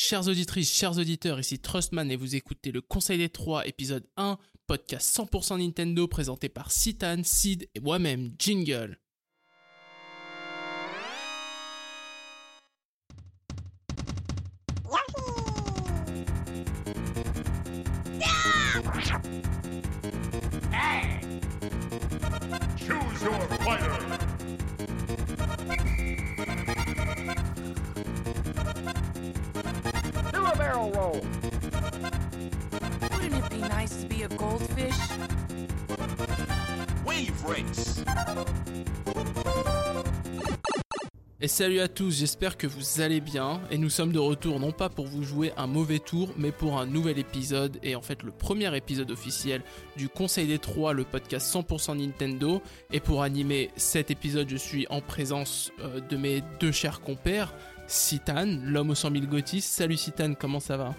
Chères auditrices, chers auditeurs, ici Trustman et vous écoutez le Conseil des Trois, épisode 1, podcast 100% Nintendo présenté par Citan, Sid et moi-même, Jingle. Do a barrel roll. Wouldn't it be nice to be a goldfish? Wave race. Et salut à tous, j'espère que vous allez bien et nous sommes de retour non pas pour vous jouer un mauvais tour mais pour un nouvel épisode et en fait le premier épisode officiel du Conseil des Trois, le podcast 100% Nintendo et pour animer cet épisode je suis en présence euh, de mes deux chers compères, Citan, l'homme aux 100 000 gotis. Salut Citan, comment ça va?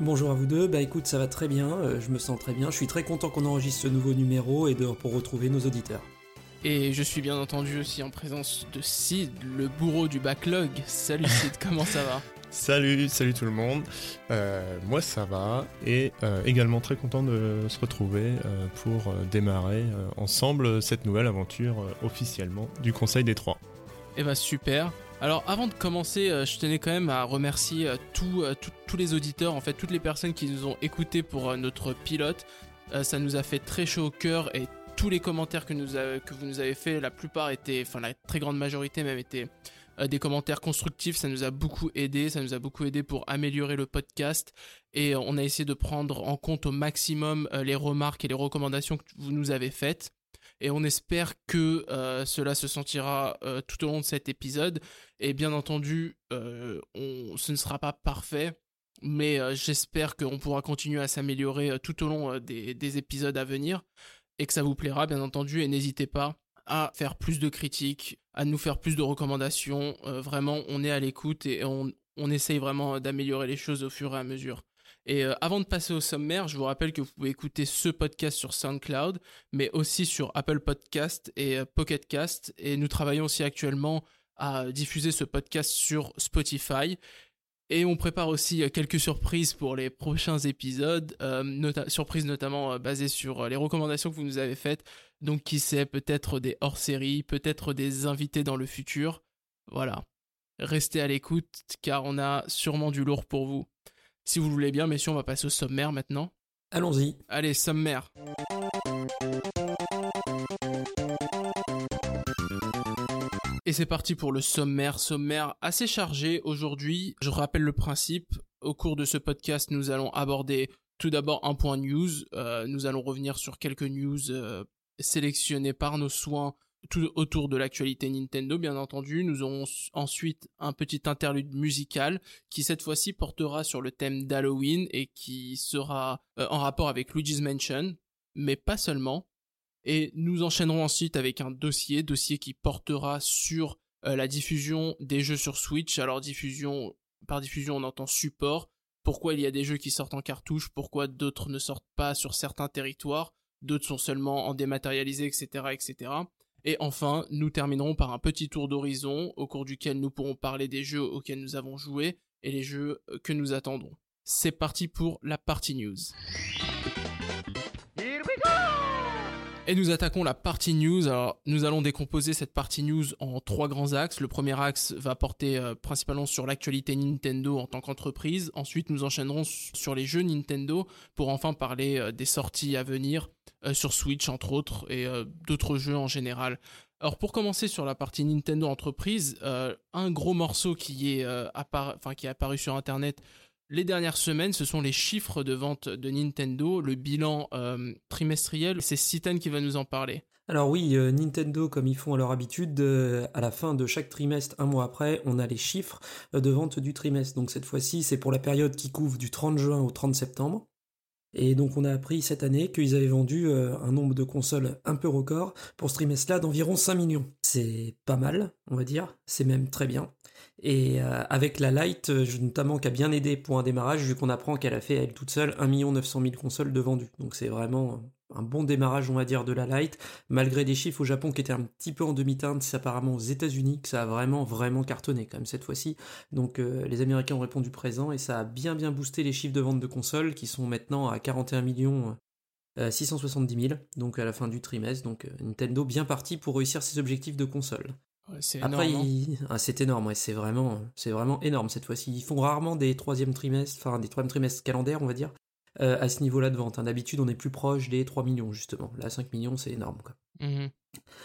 Bonjour à vous deux, bah écoute ça va très bien, euh, je me sens très bien, je suis très content qu'on enregistre ce nouveau numéro et de, pour retrouver nos auditeurs. Et je suis bien entendu aussi en présence de Sid, le bourreau du backlog. Salut Sid, comment ça va? Salut, salut tout le monde. Euh, moi ça va et euh, également très content de se retrouver euh, pour démarrer euh, ensemble cette nouvelle aventure euh, officiellement du Conseil des Trois. Eh bah super. Alors avant de commencer, euh, je tenais quand même à remercier euh, tous, euh, tous- les auditeurs, en fait toutes les personnes qui nous ont écoutés pour notre pilote. Ça nous a fait très chaud au cœur et tous les commentaires que, vous nous avez fait, la plupart étaient, enfin la très grande majorité même étaient des commentaires constructifs. Ça nous a beaucoup aidé, ça nous a beaucoup aidé pour améliorer le podcast et on a essayé de prendre en compte au maximum les remarques et les recommandations que vous nous avez faites. Et on espère que euh, cela se sentira euh, tout au long de cet épisode. Et bien entendu, euh, ce ne sera pas parfait, mais j'espère qu'on pourra continuer à s'améliorer tout au long des, des épisodes à venir et que ça vous plaira, bien entendu. Et n'hésitez pas à faire plus de critiques, à nous faire plus de recommandations. Vraiment, on est à l'écoute et on essaye vraiment d'améliorer les choses au fur et à mesure. Et euh, avant de passer au sommaire, je vous rappelle que vous pouvez écouter ce podcast sur SoundCloud, mais aussi sur Apple Podcast et euh, Pocket Cast. Et nous travaillons aussi actuellement à diffuser ce podcast sur Spotify. Et on prépare aussi euh, quelques surprises pour les prochains épisodes, euh, surprises notamment basées sur les recommandations que vous nous avez faites. Donc qui sait, peut-être des hors-séries, peut-être des invités dans le futur. Voilà. Restez à l'écoute car on a sûrement du lourd pour vous. Si vous le voulez bien, messieurs, on va passer au sommaire maintenant. Allons-y. Allez, sommaire. Et c'est parti pour le sommaire, sommaire assez chargé aujourd'hui. Je rappelle le principe. Au cours de ce podcast, nous allons aborder tout d'abord un point news. Euh, nous allons revenir sur quelques news euh, sélectionnées par nos soins tout autour de l'actualité Nintendo, bien entendu. Nous aurons ensuite un petit interlude musical qui cette fois-ci portera sur le thème d'Halloween et qui sera euh, en rapport avec Luigi's Mansion, mais pas seulement. Et nous enchaînerons ensuite avec un dossier, dossier qui portera sur euh, la diffusion des jeux sur Switch. Alors diffusion, par diffusion on entend support. Pourquoi il y a des jeux qui sortent en cartouche, pourquoi d'autres ne sortent pas sur certains territoires, d'autres sont seulement en dématérialisé, etc., etc. Et enfin, nous terminerons par un petit tour d'horizon au cours duquel nous pourrons parler des jeux auxquels nous avons joué et les jeux euh, que nous attendons. C'est parti pour la partie news. Et nous attaquons la partie news. Alors, nous allons décomposer cette partie news en trois grands axes. Le premier axe va porter euh, principalement sur l'actualité Nintendo en tant qu'entreprise. Ensuite, nous enchaînerons sur les jeux Nintendo pour enfin parler euh, des sorties à venir euh, sur Switch entre autres et d'autres jeux en général. Alors pour commencer sur la partie Nintendo entreprise, un gros morceau qui est apparu sur Internet les dernières semaines, ce sont les chiffres de vente de Nintendo, le bilan euh, trimestriel. C'est Citan qui va nous en parler. Alors oui, euh, Nintendo, comme ils font à leur habitude, euh, à la fin de chaque trimestre, un mois après, on a les chiffres de vente du trimestre. Donc cette fois-ci, c'est pour la période qui couvre du 30 juin au 30 septembre. Et donc on a appris cette année qu'ils avaient vendu un nombre de consoles un peu record pour ce trimestre-là d'environ 5 millions. C'est pas mal, on va dire, c'est même très bien. Et euh, avec la Lite, euh, notamment qui a bien aidé pour un démarrage, vu qu'on apprend qu'elle a fait elle toute seule 1 900 000 consoles de vendues. Donc c'est vraiment un bon démarrage, on va dire, de la light, malgré des chiffres au Japon qui étaient un petit peu en demi-teinte, c'est apparemment aux États-Unis que ça a vraiment, vraiment cartonné quand même cette fois-ci. Donc euh, les Américains ont répondu présent et ça a bien, bien boosté les chiffres de vente de consoles qui sont maintenant à 41 millions. 670 000, donc à la fin du trimestre, donc Nintendo bien parti pour réussir ses objectifs de console. c'est Après, énorme. hein. ah, c'est énorme, ouais, c'est vraiment, c'est vraiment énorme cette fois-ci. Ils font rarement des troisième trimestres, enfin des troisième trimestres calendaires, on va dire, euh, à ce niveau-là de vente. hein. D'habitude, on est plus proche des 3 millions justement. Là, 5 millions, c'est énorme. Quoi. Mhm.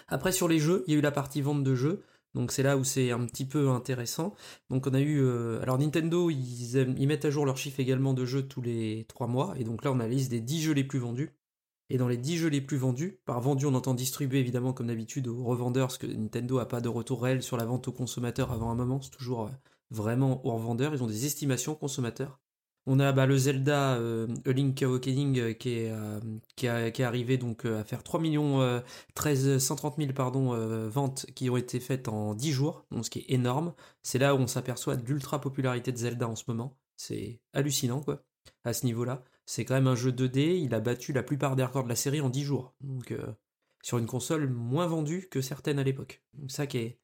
Après, sur les jeux, il y a eu la partie vente de jeux. Donc c'est là où c'est un petit peu intéressant. Donc on a eu... euh, alors Nintendo, ils, aiment- ils mettent à jour leurs chiffres également de jeux tous les 3 mois. Et donc là, on a la liste des 10 jeux les plus vendus. Et dans les 10 jeux les plus vendus, par vendu, on entend distribuer évidemment comme d'habitude aux revendeurs, parce que Nintendo a pas de retour réel sur la vente aux consommateurs avant un moment, c'est toujours euh, vraiment aux revendeurs, ils ont des estimations consommateurs. On a bah, le Zelda euh, A Link Awakening euh, qui, est, euh, qui, a- qui est arrivé donc à faire 3 millions euh, 13 130 000 pardon, ventes qui ont été faites en 10 jours, donc ce qui est énorme. C'est là où on s'aperçoit de l'ultra popularité de Zelda en ce moment. C'est hallucinant quoi, à ce niveau-là. C'est quand même un jeu 2D, il a battu la plupart des records de la série en 10 jours. Donc euh, sur une console moins vendue que certaines à l'époque. Ça qui est...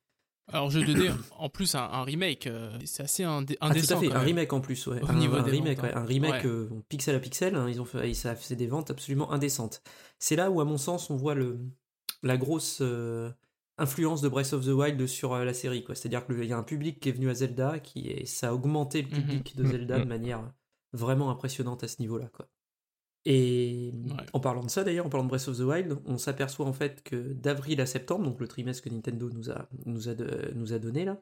Alors, jeu 2D, en plus, un, un remake, euh, c'est assez indé- Ah, tout indécent. à fait, un même. remake en plus, ouais. Au un, niveau un des remake, ventes, ouais, hein. un remake Ouais. euh, pixel à pixel, hein, ils ont fait, ça fait des ventes absolument indécentes. C'est là où, à mon sens, on voit le, la grosse euh, influence de Breath of the Wild sur euh, la série. quoi. C'est-à-dire qu'il y a un public qui est venu à Zelda, qui est, ça a augmenté le Mhm. public de. Zelda de manière vraiment impressionnante à ce niveau-là. quoi. Et Ouais. en parlant de ça d'ailleurs, en parlant de Breath of the Wild, on s'aperçoit en fait que d'avril à septembre, donc le trimestre que Nintendo nous a, nous a, de- nous a donné là,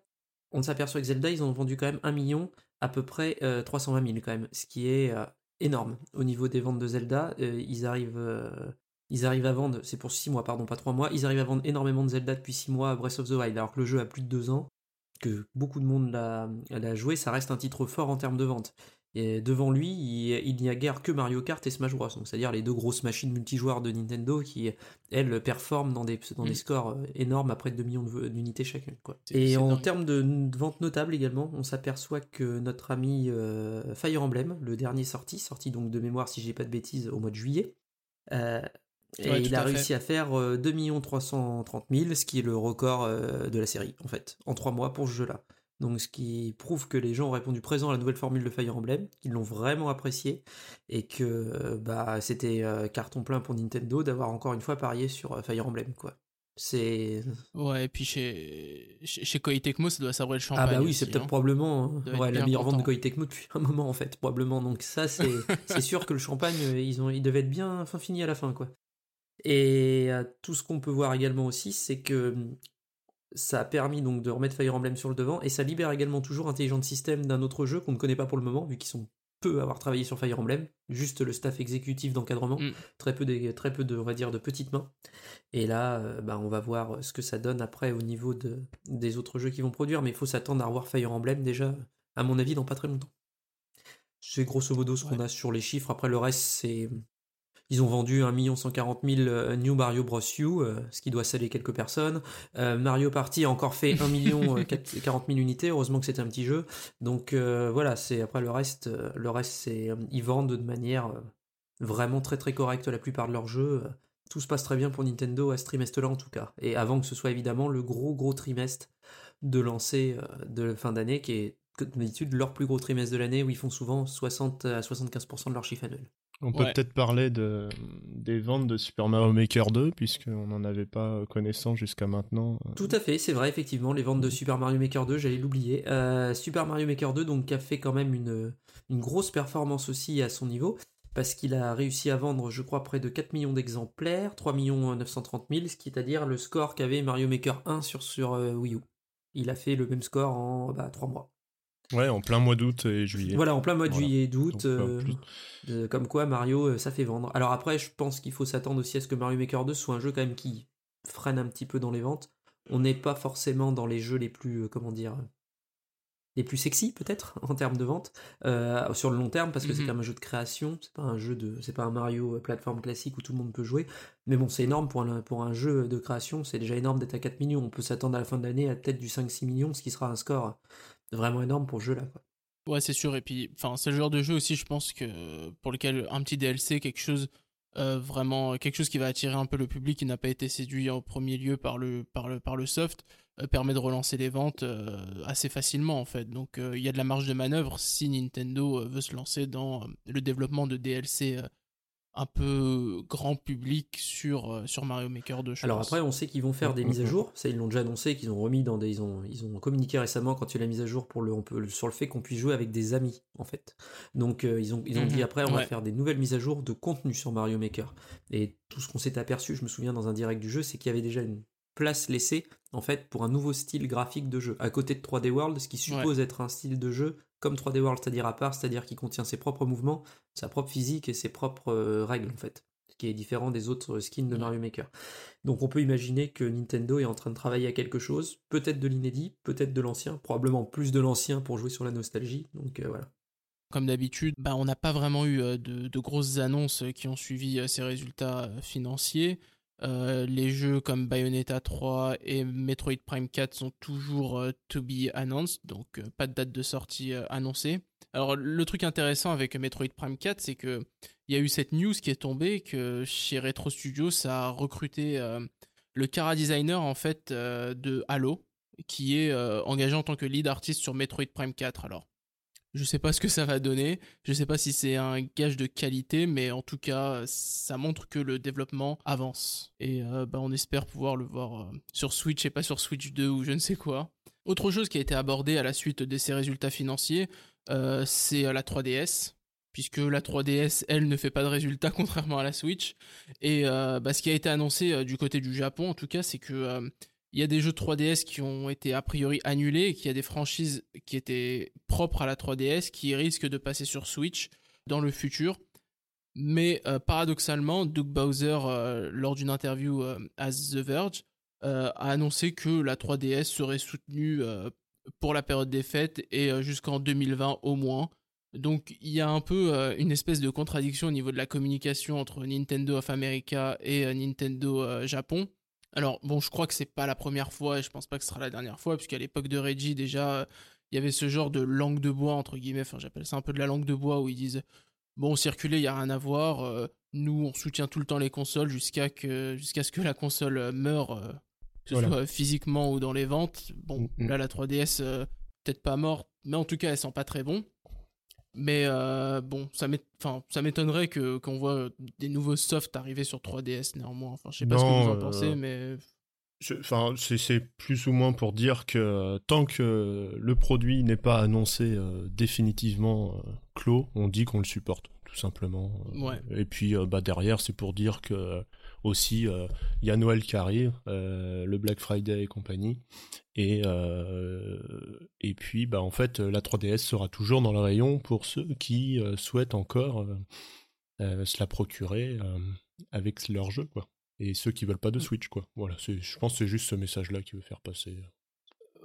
on s'aperçoit que Zelda, ils ont vendu quand même 1 million, à peu près euh, 320 000 quand même, ce qui est euh, énorme au niveau des ventes de Zelda. Euh, ils arrivent... euh, ils arrivent à vendre, c'est pour 6 mois, pardon, pas 3 mois, ils arrivent à vendre énormément de Zelda depuis 6 mois à Breath of the Wild, alors que le jeu a plus de 2 ans, que beaucoup de monde l'a l'a joué, ça reste un titre fort en termes de vente. Et devant lui, il, il n'y a guère que Mario Kart et Smash Bros. Donc, c'est-à-dire les deux grosses machines multijoueurs de Nintendo qui, elles, performent dans des, dans des Mm. scores euh, énormes à près de 2 millions d'unités chacune. Quoi. Et en termes de ventes notables également, on s'aperçoit que notre ami euh, Fire Emblem, le dernier sorti, sorti donc de mémoire, si j'ai pas de bêtises, au mois de juillet, euh, et Ouais, tout il a à fait. réussi à faire euh, 2 330 000, ce qui est le record euh, de la série, en fait, en 3 mois pour ce jeu-là. Donc, ce qui prouve que les gens ont répondu présent à la nouvelle formule de Fire Emblem, qu'ils l'ont vraiment apprécié, et que euh, bah, c'était euh, carton plein pour Nintendo d'avoir encore une fois parié sur euh, Fire Emblem, quoi. C'est. Ouais, et puis chez, chez, Koei Tecmo, ça doit sabrer le champagne. Ah bah oui, c'est peut-être hein. probablement hein, ouais, la meilleure vente de content. Koei Tecmo depuis un moment en fait, probablement. Donc ça, c'est c'est sûr que le champagne, ils, ont, ils devaient être bien fin fini à la fin, quoi. Et tout ce qu'on peut voir également aussi, c'est que ça a permis donc de remettre Fire Emblem sur le devant, et ça libère également toujours Intelligent System d'un autre jeu qu'on ne connaît pas pour le moment, vu qu'ils sont peu à avoir travaillé sur Fire Emblem, juste le staff exécutif d'encadrement, Mm. très peu de, très peu de, on va dire, de petites mains. Et là, euh, bah, on va voir ce que ça donne après au niveau de, des autres jeux qu'ils vont produire, mais il faut s'attendre à revoir Fire Emblem déjà, à mon avis, dans pas très longtemps. C'est grosso modo ce qu'on a sur les chiffres. Après, le reste, c'est. Ils ont vendu 1 140 000 euh, New Mario Bros. U, euh, ce qui doit saler quelques personnes. Euh, Mario Party a encore fait 1 million euh, 4 40 000 unités. Heureusement que c'était un petit jeu. Donc euh, voilà, c'est après le reste, euh, le reste c'est euh, ils vendent de manière euh, vraiment très très correcte la plupart de leurs jeux. Euh, Tout se passe très bien pour Nintendo à ce trimestre-là en tout cas. Et avant que ce soit évidemment le gros gros trimestre de lancer euh, de fin d'année qui est comme d'habitude leur plus gros trimestre de l'année où ils font souvent 60 à 75% de leur chiffre annuel. On peut Ouais. peut-être parler de, des ventes de Super Mario Maker 2, puisqu'on n'en avait pas connaissance jusqu'à maintenant. Tout à fait, c'est vrai, effectivement, les ventes de Super Mario Maker 2, j'allais l'oublier. Euh, Super Mario Maker 2, donc, a fait quand même une, une grosse performance aussi à son niveau, parce qu'il a réussi à vendre, je crois, près de 4 millions d'exemplaires, 3 930 000, ce qui est à dire le score qu'avait Mario Maker 1 sur, sur euh, Wii U. Il a fait le même score en bah, 3 mois. Ouais, en plein mois d'août et juillet. Voilà, en plein mois de Voilà. juillet et d'août, Donc, euh, comme quoi Mario, euh, ça fait vendre. Alors après, je pense qu'il faut s'attendre aussi à ce que Mario Maker 2 soit un jeu quand même qui freine un petit peu dans les ventes. On n'est pas forcément dans les jeux les plus, euh, comment dire, les plus sexy peut-être en termes de vente euh, sur le long terme parce que c'est Mhm. quand même un jeu de création. C'est pas un jeu de, c'est pas un Mario plateforme classique où tout le monde peut jouer. Mais bon, c'est énorme pour un, pour un jeu de création. C'est déjà énorme d'être à 4 millions. On peut s'attendre à la fin de l'année à peut-être du 5-6 millions, ce qui sera un score vraiment énorme pour ce jeu-là. quoi. Ouais, c'est sûr. Et puis, enfin, c'est le genre de jeu aussi, je pense que pour lequel un petit DLC, quelque chose euh, vraiment quelque chose qui va attirer un peu le public qui n'a pas été séduit en premier lieu le, le, par le soft, euh, permet de relancer les ventes euh, assez facilement en fait. Donc il y a de la marge de manœuvre si Nintendo veut se lancer dans le développement de DLC un peu grand public sur, euh, sur Mario Maker 2. Alors après, on sait qu'ils vont faire des Mm, mises à mm, jour. Ça, ils l'ont déjà annoncé, qu'ils ont remis dans des. Ils ont, ils ont communiqué récemment quand il y a eu la mise à jour pour le, on peut, sur le fait qu'on puisse jouer avec des amis, en fait. Donc, euh, ils ont, ils ont dit après, on va faire des nouvelles mises à jour de contenu sur Mario Maker. Et tout ce qu'on s'est aperçu, je me souviens dans un direct du jeu, c'est qu'il y avait déjà une place laissée, en fait, pour un nouveau style graphique de jeu. À côté de 3D World, ce qui suppose être un style de jeu comme 3D World, c'est-à-dire à part, c'est-à-dire qui contient ses propres mouvements, sa propre physique et ses propres euh, règles, en fait ce qui est différent des autres skins de Mario Maker. Donc on peut imaginer que Nintendo est en train de travailler à quelque chose, peut-être de l'inédit, peut-être de l'ancien, probablement plus de l'ancien pour jouer sur la nostalgie. Donc euh, voilà. Comme d'habitude, bah, on n'a pas vraiment eu euh, de, de grosses annonces qui ont suivi euh, ces résultats euh, financiers. Euh, les jeux comme Bayonetta 3 et Metroid Prime 4 sont toujours euh, to be announced, donc euh, pas de date de sortie annoncée. Alors le truc intéressant avec Metroid Prime 4, c'est que il y a eu cette news qui est tombée que chez Retro Studios, ça a recruté le cara designer en fait de Halo, qui est engagé en tant que lead artiste sur Metroid Prime 4. Alors je sais pas ce que ça va donner, je sais pas si c'est un gage de qualité, mais en tout cas, ça montre que le développement avance. Et euh, bah, on espère pouvoir le voir euh, sur Switch et pas sur Switch 2 ou je ne sais quoi. Autre chose qui a été abordée à la suite de ces résultats financiers, euh, c'est la 3DS. Puisque la 3DS, elle, ne fait pas de résultats contrairement à la Switch. Et bah, ce qui a été annoncé du côté du Japon, en tout cas, c'est que il y a des jeux 3DS qui ont été a priori annulés et qu'il y a des franchises qui étaient propres à la 3DS qui risquent de passer sur Switch dans le futur. Mais euh, paradoxalement, Doug Bowser, euh, lors d'une interview euh, à The Verge, a annoncé que la 3DS serait soutenue pour la période des fêtes et jusqu'en 2020 au moins. Donc il y a un peu une espèce de contradiction au niveau de la communication entre Nintendo of America et Nintendo Japon. Alors bon, je crois que c'est pas la première fois et je pense pas que ce sera la dernière fois, puisqu'à l'époque de Reggie déjà, euh, il y avait ce genre de langue de bois entre guillemets. Enfin, j'appelle ça un peu de la langue de bois où ils disent bon, circuler, il y a rien à voir. euh, nous, on soutient tout le temps les consoles jusqu'à que jusqu'à ce que la console euh, meure, euh, que ce Voilà. soit physiquement ou dans les ventes. Bon, Mm, mm. là la 3DS euh, peut-être pas morte, mais en tout cas elle sent pas très bon. Mais euh, bon, ça m'étonnerait que qu'on voit des nouveaux softs arriver sur 3DS néanmoins. Enfin, je sais pas ce que vous en euh, pensez, mais Enfin, c'est- c'est plus ou moins pour dire que tant que le produit n'est pas annoncé euh, définitivement euh, clos, on dit qu'on le supporte, tout simplement. Euh, Ouais. Et puis euh, bah, derrière, c'est pour dire que euh, aussi euh, il y a Noël qui arrive, euh, le Black Friday et compagnie, et euh, et puis bah en fait la 3DS sera toujours dans le rayon pour ceux qui souhaitent encore se la procurer avec leur jeu quoi et ceux qui veulent pas de Switch quoi. Voilà, je pense que c'est juste ce message là qui veut faire passer.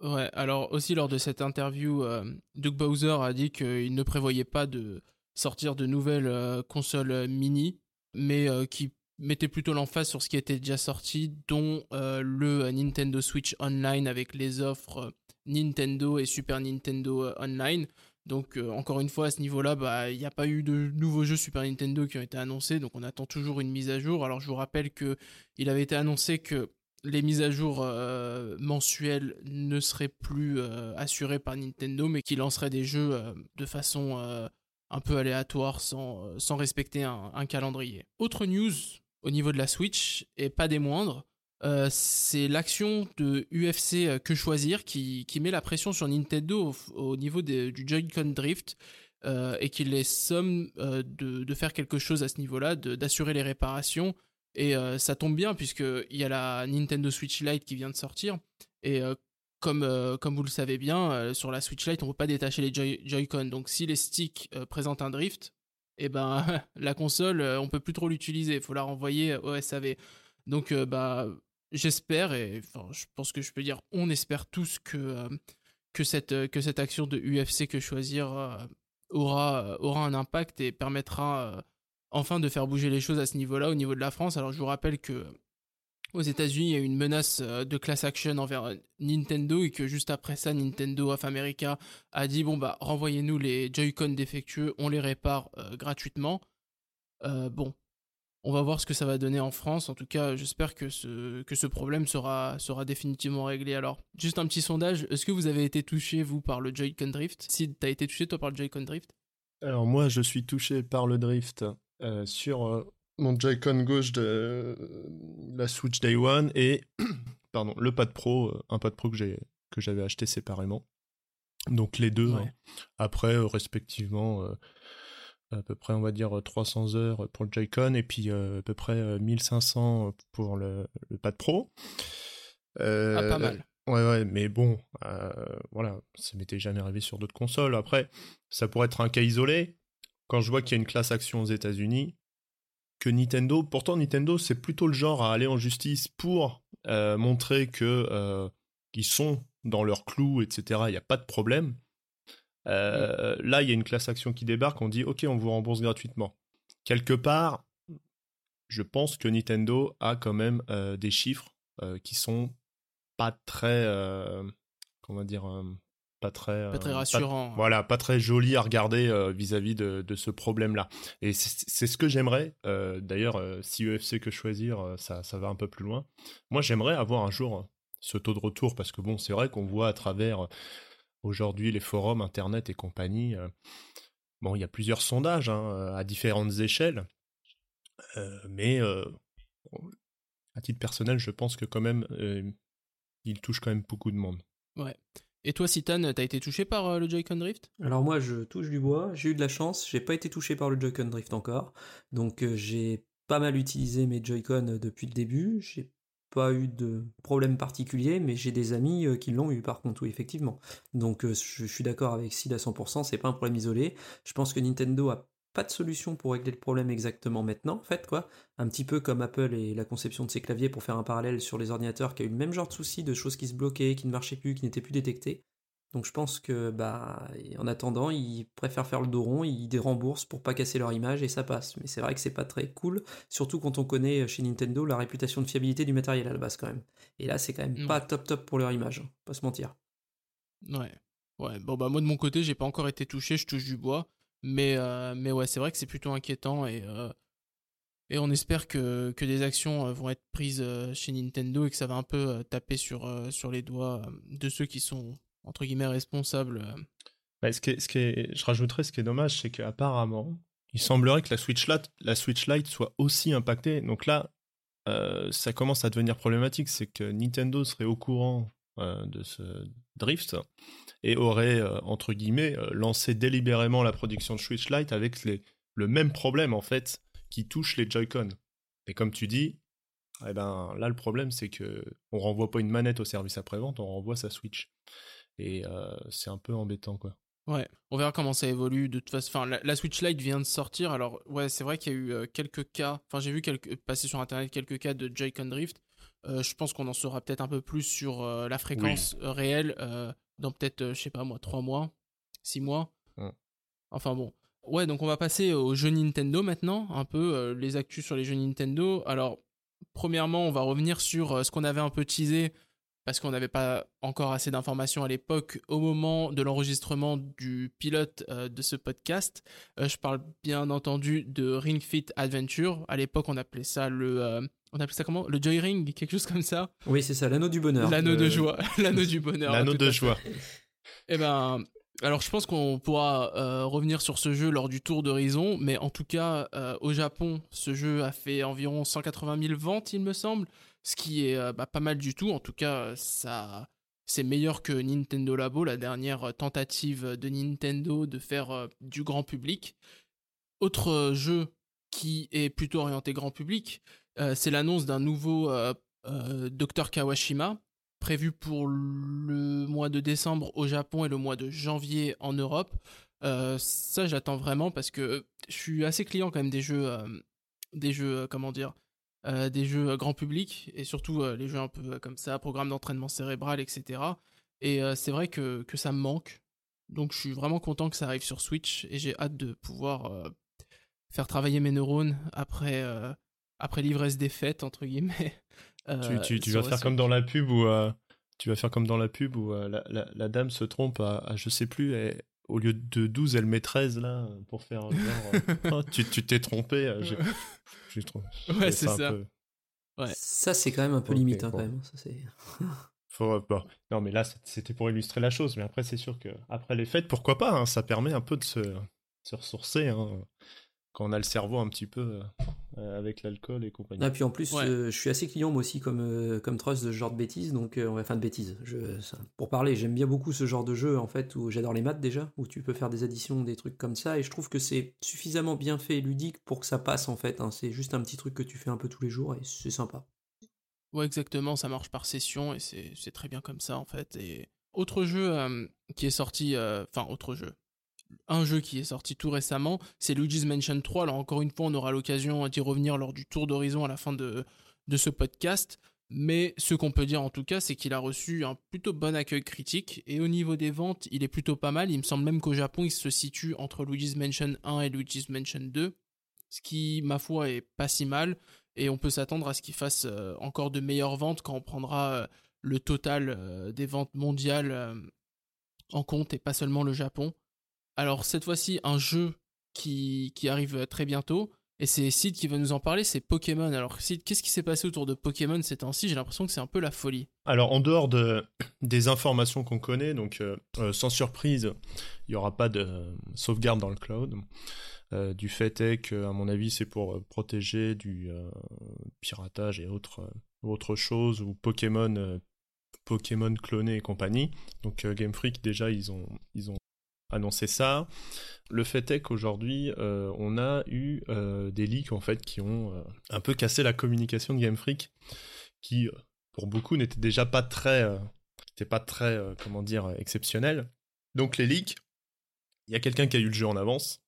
Ouais, alors aussi lors de cette interview, euh, Doug Bowser a dit qu'il ne prévoyait pas de sortir de nouvelles euh, consoles mini, mais euh, qui mettait plutôt l'emphase sur ce qui était déjà sorti, dont euh, le euh, Nintendo Switch Online avec les offres euh, Nintendo et Super Nintendo Online. Donc encore une fois à ce niveau-là, bah, il n'y a pas eu de nouveaux jeux Super Nintendo qui ont été annoncés, donc on attend toujours une mise à jour. Alors je vous rappelle que il avait été annoncé que les mises à jour mensuelles ne seraient plus assurées par Nintendo, mais qui lanceraient des jeux de façon un peu aléatoire, sans, respecter un calendrier. Autre news au niveau de la Switch, et pas des moindres, euh, c'est l'action de UFC euh, Que Choisir qui, qui met la pression sur Nintendo au, au niveau du Joy-Con Drift euh, et qui les somme de, de faire quelque chose à ce niveau-là, d'assurer les réparations. Et ça tombe bien puisqu'il y a la Nintendo Switch Lite qui vient de sortir. Et comme, comme vous le savez bien, sur la Switch Lite, on ne peut pas détacher les Joy- Joy-Con. Donc si les sticks présentent un drift, et ben la console, euh, on peut plus trop l'utiliser. Il faut la renvoyer au SAV. Donc euh, bah j'espère et enfin je pense que je peux dire on espère tous que euh, que cette que cette action de UFC que choisir aura aura un impact et permettra enfin de faire bouger les choses à ce niveau-là au niveau de la France. Alors je vous rappelle que aux États-Unis, il y a une menace euh, de class action envers euh, Nintendo et que juste après ça, Nintendo of America a dit bon bah renvoyez-nous les Joy-Con défectueux, on les répare euh, gratuitement. Bon, on va voir ce que ça va donner en France. En tout cas, j'espère que ce, que ce problème sera, sera définitivement réglé. Alors, juste un petit sondage. Est-ce que vous avez été touché, vous, par le Joy-Con Drift? Si t'as été touché, toi, par le Joy-Con Drift? Alors moi, je suis touché par le drift sur mon Joy-Con gauche de la Switch Day One et pardon, le pad pro, euh, un pad pro que j'ai que j'avais acheté séparément. Donc les deux. Ouais. hein. Après, euh, respectivement, euh, à peu près, on va dire 300 heures pour le Joy-Con et puis euh, à peu près euh, 1500 pour le, le pad pro. Ah, pas mal. Ouais, ouais, mais bon, voilà, ça m'était jamais arrivé sur d'autres consoles. Après, ça pourrait être un cas isolé. Quand je vois qu'il y a une classe action aux États-Unis, que Nintendo, pourtant Nintendo, c'est plutôt le genre à aller en justice pour euh, montrer que euh, ils sont dans leur clou, etc. Il n'y a pas de problème. Euh, Là, il y a une classe action qui débarque, on dit OK, on vous rembourse gratuitement. Quelque part, je pense que Nintendo a quand même euh, des chiffres qui sont pas très, comment dire, pas très, Pas très euh, rassurant. voilà, pas très joli à regarder euh, vis-à-vis de, de ce problème-là. Et c'est ce que j'aimerais. euh, D'ailleurs, si UFC que choisir, ça, ça va un peu plus loin. Moi, j'aimerais avoir un jour ce taux de retour parce que bon, c'est vrai qu'on voit à travers aujourd'hui les forums, Internet et compagnie. bon, il y a plusieurs sondages hein, à différentes échelles, Euh, mais euh, à titre personnel, je pense que quand même, euh, il touche quand même beaucoup de monde. Et toi, Citan, t'as été touché par euh, le Joy-Con Drift? Alors moi, je touche du bois. J'ai eu de la chance. J'ai pas été touché par le Joy-Con Drift encore. Donc euh, j'ai pas mal utilisé mes Joy-Con euh, depuis le début. J'ai pas eu de problème particulier, mais j'ai des amis qui l'ont eu par contre, oui, effectivement. Donc je, je suis d'accord avec Sid à 100%. C'est pas un problème isolé. Je pense que Nintendo a pas de solution pour régler le problème exactement maintenant, en fait, quoi. Un petit peu comme Apple et la conception de ses claviers pour faire un parallèle sur les ordinateurs qui a eu le même genre de souci de choses qui se bloquaient, qui ne marchaient plus, qui n'étaient plus détectées. Donc je pense que bah en attendant, ils préfèrent faire le dos rond, ils déremboursent pour pas casser leur image et ça passe. Mais c'est vrai que c'est pas très cool, surtout quand on connaît euh, chez Nintendo la réputation de fiabilité du matériel à la base quand même. Et là c'est quand même Ouais. pas top top pour leur image, hein, pas se mentir. Ouais. Ouais, bon bah moi de mon côté, j'ai pas encore été touché, je touche du bois. Mais, euh, mais ouais, c'est vrai que c'est plutôt inquiétant et, euh, et on espère que, que des actions euh, vont être prises chez Nintendo et que ça va un peu taper sur, sur les doigts de ceux qui sont, entre guillemets, responsables. Bah, ce qui ce qui je rajouterais ce qui est dommage, c'est qu'apparemment, il semblerait que la Switch Lite, la Switch Lite soit aussi impactée. Donc là, ça commence à devenir problématique. C'est que Nintendo serait au courant de ce drift et aurait, euh, entre guillemets, euh, lancé délibérément la production de Switch Lite avec les- le même problème, en fait, qui touche les Joy-Con. Et comme tu dis, eh ben, là, le problème, c'est que on renvoie pas une manette au service après-vente, on renvoie sa Switch. Et euh, c'est un peu embêtant, quoi. Ouais, on verra comment ça évolue. De toute façon, la, la Switch Lite vient de sortir. Alors, ouais, c'est vrai qu'il y a eu euh, quelques cas. Enfin, j'ai vu passer sur internet quelques cas de Joy-Con Drift. Euh, je pense qu'on en saura peut-être un peu plus sur euh, la fréquence euh, réelle euh, dans peut-être, je sais pas moi, 3 mois, 6 mois. Ouais. Enfin bon. Ouais, donc on va passer aux jeux Nintendo maintenant, un peu les actus sur les jeux Nintendo. Alors, premièrement, on va revenir sur ce qu'on avait un peu teasé parce qu'on n'avait pas encore assez d'informations à l'époque au moment de l'enregistrement du pilote de ce podcast. Je parle bien entendu de Ring Fit Adventure. À l'époque, on appelait ça le, on appelait ça comment? Le Joy Ring, quelque chose comme ça? Oui, c'est ça, l'anneau du bonheur. L'anneau de Euh, joie, l'anneau du bonheur. L'anneau de joie. Eh ben, alors je pense qu'on pourra euh, revenir sur ce jeu lors du tour d'horizon, mais en tout cas, euh, au Japon, ce jeu a fait environ 180 000 ventes, il me semble, ce qui est euh, bah, pas mal du tout. En tout cas, ça, c'est meilleur que Nintendo Labo, la dernière tentative de Nintendo de faire euh, du grand public. Autre jeu qui est plutôt orienté grand public, euh, c'est l'annonce d'un nouveau euh, euh, Dr Kawashima, prévu pour le mois de décembre au Japon et le mois de janvier en Europe. Euh, ça, j'attends vraiment parce que je suis assez client quand même des jeux, euh, des jeux, euh, comment dire, euh, des jeux euh, grand public et surtout euh, les jeux un peu euh, comme ça, programme d'entraînement cérébral, etc. Et euh, c'est vrai que, que ça me manque. Donc je suis vraiment content que ça arrive sur Switch et j'ai hâte de pouvoir euh, faire travailler mes neurones après, euh, après l'ivresse des fêtes, entre guillemets. Tu, euh, tu, vas faire comme dans la pub où euh, tu vas faire comme dans la pub où euh, la, la- la dame se trompe à, à je sais plus, elle- au lieu de 12, elle met 13 là, pour faire genre, euh, Oh, tu t'es trompé. euh, j'ai- Ouais, c'est un ça. peu- Ouais. Ça, c'est quand même un peu limite, hein, bon. quand même. Ça, c'est... Faut, euh, bon. Non, mais là, c'était pour illustrer la chose. Mais après, c'est sûr que après les fêtes, pourquoi pas hein, Ça permet un peu de se, se ressourcer hein, quand on a le cerveau un petit peu euh, avec l'alcool et compagnie. Ah, puis en plus, Ouais. euh, je suis assez client moi aussi comme, euh, comme Trust de ce genre de bêtises, donc euh, enfin de bêtises. Je, ça- pour parler, j'aime bien beaucoup ce genre de jeu en fait où j'adore les maths déjà, où tu peux faire des additions, des trucs comme ça, et je trouve que c'est suffisamment bien fait et ludique pour que ça passe en fait. hein. C'est juste un petit truc que tu fais un peu tous les jours et c'est sympa. Ouais, exactement, ça marche par session et c'est c'est très bien comme ça en fait. Et autre jeu euh, qui est sorti, euh, enfin autre jeu, un jeu qui est sorti tout récemment, c'est Luigi's Mansion 3. Alors encore une fois, on aura l'occasion d'y revenir lors du tour d'horizon à la fin de, ce podcast. Mais ce qu'on peut dire en tout cas, c'est qu'il a reçu un plutôt bon accueil critique et au niveau des ventes, il est plutôt pas mal. Il me semble même qu'au Japon, il se situe entre Luigi's Mansion 1 et Luigi's Mansion 2, ce qui, ma foi, est pas si mal et on peut s'attendre à ce qu'il fasse euh, encore de meilleures ventes quand on prendra euh, le total euh, des ventes mondiales en compte et pas seulement le Japon. Alors cette fois-ci, un jeu qui, qui arrive euh, très bientôt, et c'est Sid qui va nous en parler, c'est Pokémon. Alors Sid, qu'est-ce qui s'est passé autour de Pokémon ces temps-ci? J'ai l'impression que c'est un peu la folie. Alors, en dehors de, des informations qu'on connaît, donc euh, euh, sans surprise, il n'y aura pas de sauvegarde dans le cloud. Du fait est que, à mon avis, c'est pour protéger du piratage et autres, autres choses, ou Pokémon, Pokémon clonés et compagnie. Donc, Game Freak, déjà, ils ont, ils ont annoncé ça. Le fait est qu'aujourd'hui, euh, on a eu euh, des leaks, en fait, qui ont euh, un peu cassé la communication de Game Freak, qui, pour beaucoup, n'était déjà pas très, pas comment dire, exceptionnel. Donc les leaks, il y a quelqu'un qui a eu le jeu en avance,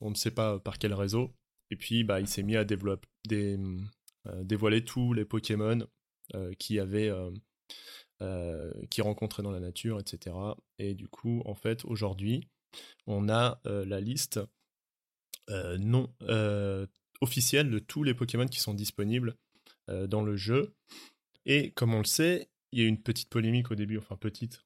on ne sait pas par quel réseau, et puis bah il s'est mis à dévoiler tous les Pokémon qui avaient, euh, qui rencontraient dans la nature, etc. Et du coup, en fait, aujourd'hui, on a euh, la liste euh, non officielle de tous les Pokémon qui sont disponibles dans le jeu. Et comme on le sait, il y a eu une petite polémique au début, enfin petite,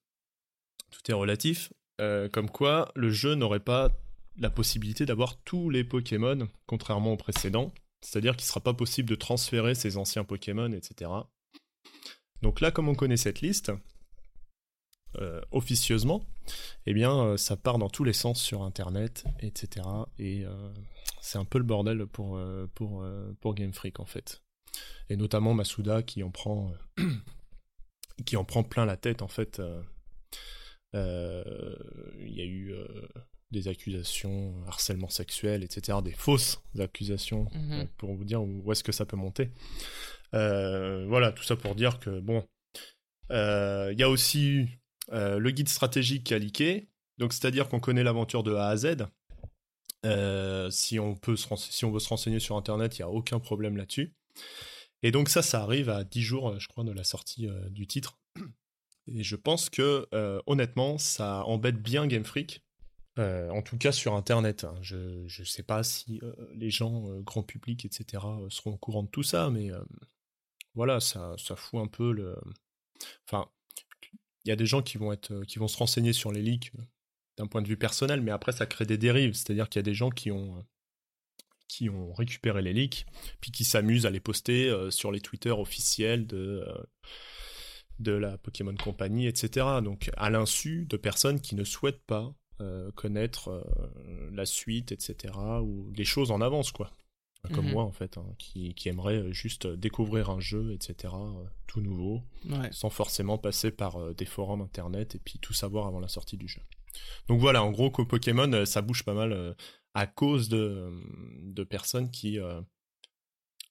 tout est relatif, comme quoi le jeu n'aurait pas la possibilité d'avoir tous les Pokémon, contrairement au précédent. C'est-à-dire qu'il ne sera pas possible de transférer ses anciens Pokémon, etc. Donc là, comme on connaît cette liste, euh, officieusement, eh bien, euh, ça part dans tous les sens sur Internet, etc. Et euh, c'est un peu le bordel pour, pour, pour Game Freak, en fait et notamment Masuda qui en prend qui en prend plein la tête en fait il y a eu des accusations harcèlement sexuel etc des fausses accusations Mhm. euh, pour vous dire où est-ce que ça peut monter voilà tout ça pour dire que bon euh, il y a aussi euh, le guide stratégique qui a donc c'est à dire qu'on connaît l'aventure de A à Z Euh, si on peut se veut se renseigner sur internet il n'y a aucun problème là-dessus et donc ça, ça arrive à 10 jours, euh, je crois, de la sortie euh, du titre. Et je pense que, euh, honnêtement, ça embête bien Game Freak. Euh, en tout cas sur Internet. hein. Je ne sais pas si euh, les gens, euh, grand public, etc., euh, seront au courant de tout ça, mais euh, voilà, ça, ça fout un peu le... Enfin, il y a des gens qui vont, se renseigner sur les leaks euh, d'un point de vue personnel, mais après, ça crée des dérives. C'est-à-dire qu'il y a des gens qui ont... euh, qui ont récupéré les leaks, puis qui s'amusent à les poster euh, sur les Twitter officiels de, de la Pokémon Company, etc. Donc à l'insu de personnes qui ne souhaitent pas connaître la suite, etc. ou les choses en avance, quoi. Comme Mhm. moi, en fait, hein, qui, qui aimerait juste découvrir un jeu, etc., euh, tout nouveau, Ouais. sans forcément passer par euh, des forums internet et puis tout savoir avant la sortie du jeu. Donc voilà, en gros, qu'au Pokémon, euh, ça bouge pas mal à cause de, de personnes qui, euh,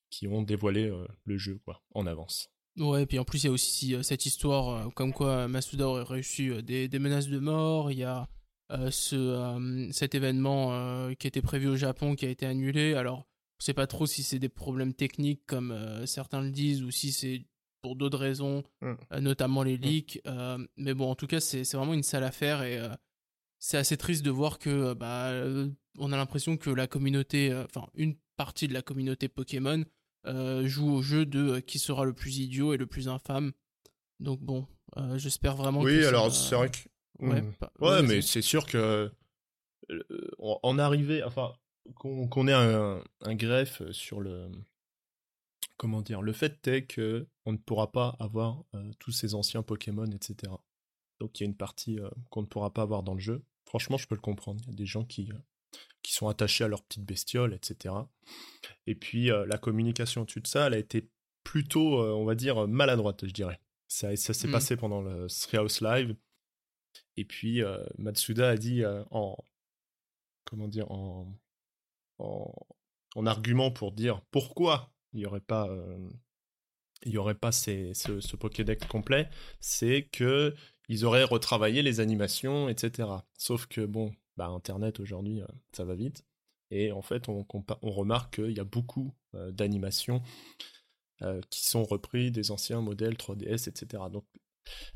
qui ont dévoilé le jeu quoi, en avance. Ouais, et puis en plus, il y a aussi cette histoire comme quoi Masuda aurait reçu des, des menaces de mort. Il y a euh, ce, euh, cet événement qui était prévu au Japon qui a été annulé. Alors, on sait pas trop si c'est des problèmes techniques comme euh, certains le disent ou si c'est pour d'autres raisons, Mm. euh, notamment les leaks. Euh, mais bon, en tout cas, c'est vraiment une sale affaire et c'est assez triste de voir que bah, on a l'impression que la communauté, enfin une partie de la communauté Pokémon joue au jeu de qui sera le plus idiot et le plus infâme. Donc bon, j'espère vraiment que Oui, alors c'est vrai que Ouais, pas- Ouais, vas-y. mais c'est sûr que en arriver, enfin, qu'on ait un, un greffe sur le. Comment dire Le fait est que on ne pourra pas avoir euh, tous ces anciens Pokémon, etc. Donc il y a une partie euh, qu'on ne pourra pas avoir dans le jeu. Franchement, je peux le comprendre. Il y a des gens qui, euh, qui sont attachés à leurs petites bestioles, etc. Et puis euh, la communication au-dessus de ça, elle a été plutôt, euh, on va dire, maladroite, je dirais. Ça, ça s'est Mhm. passé pendant le Treehouse Live. Et puis euh, Matsuda a dit euh, en comment dire en, en en argument pour dire pourquoi il y aurait pas euh, aurait pas ce, Pokédex complet, c'est que ils auraient retravaillé les animations, etc. Sauf que bon, bah Internet aujourd'hui, euh, ça va vite. Et en fait, on, remarque qu'il y a beaucoup euh, d'animations qui sont repris des anciens modèles 3DS, etc. Donc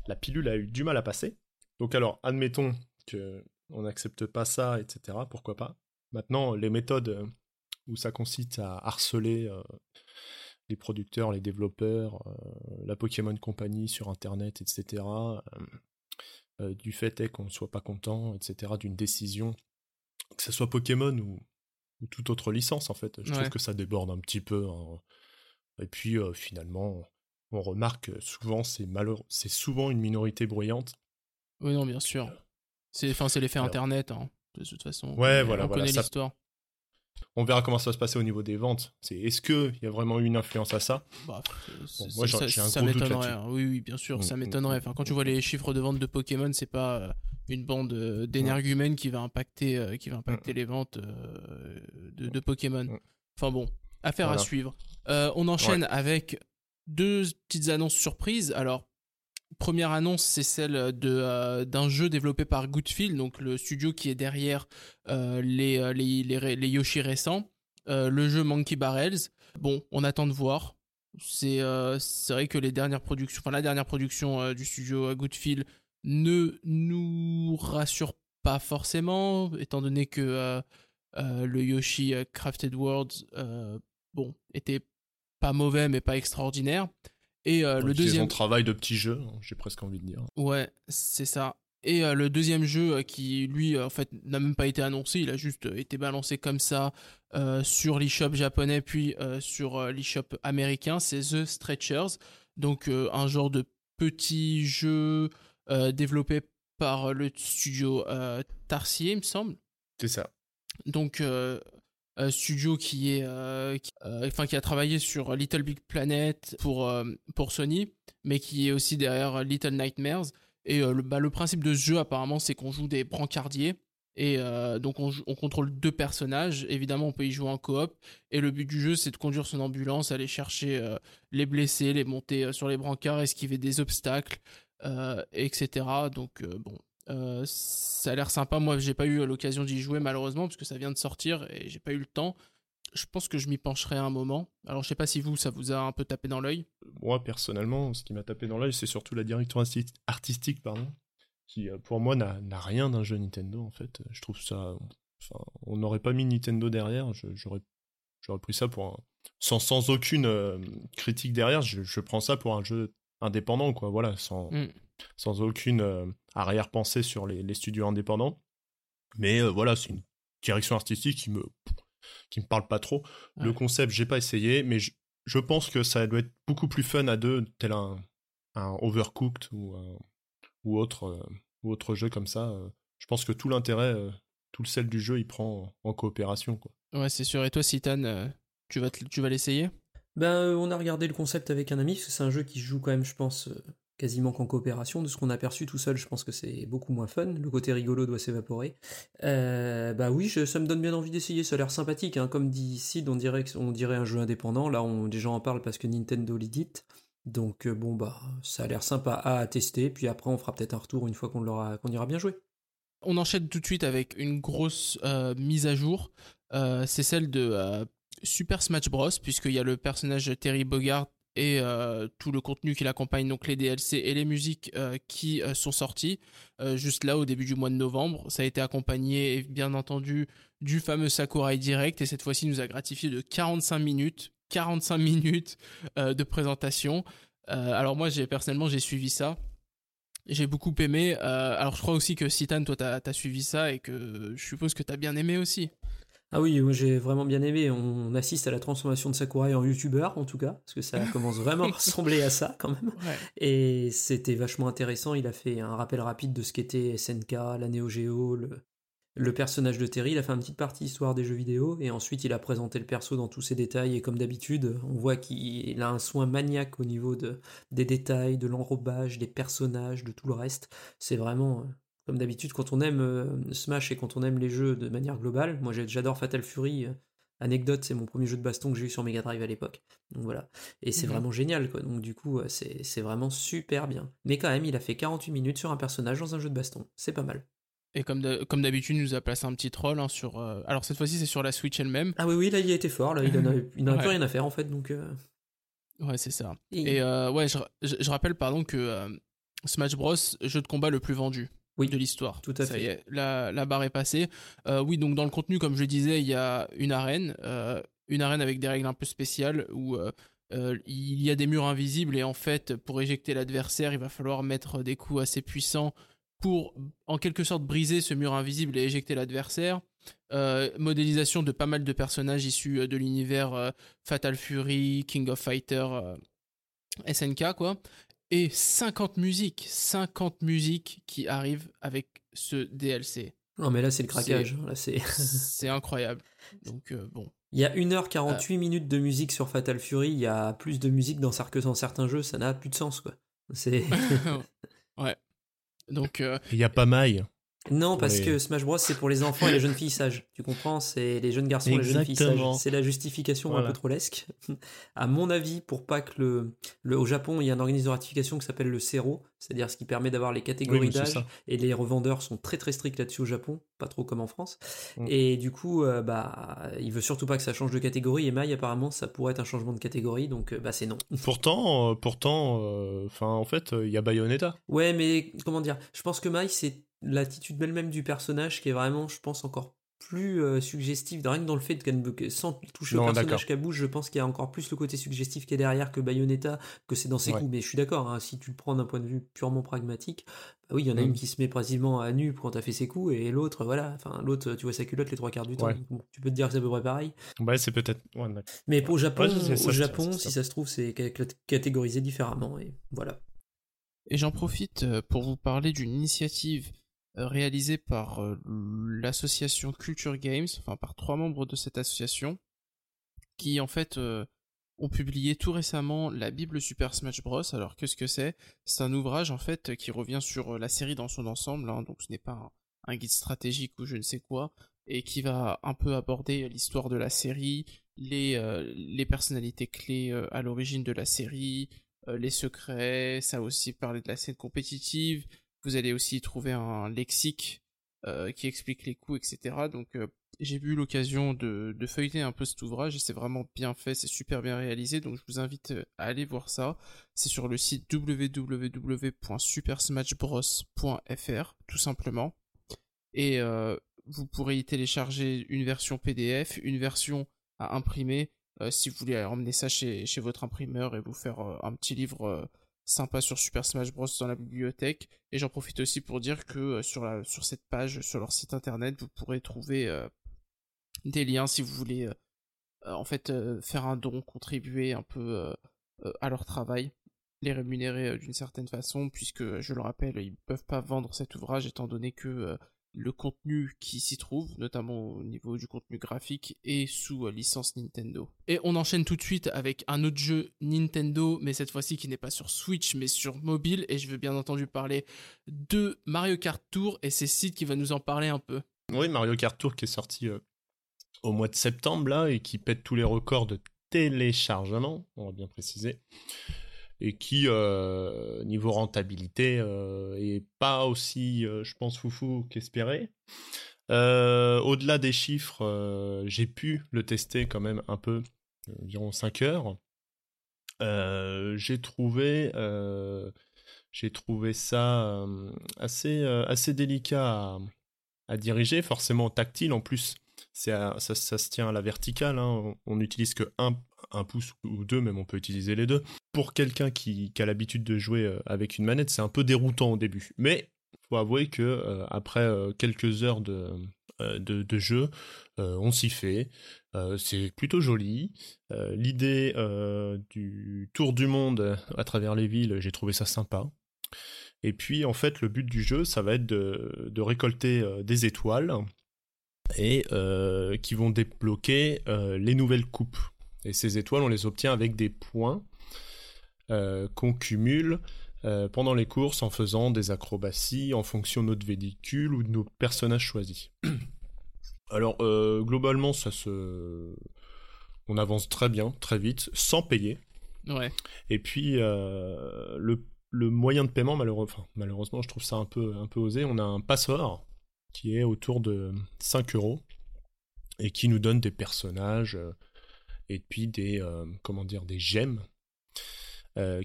la pilule a eu du mal à passer. Donc alors, admettons que on n'accepte pas ça, etc. Pourquoi pas? Maintenant, les méthodes euh, où ça consiste à harceler euh, les producteurs, les développeurs, euh, la Pokémon Company sur Internet, etc. du fait est qu'on ne soit pas content, etc. D'une décision, que ce soit Pokémon ou, ou toute autre licence, en fait. Je Ouais. trouve que ça déborde un petit peu. hein. Et puis, finalement, on remarque que souvent, c'est malheureux, c'est souvent une minorité bruyante. Oui, non, bien sûr. C'est enfin, c'est l'effet Alors- Internet, hein, de toute façon. Ouais, On- voilà, On voilà, connaît l'histoire. On verra comment ça va se passer au niveau des ventes. C'est est-ce que il y a vraiment eu une influence à ça? Bah, c'est- Bon, c'est- moi, j'ai- ça, j'ai un ça gros doute m'étonnerait. là-dessus. hein. Oui, oui, bien sûr, Mm, ça mm, m'étonnerait. mm, Enfin, quand tu mm. vois les chiffres de vente de Pokémon, c'est pas euh, une bande euh, d'énergumènes qui va impacter, euh, qui va impacter les ventes euh, de, de Pokémon. Mm. Enfin bon, affaire à suivre. Euh, on enchaîne avec deux petites annonces surprises. Alors, première annonce, c'est celle de euh, d'un jeu développé par Goodfield, donc le studio qui est derrière euh, les, euh, les, les, les Yoshi récents. Le jeu Monkey Barrels. Bon, on attend de voir. C'est c'est vrai que les dernières productions, enfin la dernière production du studio Goodfield ne nous rassure pas forcément, étant donné que le Yoshi Crafted Worlds, bon, était pas mauvais mais pas extraordinaire. Et euh, le deuxième, travail de petit jeu, hein, j'ai presque envie de dire. Ouais, c'est ça. Et euh, le deuxième jeu euh, qui, lui, euh, en fait, n'a même pas été annoncé, il a juste été balancé comme ça euh, sur l'eShop japonais puis sur l'eShop américain, c'est The Stretchers. Donc un genre de petit jeu développé par le studio Tarsier, il me semble C'est ça. donc euh, studio qui est euh, euh, enfin qui a travaillé sur Little Big Planet pour pour Sony mais qui est aussi derrière Little Nightmares. Et le, bah, le principe de ce jeu apparemment c'est qu'on joue des brancardiers et donc on, on contrôle deux personnages. Évidemment on peut y jouer en coop. Et le but du jeu c'est de conduire son ambulance aller chercher les blessés les monter sur les brancards esquiver des obstacles etc donc bon euh, ça a l'air sympa. Moi, j'ai pas eu l'occasion d'y jouer malheureusement parce que ça vient de sortir et j'ai pas eu le temps. Je pense que je m'y pencherai un moment. Alors, je sais pas si vous, ça vous a un peu tapé dans l'œil. Moi, personnellement, ce qui m'a tapé dans l'œil, c'est surtout la direction arti- artistique, pardon, qui, euh, pour moi, n'a rien d'un jeu Nintendo, en fait. Je trouve ça... Enfin, on n'aurait pas mis Nintendo derrière, j'aurais j'aurais pris ça pour un... Sans, sans aucune euh, critique derrière, je, je prends ça pour un jeu indépendant, quoi, voilà, sans, Mm. sans aucune euh, arrière-pensée sur les, les studios indépendants. Mais euh, voilà, c'est une direction artistique qui me qui me parle pas trop. Le concept, j'ai pas essayé, mais je, je pense que ça doit être beaucoup plus fun à deux, tel un, un Overcooked ou, un- ou, autre, euh, ou autre jeu comme ça. euh. Je pense que tout l'intérêt, euh, tout le sel du jeu, il prend en, en coopération. Quoi. Ouais, c'est sûr. Et toi, Citan, tu vas, te- tu vas l'essayer? Ben, on a regardé le concept avec un ami, parce que c'est un jeu qui joue quand même, je pense, euh, quasiment qu'en coopération. De ce qu'on a perçu tout seul, je pense que c'est beaucoup moins fun. Le côté rigolo doit s'évaporer. Euh, bah oui, je- ça me donne bien envie d'essayer. Ça a l'air sympathique. hein. Comme dit Sid, on dirait, dirait un jeu indépendant. Là, on, les gens en parlent parce que Nintendo l'édite. Donc, euh, bon, bah, ça a l'air sympa à tester. Puis après, on fera peut-être un retour une fois qu'on l'aura, ira bien jouer. On enchaîne tout de suite avec une grosse euh, mise à jour. C'est celle de Super Smash Bros. Puisqu'il y a le personnage Terry Bogard et euh, tout le contenu qui l'accompagne, donc les DLC et les musiques euh, qui euh, sont sorties euh, juste là au début du mois de novembre. Ça a été accompagné, bien entendu, du fameux Sakurai Direct et cette fois-ci nous a gratifié de 45 minutes. 45 minutes de présentation. Alors moi, personnellement, j'ai suivi ça. J'ai beaucoup aimé. Alors, je crois aussi que Citan, toi, t'as as suivi ça et que je suppose que t'as bien aimé aussi. Ah oui, moi j'ai vraiment bien aimé. On assiste à la transformation de Sakurai en youtubeur, en tout cas, parce que ça commence vraiment à ressembler à ça quand même. Et c'était vachement intéressant. Il a fait un rappel rapide de ce qu'était SNK, la Neo Geo, le, le personnage de Terry. Il a fait une petite partie histoire des jeux vidéo, et ensuite il a présenté le perso dans tous ses détails. Et comme d'habitude, on voit qu'il a un soin maniaque au niveau de, des détails, de l'enrobage, des personnages, de tout le reste. C'est vraiment comme d'habitude, quand on aime euh, Smash et quand on aime les jeux de manière globale, moi j'adore Fatal Fury. Euh, anecdote, c'est mon premier jeu de baston que j'ai eu sur Mega Drive à l'époque. Donc voilà. Et c'est mhm. vraiment génial, quoi. Donc du coup, euh, c'est vraiment super bien. Mais quand même, il a fait 48 minutes sur un personnage dans un jeu de baston. C'est pas mal. Et comme d'habitude, il nous a placé un petit troll hein, sur. Alors cette fois-ci, c'est sur la Switch elle-même. Ah oui, oui, là, il a été fort. Là, il n'en a, plus rien à faire en fait. Donc. Ouais, c'est ça. Et, ouais, je, je, rappelle pardon que Smash Bros, jeu de combat le plus vendu oui, de l'histoire. Tout à fait. la, la, barre est passée. Euh, oui, donc dans le contenu, comme je disais, il y a une arène, euh, une arène avec des règles un peu spéciales où euh, il y a des murs invisibles et en fait, pour éjecter l'adversaire, il va falloir mettre des coups assez puissants pour, en quelque sorte, briser ce mur invisible et éjecter l'adversaire. modélisation de pas mal de personnages issus de l'univers Fatal Fury, King of Fighter, SNK, quoi et 50 musiques, 50 musiques qui arrivent avec ce DLC. Non mais là c'est le craquage, c'est incroyable. Donc euh, bon. Il y a 1h48 minutes de musique sur Fatal Fury, il y a plus de musique dans, que dans certains jeux, ça n'a plus de sens quoi. C'est Ouais. Donc euh, il y a pas maille. Non, parce que Smash Bros c'est pour les enfants et les jeunes filles sages. Tu comprends C'est les jeunes garçons et les jeunes filles sages. C'est la justification un peu trop lesque. à mon avis, pour pas que le, le au Japon, il y a un organisme de ratification qui s'appelle le CERO, c'est-à-dire ce qui permet d'avoir les catégories d'âge. Et les revendeurs sont très très stricts là-dessus au Japon, pas trop comme en France. Mm. Et du coup, euh, bah, il veut surtout pas que ça change de catégorie. Et Maï, apparemment, ça pourrait être un changement de catégorie, donc euh, bah c'est non. Pourtant, euh, pourtant, enfin, en fait, il y a Bayonetta. Ouais, mais comment dire? Je pense que Maï, c'est l'attitude même du personnage qui est vraiment, je pense, encore plus euh, suggestive, rien que dans le fait de sans toucher au personnage qu'elle bouge, je pense qu'il y a encore plus le côté suggestif qui est derrière que Bayonetta, que c'est dans ses coups. Mais je suis d'accord, hein, si tu le prends d'un point de vue purement pragmatique, bah oui, il y en a mm. une qui se met précisément à nu quand t'as fait ses coups, et l'autre, voilà, enfin l'autre, tu vois sa culotte les trois quarts du temps. tu peux te dire que c'est à peu près pareil. Ouais, c'est peut-être. mais au Japon, au Japon, si ça se trouve, c'est catégorisé différemment, et voilà. Et j'en profite euh, pour vous parler d'une initiative réalisé par euh, l'association Culture Games, enfin par trois membres de cette association, qui en fait euh, ont publié tout récemment la Bible Super Smash Bros. Alors qu'est-ce que c'est? C'est un ouvrage en fait qui revient sur la série dans son ensemble, hein, donc ce n'est pas un, guide stratégique ou je ne sais quoi, et qui va un peu aborder l'histoire de la série, les, les personnalités clés à l'origine de la série, les secrets, ça aussi parlé de la scène compétitive, vous allez aussi trouver un lexique euh, qui explique les coûts, etc. Donc euh, j'ai eu l'occasion de, feuilleter un peu cet ouvrage et c'est vraiment bien fait, c'est super bien réalisé, donc je vous invite euh, à aller voir ça. C'est sur le site www.supersmashbros.fr tout simplement. Et vous pourrez y télécharger une version PDF, une version à imprimer, si vous voulez emmener ça chez, chez votre imprimeur et vous faire un petit livre sympa sur Super Smash Bros dans la bibliothèque. Et j'en profite aussi pour dire que euh, sur, cette page sur leur site internet vous pourrez trouver euh, des liens si vous voulez euh, en fait faire un don contribuer un peu à leur travail les rémunérer d'une certaine façon puisque je le rappelle ils peuvent pas vendre cet ouvrage étant donné que le contenu qui s'y trouve, notamment au niveau du contenu graphique, est sous euh, licence Nintendo. Et on enchaîne tout de suite avec un autre jeu Nintendo, mais cette fois-ci qui n'est pas sur Switch, mais sur mobile, et je veux bien entendu parler de Mario Kart Tour, et c'est Sid qui va nous en parler un peu. Oui, Mario Kart Tour qui est sorti euh, au mois de septembre, là, et qui pète tous les records de téléchargement, on va bien préciser et qui, euh, niveau rentabilité, euh, est pas aussi, euh, je pense, foufou qu'espéré. Au-delà des chiffres, j'ai pu le tester quand même un peu, environ 5 heures. j'ai trouvé, trouvé ça assez, assez délicat à, diriger, forcément tactile en plus. Ça, ça, se tient à la verticale, hein. on n'utilise que un pouce ou deux, même on peut utiliser les deux. Pour quelqu'un qui, a l'habitude de jouer euh, avec une manette, c'est un peu déroutant au début. Mais faut avouer que euh, après euh, quelques heures de, de, de jeu, on s'y fait. C'est plutôt joli. L'idée du tour du monde à travers les villes, j'ai trouvé ça sympa. Et puis en fait, le but du jeu, ça va être de, de récolter des étoiles et qui vont débloquer les nouvelles coupes. Et ces étoiles, on les obtient avec des points qu'on cumule euh, pendant les courses en faisant des acrobaties en fonction de notre véhicule ou de nos personnages choisis. Alors euh, globalement, ça se, on avance très bien, très vite, sans payer. Ouais. Et puis euh, le, le moyen de paiement, malheureux- enfin, malheureusement, je trouve ça un peu, un peu osé. On a un passeport qui est autour de 5 euros et qui nous donne des personnages euh, et puis des, euh, comment dire, des gemmes euh,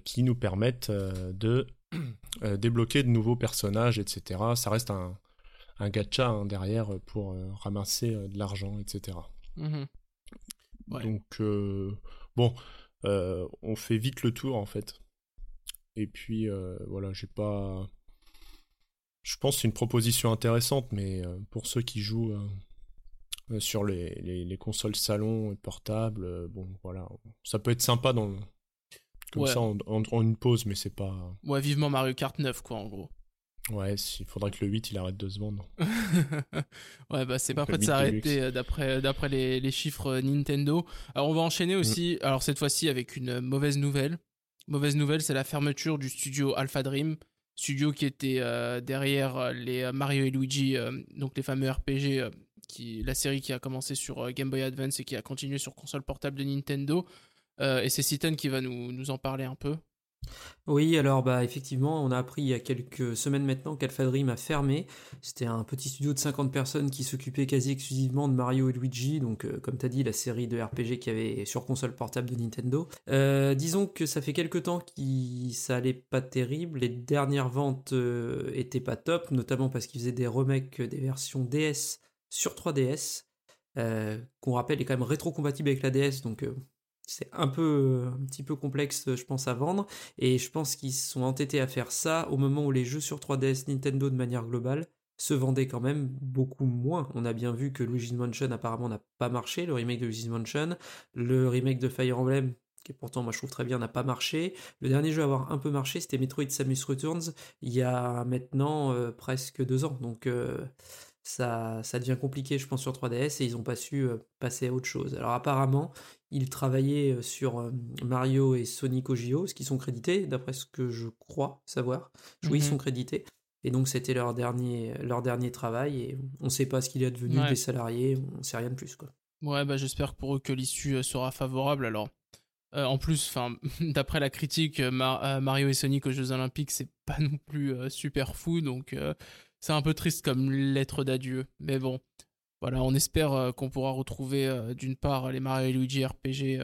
qui nous permettent euh, de euh, débloquer de nouveaux personnages, etc. Ça reste un, un gacha hein, derrière pour euh, ramasser euh, de l'argent, etc. Mhm. Ouais. Donc, euh, bon, euh, on fait vite le tour en fait. Et puis, euh, voilà, j'ai pas. Je pense que c'est une proposition intéressante, mais euh, pour ceux qui jouent euh, euh, sur les, les, les consoles salon et portables, euh, bon, voilà, ça peut être sympa dans le- Comme Ouais. ça, en, en- en une pause, mais c'est pas. Ouais, vivement Mario Kart 9, quoi, en gros. Ouais, il faudrait que le 8 il arrête de se vendre. ouais, bah c'est pas prêt de s'arrêter euh, d'après d'après les, les chiffres euh, Nintendo. Alors on va enchaîner Mm. aussi. Alors cette fois-ci avec une euh, mauvaise nouvelle. Mauvaise nouvelle, c'est la fermeture du studio Alpha Dream, studio qui était euh, derrière euh, les euh, Mario et Luigi, euh, donc les fameux RPG, euh, qui la série qui a commencé sur euh, Game Boy Advance et qui a continué sur console portable de Nintendo. Euh, et c'est Citan qui va nous, nous en parler un peu. Oui, alors bah effectivement, on a appris il y a quelques semaines maintenant qu'Alpha Dream a fermé. C'était un petit studio de 50 personnes qui s'occupait quasi exclusivement de Mario et Luigi, donc euh, comme tu as dit, la série de RPG qu'il y avait sur console portable de Nintendo. Euh, disons que ça fait quelques temps que ça allait pas terrible, les dernières ventes euh, étaient pas top, notamment parce qu'ils faisaient des remakes des versions DS sur 3DS, euh, qu'on rappelle est quand même rétro-compatible avec la DS, donc c'est un peu un petit peu complexe je pense à vendre. Et je pense qu'ils se sont entêtés à faire ça au moment où les jeux sur 3DS Nintendo de manière globale se vendaient quand même beaucoup moins. On a bien vu que Luigi's Mansion apparemment n'a pas marché, le remake de Luigi's Mansion, le remake de Fire Emblem qui pourtant moi je trouve très bien n'a pas marché. Le dernier jeu à avoir un peu marché c'était Metroid Samus Returns il y a maintenant euh, presque deux ans. Donc euh, ça, ça devient compliqué je pense sur 3DS et ils n'ont pas su euh, passer à autre chose. Alors apparemment ils travaillaient euh, sur euh, Mario et Sonic Ogio, ce qui sont crédités, d'après ce que je crois savoir. Oui, ils Mhm. sont crédités. Et donc c'était leur dernier, leur dernier travail et on ne sait pas ce qu'il est Ouais. des salariés, on ne sait rien de plus. Quoi. Ouais, bah j'espère pour eux que l'issue euh, sera favorable. Alors, euh, en plus, enfin, d'après la critique, Mar- euh, Mario et Sonic aux Jeux Olympiques, c'est pas non plus euh, super fou, donc c'est un peu triste comme lettre d'adieu. Mais bon, voilà, on espère euh, qu'on pourra retrouver euh, d'une part les Mario et Luigi RPG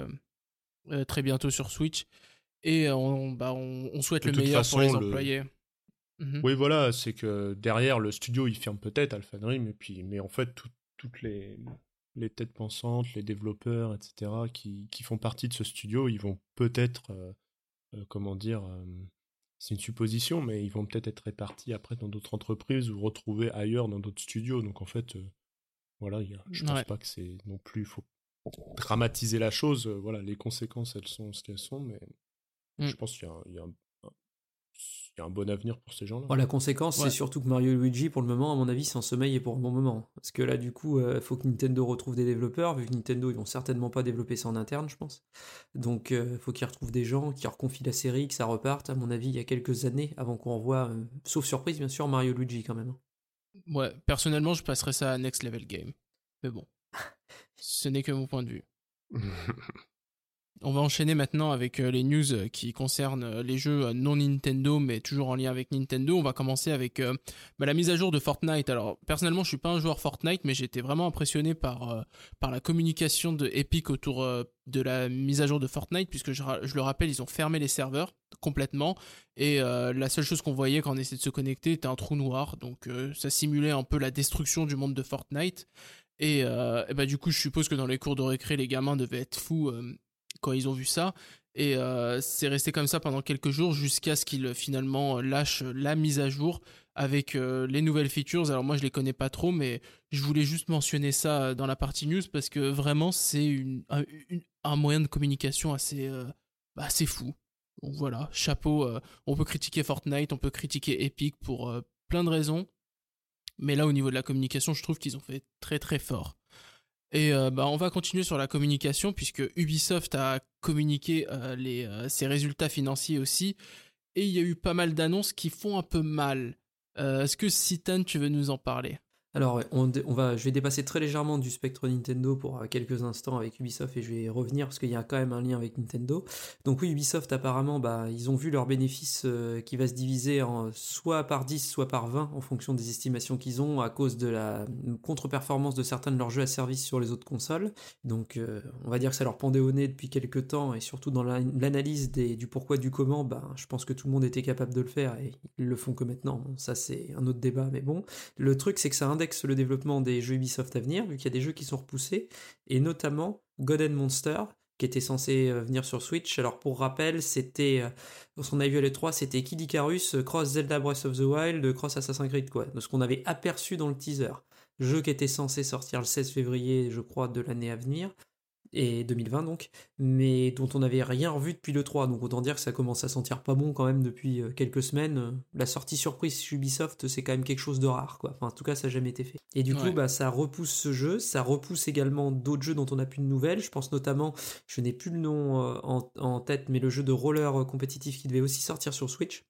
euh, très bientôt sur Switch, et on, bah, on, on souhaite De le meilleur pour les le- employés. Mhm. Oui, voilà, c'est que derrière le studio, il ferme peut-être Alpha Dream, et puis, mais en fait, tout- toutes les, les têtes pensantes, les développeurs, etc., qui, qui font partie de ce studio, ils vont peut-être, euh, euh, comment dire, euh, c'est une supposition, mais ils vont peut-être être répartis après dans d'autres entreprises ou retrouvés ailleurs dans d'autres studios. Donc en fait, voilà, il y a- je pense Ouais. pas que c'est non plus, faut dramatiser la chose. euh, voilà, les conséquences, elles sont ce qu'elles sont, mais Mm. je pense qu'il y a, un- il y a un- un- il y a un bon avenir pour ces gens-là. Bon, la conséquence, Ouais. c'est surtout que Mario et Luigi, pour le moment, à mon avis, s'en sommeil et pour un bon moment. Parce que là, du coup, il faut que Nintendo retrouve des développeurs, vu que Nintendo, ils vont certainement pas développer ça en interne, je pense. Donc, il faut qu'ils retrouvent des gens, qu'ils reconfient la série, que ça reparte, à mon avis, il y a quelques années, avant qu'on revoie, euh, sauf surprise, bien sûr, Mario et Luigi quand même. Ouais, personnellement, je passerais ça à Next Level Game. Mais bon, ce n'est que mon point de vue. On va enchaîner maintenant avec euh, les news euh, qui concernent euh, les jeux non Nintendo, mais toujours en lien avec Nintendo. On va commencer avec bah, la mise à jour de Fortnite. Alors, personnellement, je suis pas un joueur Fortnite, mais été vraiment impressionné par, la communication de Epic autour de la mise à jour de Fortnite, puisque je, le rappelle, ils ont fermé les serveurs complètement, et la seule chose qu'on voyait quand on essayait de se connecter était un trou noir. Donc, ça simulait un peu la destruction du monde de Fortnite. Et, et bah, du coup, je suppose que dans les cours de récré, les gamins devaient être fous quand ils ont vu ça. Et euh, c'est resté comme ça pendant quelques jours jusqu'à ce qu'il finalement lâche la mise à jour avec euh, les nouvelles features. Alors moi je les connais pas trop, mais je voulais juste mentionner ça dans la partie news parce que vraiment c'est un, moyen de communication assez, euh, bah, assez fou. Donc voilà, chapeau. euh, on peut critiquer Fortnite, on peut critiquer Epic pour euh, plein de raisons, mais là au niveau de la communication, je trouve qu'ils ont fait très très fort. Et euh, bah, on va continuer sur la communication puisque Ubisoft a communiqué euh, les, euh, ses résultats financiers aussi. Et il y a eu pas mal d'annonces qui font un peu mal. Est-ce que Citan, tu veux nous en parler? Alors, on, va, je vais dépasser très légèrement du spectre Nintendo pour euh, quelques instants avec Ubisoft et je vais revenir parce qu'il y a quand même un lien avec Nintendo. Donc oui, Ubisoft apparemment, bah, ils ont vu leur bénéfice euh, qui va se diviser en soit par 10, soit par 20 en fonction des estimations qu'ils ont à cause de la contre-performance de certains de leurs jeux à service sur les autres consoles. Donc euh, on va dire que ça leur pendait au nez depuis quelques temps et surtout dans la- l'analyse du pourquoi du comment, bah, je pense que tout le monde était capable de le faire et ils le font que maintenant. Ça c'est un autre débat, mais bon. Le truc, c'est que ça indexe le développement des jeux Ubisoft à venir, vu qu'il y a des jeux qui sont repoussés, et notamment God and Monster, qui était censé euh, venir sur Switch. Alors pour rappel, c'était, euh, qu'on a vu à l'E3, c'était Kid Icarus, euh, Cross Zelda Breath of the Wild, Cross Assassin's Creed, quoi, de ce qu'on avait aperçu dans le teaser. Jeu qui était censé sortir le 16 février, je crois, de l'année à venir, et 2020 donc, mais dont on n'avait rien revu depuis le 3, donc autant dire que ça commence à sentir pas bon quand même depuis euh, quelques semaines. Euh, La sortie surprise chez Ubisoft, c'est quand même quelque chose de rare, quoi. Enfin, en tout cas, ça n'a jamais été fait. Et du coup, bah, ça repousse ce jeu, ça repousse également d'autres jeux dont on n'a plus de nouvelles. Je pense notamment, je n'ai plus le nom euh, en, en tête, mais le jeu de roller compétitif qui devait aussi sortir sur Switch.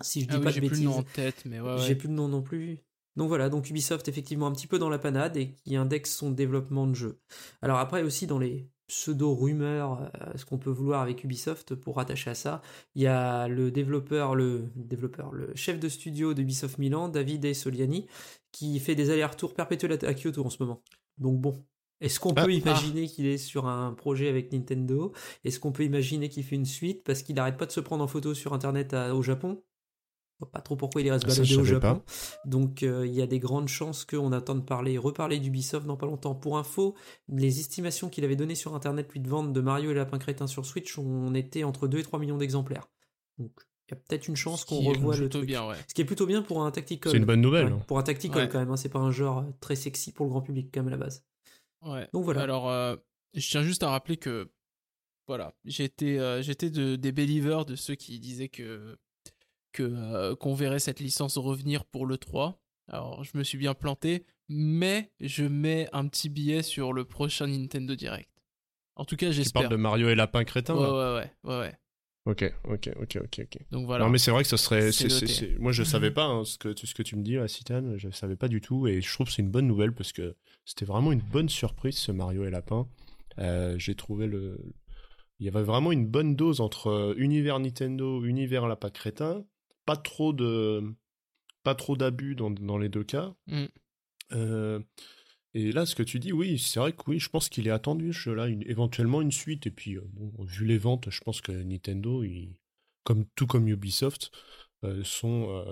Si je dis Ah oui, pas de j'ai plus bêtises. le nom en tête, mais ouais, ouais. J'ai plus le nom non plus. Donc voilà, donc Ubisoft effectivement un petit peu dans la panade et qui indexe son développement de jeu. Alors après aussi dans les pseudo-rumeurs, euh, ce qu'on peut vouloir avec Ubisoft pour rattacher à ça, il y a le développeur, le développeur, le chef de studio d'Ubisoft Milan, Davide Soliani, qui fait des allers-retours perpétuels à Kyoto en ce moment. Donc bon, est-ce qu'on Ah, peut ah. imaginer qu'il est sur un projet avec Nintendo? Est-ce qu'on peut imaginer qu'il fait une suite parce qu'il n'arrête pas de se prendre en photo sur Internet à- au Japon? Je vois Pas trop pourquoi il reste Ah, baladé au Japon. Donc euh, il y a des grandes chances qu'on attende parler, reparler d'Ubisoft dans pas longtemps. Pour info, les estimations qu'il avait données sur Internet lui de vente de Mario et Lapin Crétin sur Switch, on était entre 2 et 3 millions d'exemplaires. Donc il y a peut-être une chance Ce qu'on revoie le truc. bien, ouais. Ce qui est plutôt bien pour un tactical. C'est une bonne nouvelle. Ouais, hein. pour un tactical Ouais. quand même, hein, c'est pas un genre euh, très sexy pour le grand public quand même à la base. Ouais. Donc voilà. Alors, euh, je tiens juste à rappeler que, voilà, j'étais euh, j'étais de, des believers de ceux qui disaient que que euh, qu'on verrait cette licence revenir pour le 3. Alors, je me suis bien planté, mais je mets un petit billet sur le prochain Nintendo Direct. En tout cas, Tu j'espère. parles de Mario et Lapin Crétin Ouais, là? Ouais, ouais, ouais, ouais. Ok, ok, ok, ok, ok. Donc voilà. Non mais c'est vrai que ce serait. Moi je savais pas hein, ce que ce que tu me dis Citan. Je savais pas du tout et je trouve que c'est une bonne nouvelle parce que c'était vraiment une bonne surprise ce Mario et Lapin. Euh, J'ai trouvé le. Il y avait vraiment une bonne dose entre euh, univers Nintendo, univers Lapin Crétin. Pas trop de. Pas trop d'abus dans, dans les deux cas. Mm. Euh, et là, ce que tu dis, oui, c'est vrai que oui, je pense qu'il est attendu ce jeu-là, une- éventuellement une suite. Et puis, euh, bon, vu les ventes, je pense que Nintendo, il- comme tout comme Ubisoft, euh, sont,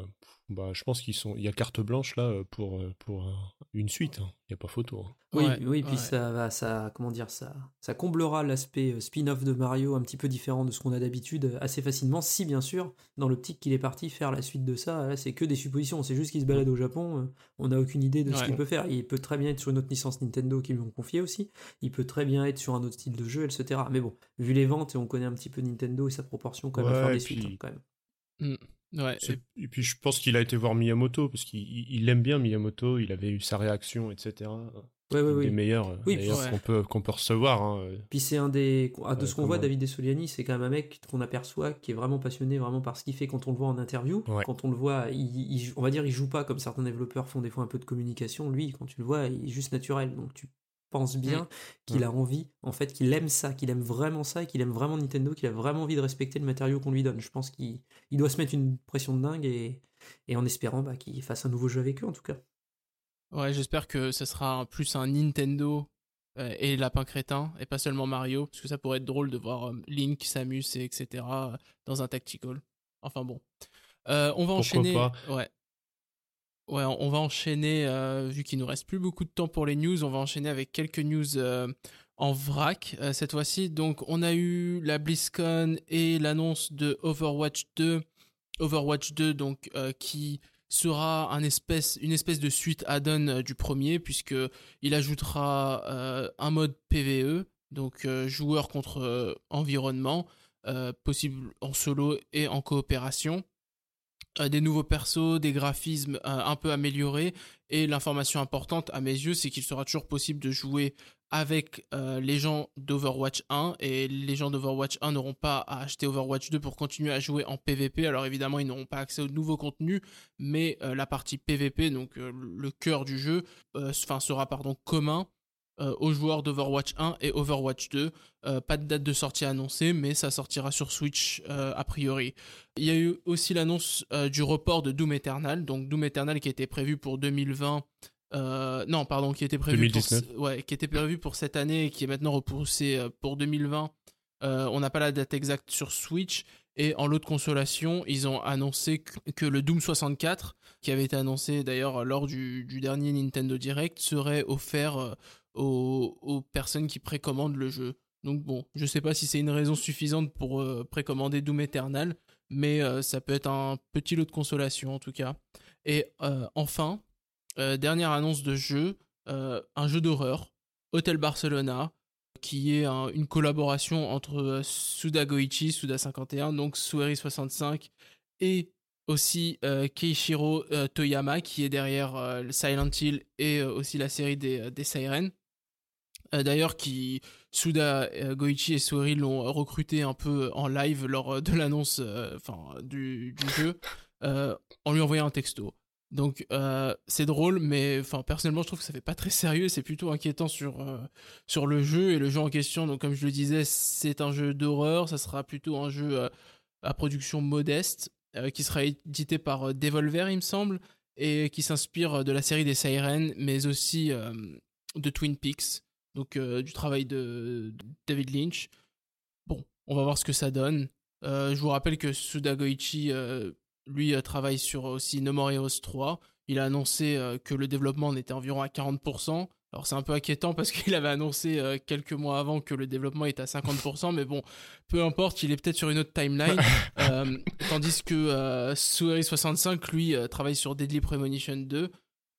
bah, je pense qu'ils sont, il y a carte blanche là euh, pour euh, pour euh, une suite. hein. Il n'y a pas photo. hein. Oui, Ouais, oui, puis ça va, ça, comment dire, ça, ça comblera l'aspect spin-off de Mario un petit peu différent de ce qu'on a d'habitude assez facilement, si bien sûr, dans l'optique qu'il est parti faire la suite de ça, là, c'est que des suppositions, c'est juste qu'il se balade au Japon, on n'a aucune idée de ce qu'il peut faire. Il peut très bien être sur une autre licence Nintendo qu'ils lui ont confié aussi, il peut très bien être sur un autre style de jeu, etc. Mais bon, vu les ventes et on connaît un petit peu Nintendo et sa proportion quand même à faire des suites, hein, quand même. Ouais, Et puis je pense qu'il a été voir Miyamoto parce qu'il il- il aime bien Miyamoto. Il avait eu sa réaction, etc. Ouais, ouais, ouais. Des meilleurs, euh, Oui, meilleurs ouais. qu'on peut qu'on peut recevoir. hein. Puis c'est un des. ah, de Euh, ce qu'on voit, David Dessoliani, c'est quand même un mec qu'on aperçoit qui est vraiment passionné vraiment par ce qu'il fait quand on le voit en interview. Ouais. Quand on le voit, il, il- on va dire, il joue pas comme certains développeurs font des fois un peu de communication. Lui, quand tu le vois, il est juste naturel. Donc tu penses bien qu'il Mm. a envie, en fait, qu'il aime ça, qu'il aime vraiment ça et qu'il aime vraiment Nintendo, qu'il a vraiment envie de respecter le matériau qu'on lui donne. Je pense qu'il il doit se mettre une pression de dingue et, et en espérant bah, qu'il fasse un nouveau jeu avec eux en tout cas. Ouais, j'espère que ce sera plus un Nintendo euh, et Lapin Crétin, et pas seulement Mario, parce que ça pourrait être drôle de voir euh, Link, Samus, et etc. euh, dans un tactical. Enfin bon. Euh, on va Pourquoi enchaîner. pas? Ouais. Ouais, on va enchaîner, euh, vu qu'il nous reste plus beaucoup de temps pour les news, on va enchaîner avec quelques news euh, en vrac euh, cette fois-ci. Donc on a eu la BlizzCon et l'annonce de Overwatch 2. Overwatch 2 donc qui sera une espèce de suite add-on du premier puisque il ajoutera un mode PVE donc joueur contre environnement possible en solo et en coopération. Euh, des nouveaux persos, des graphismes euh, un peu améliorés. Et l'information importante à mes yeux c'est qu'il sera toujours possible de jouer avec euh, les gens d'Overwatch 1 et les gens d'Overwatch 1 n'auront pas à acheter Overwatch 2 pour continuer à jouer en PvP. Alors évidemment, ils n'auront pas accès au nouveau contenu, mais la partie PvP, donc le cœur du jeu, sera pardon commun euh, aux joueurs d'Overwatch 1 et Overwatch 2. Euh, pas de date de sortie annoncée, mais ça sortira sur Switch euh, a priori. Il y a eu aussi l'annonce du report de Doom Eternal, donc Doom Eternal qui était prévu pour 2020. euh, non, pardon, qui était prévu 2019. pour ouais, qui était prévu pour cette année et qui est maintenant repoussé pour 2020. Euh, on n'a pas la date exacte sur Switch. Et en lot de consolation, ils ont annoncé que, le Doom 64, qui avait été annoncé d'ailleurs lors du, du dernier Nintendo Direct, serait offert aux, personnes qui précommandent le jeu. Donc bon, je sais pas si c'est une raison suffisante pour euh, précommander Doom Eternal, mais euh, ça peut être un petit lot de consolation en tout cas. Et euh, enfin, dernière annonce de jeu, un jeu d'horreur, Hotel Barcelona, qui est un- une collaboration entre Suda Goichi, Suda 51, donc Sueri 65, et aussi euh, Keishiro Toyama, qui est derrière le Silent Hill et aussi la série des, des Sirens. Euh, D'ailleurs, qui Suda euh, Goichi et Sueri l'ont recruté un peu en live lors euh, de l'annonce enfin, du, jeu, en lui envoyant un texto. Donc c'est drôle, mais enfin personnellement je trouve que ça fait pas très sérieux, c'est plutôt inquiétant sur sur le jeu et le jeu en question. Donc comme je le disais, c'est un jeu d'horreur, ça sera plutôt un jeu à production modeste qui sera édité par Devolver il me semble et qui s'inspire de la série des Sirens, mais aussi de Twin Peaks, donc euh, du travail de, de David Lynch. Bon, on va voir ce que ça donne. Euh, je vous rappelle que Suda Goichi euh, lui travaille sur aussi No More Heroes 3. Il a annoncé que le développement en était environ à 40%. Alors c'est un peu inquiétant parce qu'il avait annoncé euh, quelques mois avant que le développement était à 50%, mais bon, peu importe, il est peut-être sur une autre timeline. Euh, tandis que euh, Sueri65, lui, travaille sur Deadly Premonition 2.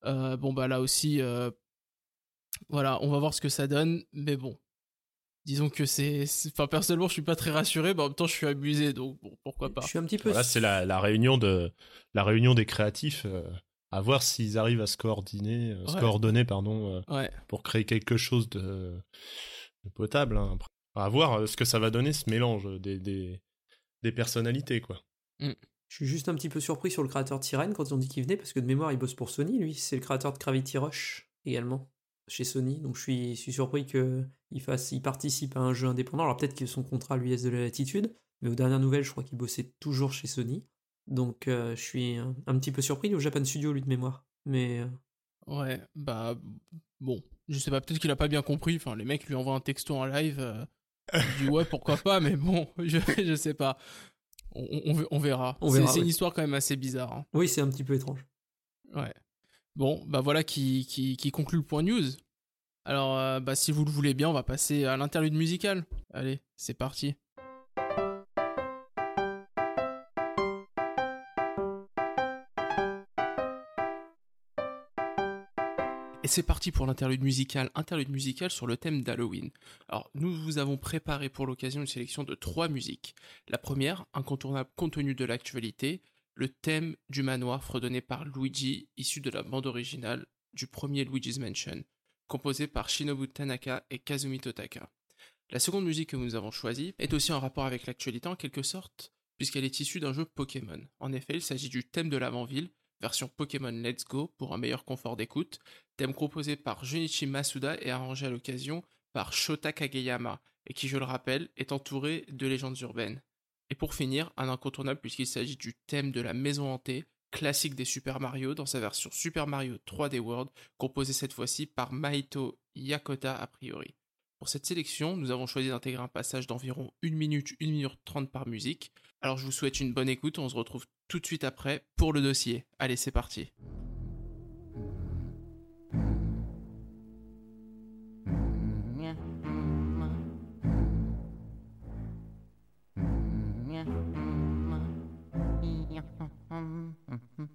Euh, bon bah là aussi, voilà, on va voir ce que ça donne, mais bon. Disons que c'est... Enfin personnellement je suis pas très rassuré, mais en même temps je suis abusé, donc bon, pourquoi pas. Je suis un petit peu. Voilà, c'est la, la réunion de la réunion des créatifs. euh, à voir s'ils arrivent à se coordonner, euh, se coordonner pardon, euh, Ouais. pour créer quelque chose de, de potable. hein. À voir ce que ça va donner ce mélange des, des, des personnalités quoi. Je suis juste un petit peu surpris sur le créateur de Sirène quand ils ont dit qu'il venait, parce que de mémoire, il bosse pour Sony, lui. C'est le créateur de Gravity Rush également, chez Sony. Donc je suis, je suis surpris qu'il fasse, il participe à un jeu indépendant. Alors peut-être que son contrat lui laisse de la latitude, mais aux dernières nouvelles, je crois qu'il bossait toujours chez Sony. Donc euh, je suis un, un petit peu surpris. Il est au Japan Studio, lui, de mémoire. Mais euh, Ouais, bah bon, je sais pas, peut-être qu'il a pas bien compris. Enfin, les mecs lui envoient un texto en live. euh, il dit ouais, pourquoi pas, mais bon, je, je sais pas. On, on- on verra. On C'est- verra, C'est une histoire quand même assez bizarre. hein. oui, c'est un petit peu étrange. Ouais. Bon, bah voilà qui, conclut le point news. Alors, euh, bah si vous le voulez bien, on va passer à l'interlude musical. Allez, c'est parti. Et c'est parti pour l'interlude musical, interlude musical sur le thème d'Halloween. Alors, nous vous avons préparé pour l'occasion une sélection de trois musiques. La première, incontournable compte tenu de l'actualité, le thème du manoir fredonné par Luigi, issu de la bande originale du premier Luigi's Mansion, composé par Shinobu Tanaka et Kazumi Totaka. La seconde musique que nous avons choisie est aussi en rapport avec l'actualité en quelque sorte, puisqu'elle est issue d'un jeu Pokémon. En effet, il s'agit du thème de l'avant-ville, version Pokémon Let's Go pour un meilleur confort d'écoute, thème composé par Junichi Masuda et arrangé à l'occasion par Shota Kageyama, et qui, je le rappelle, est entouré de légendes urbaines. Et pour finir, un incontournable puisqu'il s'agit du thème de la maison hantée, classique des Super Mario dans sa version Super Mario 3D World, composé cette fois-ci par Maito Yakota a priori. Pour cette sélection, nous avons choisi d'intégrer un passage d'environ 1 minute, 1 minute 30 par musique. Alors je vous souhaite une bonne écoute, on se retrouve tout de suite après pour le dossier. Allez, c'est parti. Mm-hmm.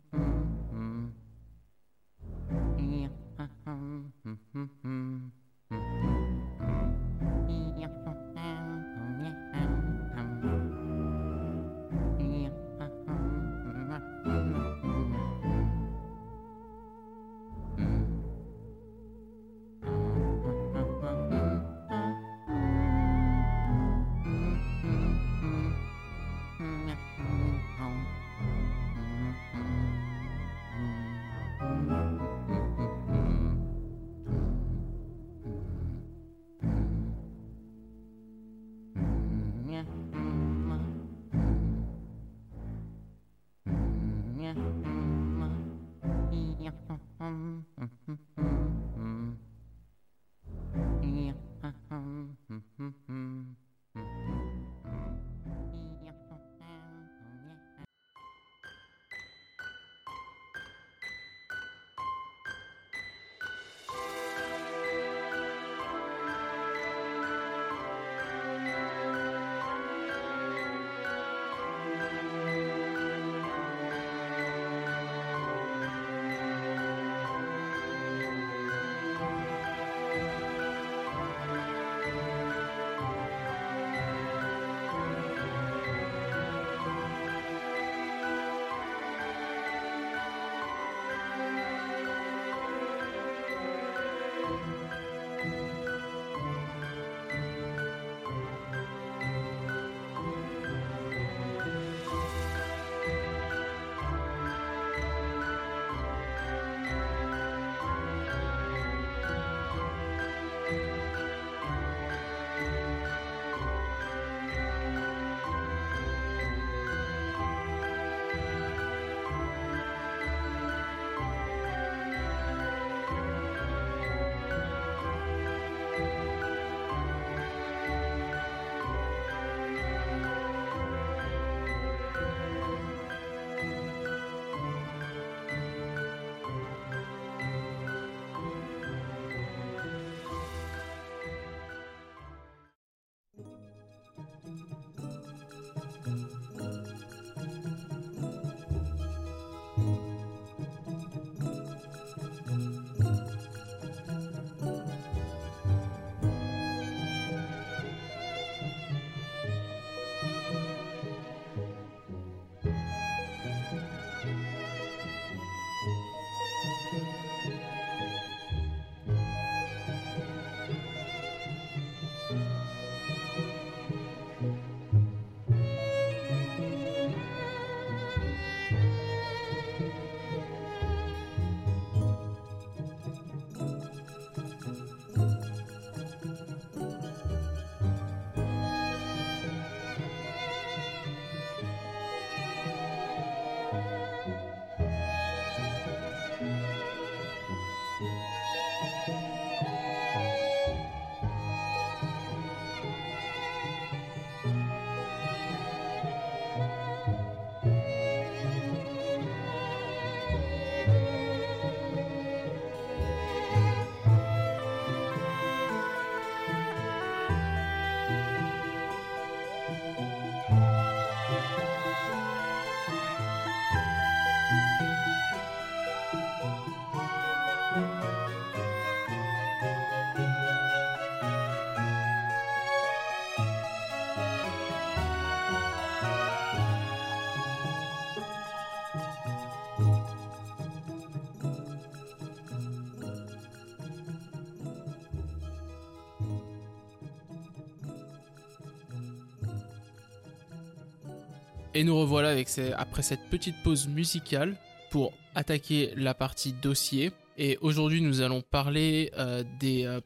Et nous revoilà avec après cette petite pause musicale pour attaquer la partie dossier. Et aujourd'hui, nous allons parler euh, des, euh,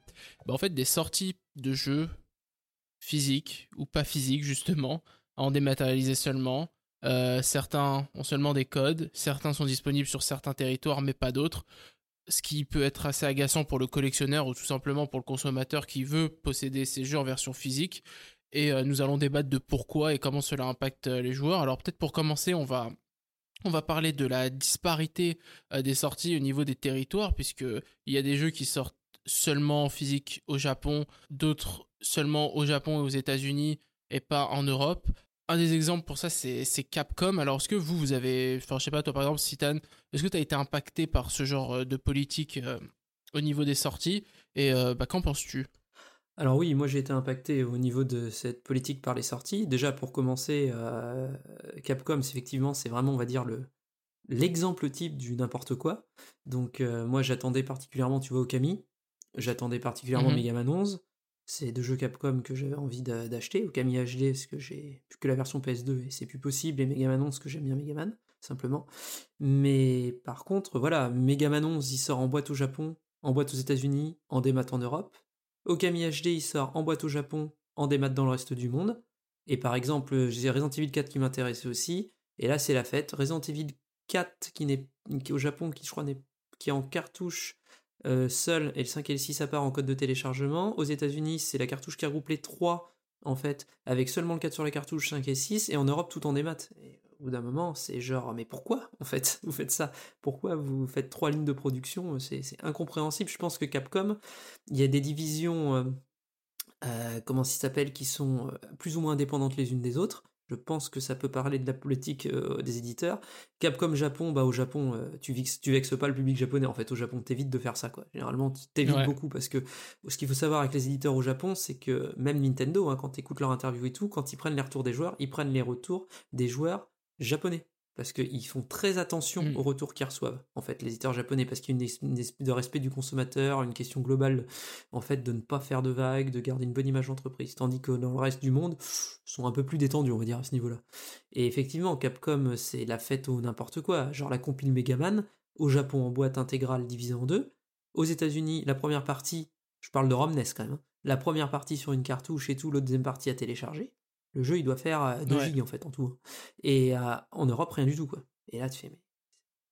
bah, en fait, des sorties de jeux physiques ou pas physiques justement, en dématérialisé seulement. Euh, certains ont seulement des codes, certains sont disponibles sur certains territoires, mais pas d'autres. Ce qui peut être assez agaçant pour le collectionneur ou tout simplement pour le consommateur qui veut posséder ces jeux en version physique et euh, nous allons débattre de pourquoi et comment cela impacte euh, les joueurs. Alors peut-être pour commencer, on va on va parler de la disparité euh, des sorties au niveau des territoires puisque il y a des jeux qui sortent seulement en physique au Japon, d'autres seulement au Japon et aux États-Unis et pas en Europe. Un des exemples pour ça, c'est Capcom. Alors, est-ce que vous, vous avez. Enfin, je sais pas, toi par exemple, Citan, est-ce que tu as été impacté par ce genre de politique au niveau des sorties? Et bah, qu'en penses-tu? Alors oui, moi j'ai été impacté au niveau de cette politique par les sorties. Déjà pour commencer, euh, Capcom, effectivement, c'est vraiment, on va dire, le l'exemple type du n'importe quoi. Donc euh, moi j'attendais particulièrement, tu vois, Okami. J'attendais particulièrement Mhm. Mega Man 11. C'est deux jeux Capcom que j'avais envie d'a- d'acheter. Okami HD, parce que j'ai plus que la version PS2 et c'est plus possible. Et Mega Man 11, parce que j'aime bien Mega Man, simplement. Mais par contre, voilà, Mega Man 11, il sort en boîte au Japon, en boîte aux États-Unis, en démat en Europe. Okami HD, il sort en boîte au Japon, en démat dans le reste du monde. Et par exemple, j'ai Resident Evil 4 qui m'intéressait aussi. Et là, c'est la fête. Resident Evil 4 qui n'est au Japon, qui je crois n'est qui est en cartouche, euh, seul, et le 5 et le 6 à part en code de téléchargement. Aux États-Unis, c'est la cartouche qui regroupe les 3 en fait, avec seulement le 4 sur les cartouches, 5 et 6, et en Europe tout en démat. Au bout d'un moment, c'est genre, mais pourquoi en fait vous faites ça? Pourquoi vous faites trois lignes de production? C'est incompréhensible. Je pense que Capcom, il y a des divisions, euh, euh, comment ça s'appelle, qui sont euh, plus ou moins indépendantes les unes des autres. Je pense que ça peut parler de la politique des éditeurs. Capcom Japon, bah au Japon, tu, vexes, tu vexes pas le public japonais. En fait, au Japon, t'évites de faire ça, quoi. Généralement, t'évites beaucoup parce que ce qu'il faut savoir avec les éditeurs au Japon, c'est que même Nintendo, hein, quand t'écoutes leur interview et tout, quand ils prennent les retours des joueurs, ils prennent les retours des joueurs japonais. Parce qu'ils font très attention Mm. aux retours qu'ils reçoivent, en fait, les éditeurs japonais, parce qu'il y a une, es- une espèce de respect du consommateur, une question globale, en fait, de ne pas faire de vagues, de garder une bonne image d'entreprise. Tandis que dans le reste du monde, pff, sont un peu plus détendus, on va dire, à ce niveau-là. Et effectivement, Capcom, c'est la fête au n'importe quoi. Genre la compile Megaman, au Japon en boîte intégrale divisée en deux. Aux États-Unis, la première partie, je parle de Romnes quand même, hein, la première partie sur une cartouche et tout, l'autre deuxième partie à télécharger. Le jeu, il doit faire euh, 2 Ouais. gigs en fait en tout. hein. Et euh, en Europe, rien du tout quoi. Et là, tu fais, mais,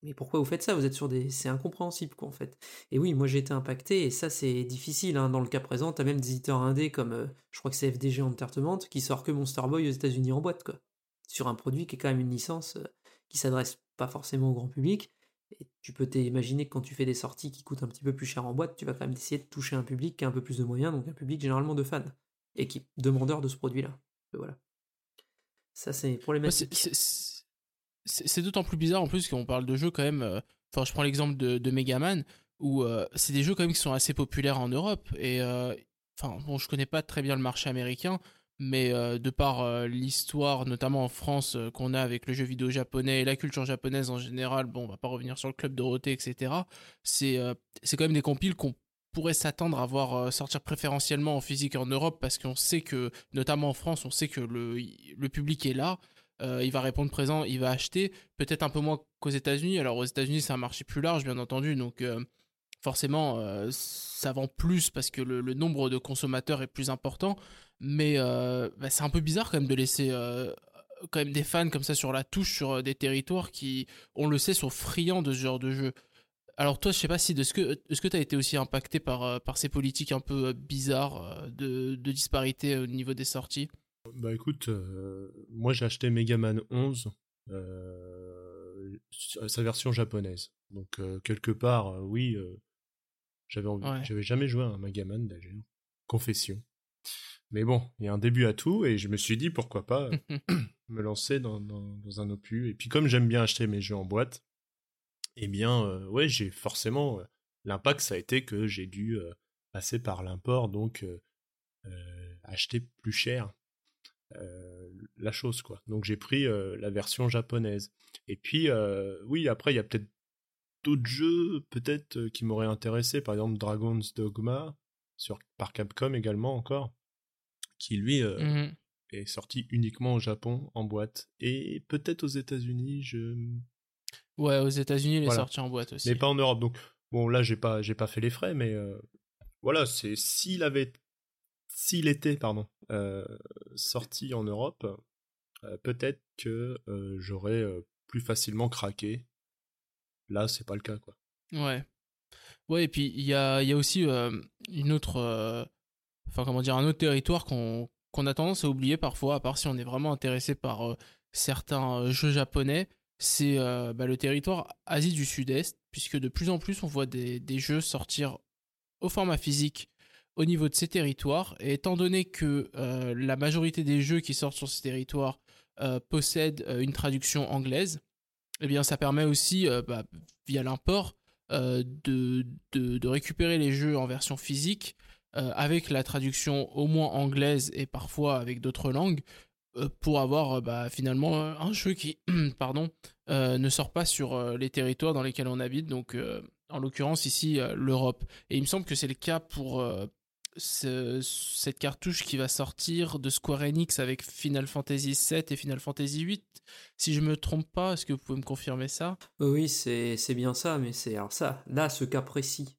mais pourquoi vous faites ça? Vous êtes sur des. C'est incompréhensible quoi en fait. Et oui, moi j'ai été impacté et ça c'est difficile. hein. Dans le cas présent, t'as même des éditeurs indés comme, euh, je crois que c'est FDG Entertainment qui sort que Monster Boy aux États-Unis en boîte quoi. Sur un produit qui est quand même une licence euh, qui s'adresse pas forcément au grand public. Et tu peux t'imaginer que quand tu fais des sorties qui coûtent un petit peu plus cher en boîte, tu vas quand même essayer de toucher un public qui a un peu plus de moyens, donc un public généralement de fans et qui demandeur de ce produit-là. Voilà. Ça c'est problématique. c'est- d'autant plus bizarre en plus qu'on parle de jeux quand même. euh, Enfin, je prends l'exemple de, de Megaman où euh, c'est des jeux quand même qui sont assez populaires en Europe et euh, enfin bon, je connais pas très bien le marché américain, mais euh, de par l'histoire, notamment en France, qu'on a avec le jeu vidéo japonais et la culture japonaise en général, bon, on va pas revenir sur le club Dorothée, etc. C'est c'est quand même des compiles qu'on pourrait s'attendre à voir euh, sortir préférentiellement en physique en Europe parce qu'on sait que, notamment en France, on sait que le, public est là. euh, il va répondre présent, il va acheter, peut-être un peu moins qu'aux États-Unis. Alors aux États-Unis, c'est un marché plus large, bien entendu, donc euh, forcément, ça vend plus parce que le, nombre de consommateurs est plus important. Mais bah, c'est un peu bizarre quand même de laisser des fans comme ça sur la touche sur des territoires qui, on le sait, sont friands de ce genre de jeu. Alors toi, je sais pas si de ce que est-ce que tu as été aussi impacté par euh, par ces politiques un peu euh, bizarres euh, de, de disparité au niveau des sorties? Bah écoute, euh, moi j'ai acheté Mega Man 11, euh, sa version japonaise. Donc euh, quelque part, oui, j'avais envie- Ouais. j'avais jamais joué à un Mega Man d'ailleurs. Confession. Mais bon, il y a un début à tout et je me suis dit pourquoi pas me lancer dans, dans, dans un opus. Et puis comme j'aime bien acheter mes jeux en boîte, eh bien, euh, ouais, j'ai forcément euh, l'impact, ça a été que j'ai dû euh, passer par l'import, donc acheter plus cher la chose, quoi. Donc j'ai pris la version japonaise. Et puis, oui, après, il y a peut-être d'autres jeux, peut-être, qui m'auraient intéressé, par exemple Dragon's Dogma, sur, par Capcom également encore, qui lui Mhm. est sorti uniquement au Japon en boîte. Et peut-être aux États-Unis, je Ouais, aux États-Unis, il est sorti en boîte aussi. mais pas en Europe. Donc bon, là j'ai pas j'ai pas fait les frais, mais euh, voilà, c'est s'il avait s'il était pardon euh, sorti en Europe, euh, peut-être que j'aurais plus facilement craqué. Là, c'est pas le cas quoi. Ouais. Ouais, et puis il y a, y a aussi une autre. Enfin, comment dire, un autre territoire qu'on qu'on a tendance à oublier parfois, à part si on est vraiment intéressé par certains jeux japonais, c'est euh, bah, le territoire Asie du Sud-Est, puisque de plus en plus on voit des, jeux sortir au format physique au niveau de ces territoires. Et étant donné que euh, la majorité des jeux qui sortent sur ces territoires euh, possèdent une traduction anglaise, eh bien ça permet aussi, bah, via l'import, de, récupérer les jeux en version physique avec la traduction au moins anglaise et parfois avec d'autres langues pour avoir euh, bah, finalement euh, un jeu qui pardon, euh, ne sort pas sur euh, les territoires dans lesquels on habite, donc euh, en l'occurrence ici euh, l'Europe. Et il me semble que c'est le cas pour euh, ce- cette cartouche qui va sortir de Square Enix avec Final Fantasy VII et Final Fantasy VIII. Si je me trompe pas, est-ce que vous pouvez me confirmer ça? Oui, c'est c'est bien ça, mais c'est alors ça, là, ce cas précis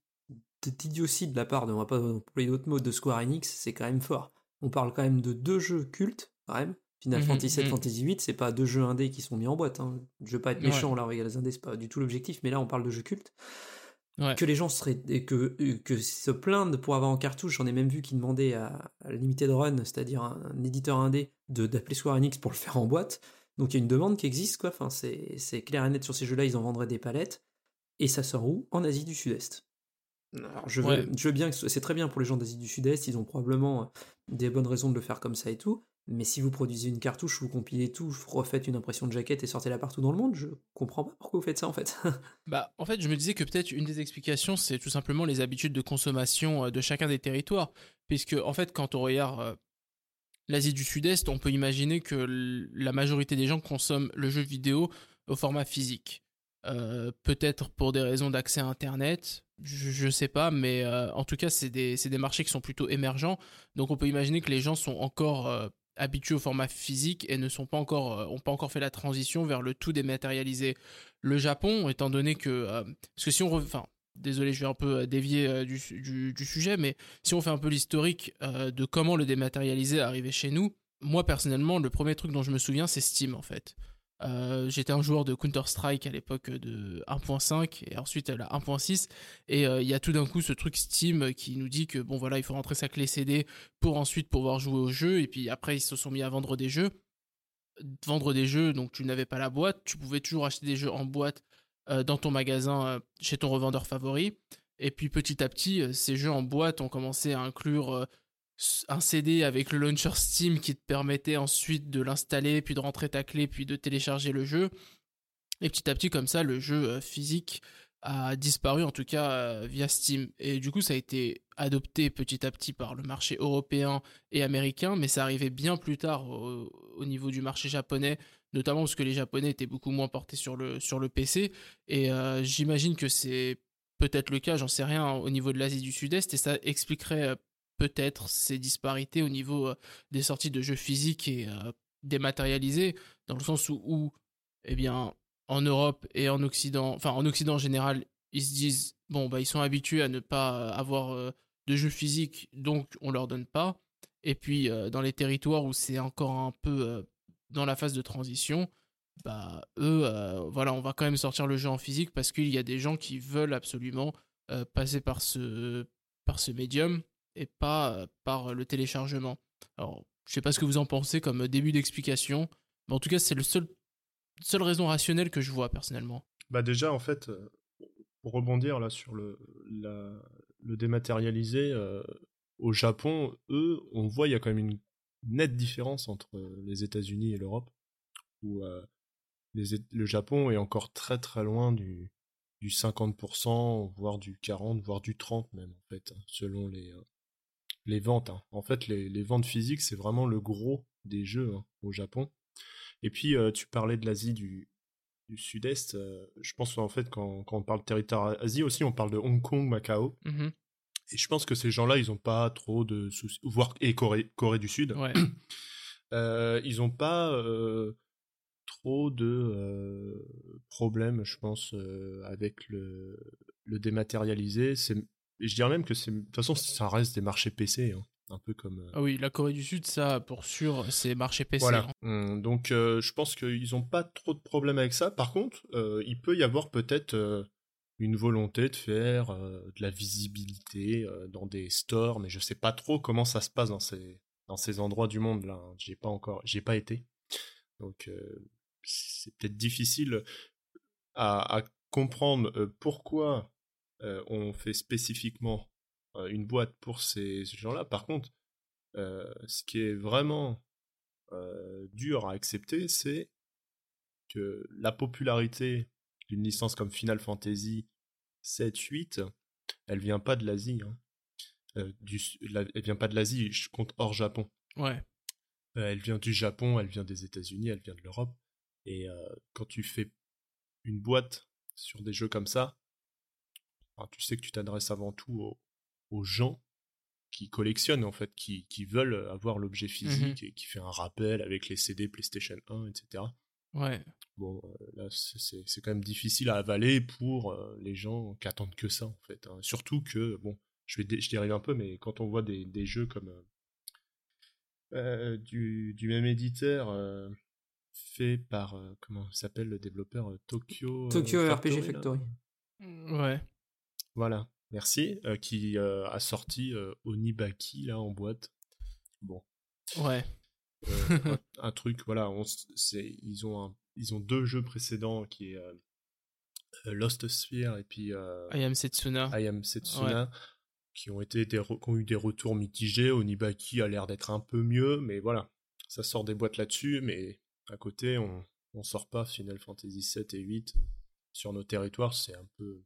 d'idiotie de la part de, on va pas employer d'autres mots, de Square Enix, c'est quand même fort. On parle quand même de deux jeux cultes, quand même. Final Fantasy VII, mhm. Fantasy VIII, c'est pas deux jeux indés qui sont mis en boîte. Hein. Je veux pas être méchant Ouais. là, regarde les indés, c'est pas du tout l'objectif, mais là, on parle de jeux cultes. Ouais. que les gens seraient et que, que se plaindre pour avoir en cartouche, j'en ai même vu qui demandaient à, à Limited Run, c'est-à-dire un, un éditeur indé, de d'appeler Square Enix pour le faire en boîte. Donc il y a une demande qui existe, quoi. Enfin, c'est clair et net sur ces jeux-là, ils en vendraient des palettes. Et ça sort où? En Asie du Sud-Est. Alors, je veux, Ouais. je veux bien que ce- c'est très bien pour les gens d'Asie du Sud-Est, ils ont probablement euh, des bonnes raisons de le faire comme ça et tout. Mais si vous produisez une cartouche, vous compilez tout, vous refaites une impression de jaquette et sortez-la partout dans le monde, je comprends pas pourquoi vous faites ça en fait. Bah, en fait, je me disais que peut-être une des explications, c'est tout simplement les habitudes de consommation euh, de chacun des territoires. Puisque, en fait, quand on regarde euh, l'Asie du Sud-Est, on peut imaginer que la majorité des gens consomment le jeu vidéo au format physique. Euh, peut-être pour des raisons d'accès à Internet, je, je sais pas, mais en tout cas, c'est des, des marchés qui sont plutôt émergents. Donc, on peut imaginer que les gens sont encore habitués au format physique et ne sont pas encore, euh, ont pas encore fait la transition vers le tout dématérialisé. Le Japon, étant donné que, euh, parce que si on, enfin, désolé, je vais un peu euh, dévier du, su- du, du sujet, mais si on fait un peu l'historique de comment le dématérialisé est arrivé chez nous, moi personnellement, le premier truc dont je me souviens, c'est Steam en fait. Euh, J'étais un joueur de Counter-Strike à l'époque de 1.5 et ensuite à la 1.6 et euh, il y a tout d'un coup ce truc Steam qui nous dit que bon voilà il faut rentrer sa clé CD pour ensuite pouvoir jouer au jeu et puis après ils se sont mis à vendre des jeux vendre des jeux donc tu n'avais pas la boîte tu pouvais toujours acheter des jeux en boîte euh, dans ton magasin chez ton revendeur favori et puis petit à petit ces jeux en boîte ont commencé à inclure un CD avec le launcher Steam qui te permettait ensuite de l'installer, puis de rentrer ta clé, puis de télécharger le jeu. Et petit à petit, comme ça, le jeu euh, physique a disparu, en tout cas euh, via Steam. Et du coup, ça a été adopté petit à petit par le marché européen et américain, mais ça arrivait bien plus tard au, au niveau du marché japonais, notamment parce que les Japonais étaient beaucoup moins portés sur le, sur le PC. Et euh, j'imagine que c'est peut-être le cas, j'en sais rien, au niveau de l'Asie du Sud-Est, et ça expliquerait peut-être ces disparités au niveau euh, des sorties de jeux physiques et euh, dématérialisés, dans le sens où, eh bien, en Europe et en Occident, enfin en Occident en général, ils se disent, bon, bah, ils sont habitués à ne pas avoir euh, de jeux physiques, donc on leur donne pas. Et puis, dans les territoires où c'est encore un peu dans la phase de transition, bah, eux, voilà, on va quand même sortir le jeu en physique parce qu'il y a des gens qui veulent absolument passer par ce médium et pas euh, par le téléchargement. Alors, je sais pas ce que vous en pensez comme début d'explication, mais en tout cas, c'est le seul seule raison rationnelle que je vois personnellement. Bah déjà, en fait, euh, pour rebondir là sur le, le dématérialisé, euh, au Japon, eux, on voit il y a quand même une nette différence entre les États-Unis et l'Europe, où euh, le Japon est encore très très loin du, du 50%, voire du 40%, voire du 30% même, en fait, hein, selon les, euh, les ventes. hein. En fait, les, les ventes physiques, c'est vraiment le gros des jeux hein, au Japon. Et puis, euh, tu parlais de l'Asie du, du Sud-Est. euh, je pense qu'en fait, quand, quand on parle de territoire Asie aussi, on parle de Hong Kong, Macao. Mhm. Et je pense que ces gens-là, ils n'ont pas trop de soucis. Voire, et Corée, Corée du Sud. Ouais. Euh, ils n'ont pas trop de problèmes, je pense, avec le, le dématérialisé. C'est, et je dirais même que de toute façon, ça reste des marchés PC, hein, un peu comme. euh, Ah oui, la Corée du Sud, ça, pour sûr, c'est marché PC. Voilà. hein. Hum, Donc, euh, je pense qu'ils n'ont pas trop de problèmes avec ça. Par contre, euh, il peut y avoir peut-être une volonté de faire de la visibilité dans des stores, mais je sais pas trop comment ça se passe dans ces dans ces endroits du monde là. hein. J'ai pas encore, j'ai pas été. Donc, c'est peut-être difficile à, à comprendre pourquoi euh, on fait spécifiquement euh, une boîte pour ces gens-là. Par contre, euh, ce qui est vraiment dur à accepter, c'est que la popularité d'une licence comme Final Fantasy 7, 8, elle vient pas de l'Asie. hein. Du, la- elle vient pas de l'Asie, je compte hors Japon. Ouais. Elle vient du Japon, elle vient des États-Unis, elle vient de l'Europe. Et euh, quand tu fais une boîte sur des jeux comme ça, enfin, tu sais que tu t'adresses avant tout aux, aux gens qui collectionnent en fait, qui, qui veulent avoir l'objet physique et qui fait un rappel avec les CD PlayStation 1, etc. Ouais. Bon, euh, là, c'est- quand même difficile à avaler pour euh, les gens qui attendent que ça, en fait. hein. Surtout que, bon, je vais dé- je dérive un peu, mais quand on voit des, des jeux comme euh, du, du même éditeur euh, fait par, euh, comment s'appelle le développeur euh, Tokyo, euh, Tokyo RPG là? Factory. Ouais. Voilà, merci. euh, qui euh, a sorti euh, Onibaki là en boîte. Bon, Ouais. un, un truc, voilà, on ils ont un- ils ont deux jeux précédents qui est Lost Sphere et puis I am Setsuna. I Am Setsuna, qui ont été des qui ont eu des retours mitigés. Onibaki a l'air d'être un peu mieux, mais voilà, ça sort des boîtes là-dessus, mais à côté, on on sort pas Final Fantasy 7 et 8 sur nos territoires, c'est un peu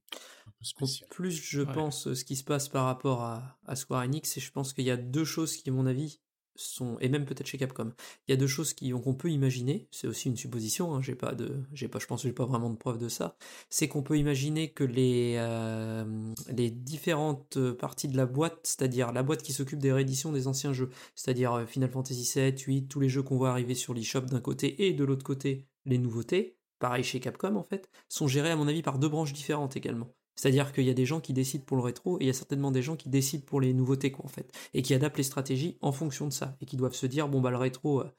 un peu En spécial. plus, je Ouais. pense, ce qui se passe par rapport à, à Square Enix, et je pense qu'il y a deux choses qui, à mon avis, sont, et même peut-être chez Capcom, il y a deux choses qui, qu'on peut imaginer, c'est aussi une supposition, hein, j'ai pas de, j'ai pas, je pense que j'ai pas vraiment de preuve de ça, c'est qu'on peut imaginer que les, euh, les différentes parties de la boîte, c'est-à-dire la boîte qui s'occupe des rééditions des anciens jeux, c'est-à-dire euh, Final Fantasy 7, 8, tous les jeux qu'on voit arriver sur l'eShop d'un côté, et de l'autre côté, les nouveautés, pareil chez Capcom en fait, sont gérés à mon avis par deux branches différentes également. C'est-à-dire qu'il y a des gens qui décident pour le rétro et il y a certainement des gens qui décident pour les nouveautés quoi en fait et qui adaptent les stratégies en fonction de ça et qui doivent se dire bon bah le rétro euh,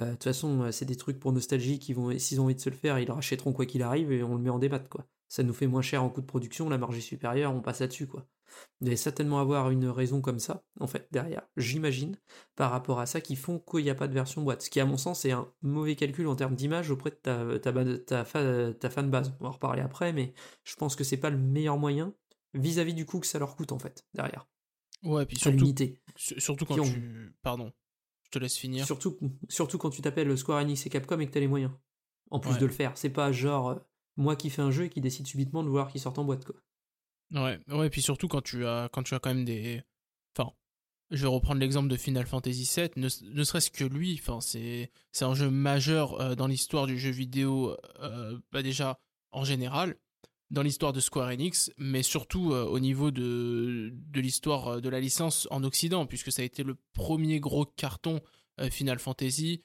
euh, de toute façon euh, c'est des trucs pour nostalgie qui vont s'ils ont envie de se le faire ils le rachèteront quoi qu'il arrive et on le met en débat quoi. Ça nous fait moins cher en coût de production, la marge est supérieure, on passe là-dessus quoi. Il doit certainement avoir une raison comme ça en fait derrière, j'imagine par rapport à ça qui font qu'il n'y a pas de version boîte. Ce qui, à mon sens, est un mauvais calcul en termes d'image auprès de ta, ta, ta, ta fanbase. On va en reparler après, mais je pense que c'est pas le meilleur moyen vis-à-vis du coût que ça leur coûte en fait, derrière. Ouais, puis À surtout, surtout quand ont- tu. Pardon, je te laisse finir. Surtout, surtout quand tu t'appelles Square Enix et Capcom et que t'as les moyens. En plus Ouais. de le faire. C'est pas genre euh, moi qui fais un jeu et qui décide subitement de vouloir qu'il sorte en boîte quoi. Ouais, ouais, puis surtout quand tu as, quand tu as quand même des. Enfin, je vais reprendre l'exemple de Final Fantasy VII, ne, serait-ce que lui, enfin, c'est, un jeu majeur euh, dans l'histoire du jeu vidéo, euh, bah déjà en général, dans l'histoire de Square Enix, mais surtout euh, au niveau de, de l'histoire de la licence en Occident, puisque ça a été le premier gros carton Final Fantasy,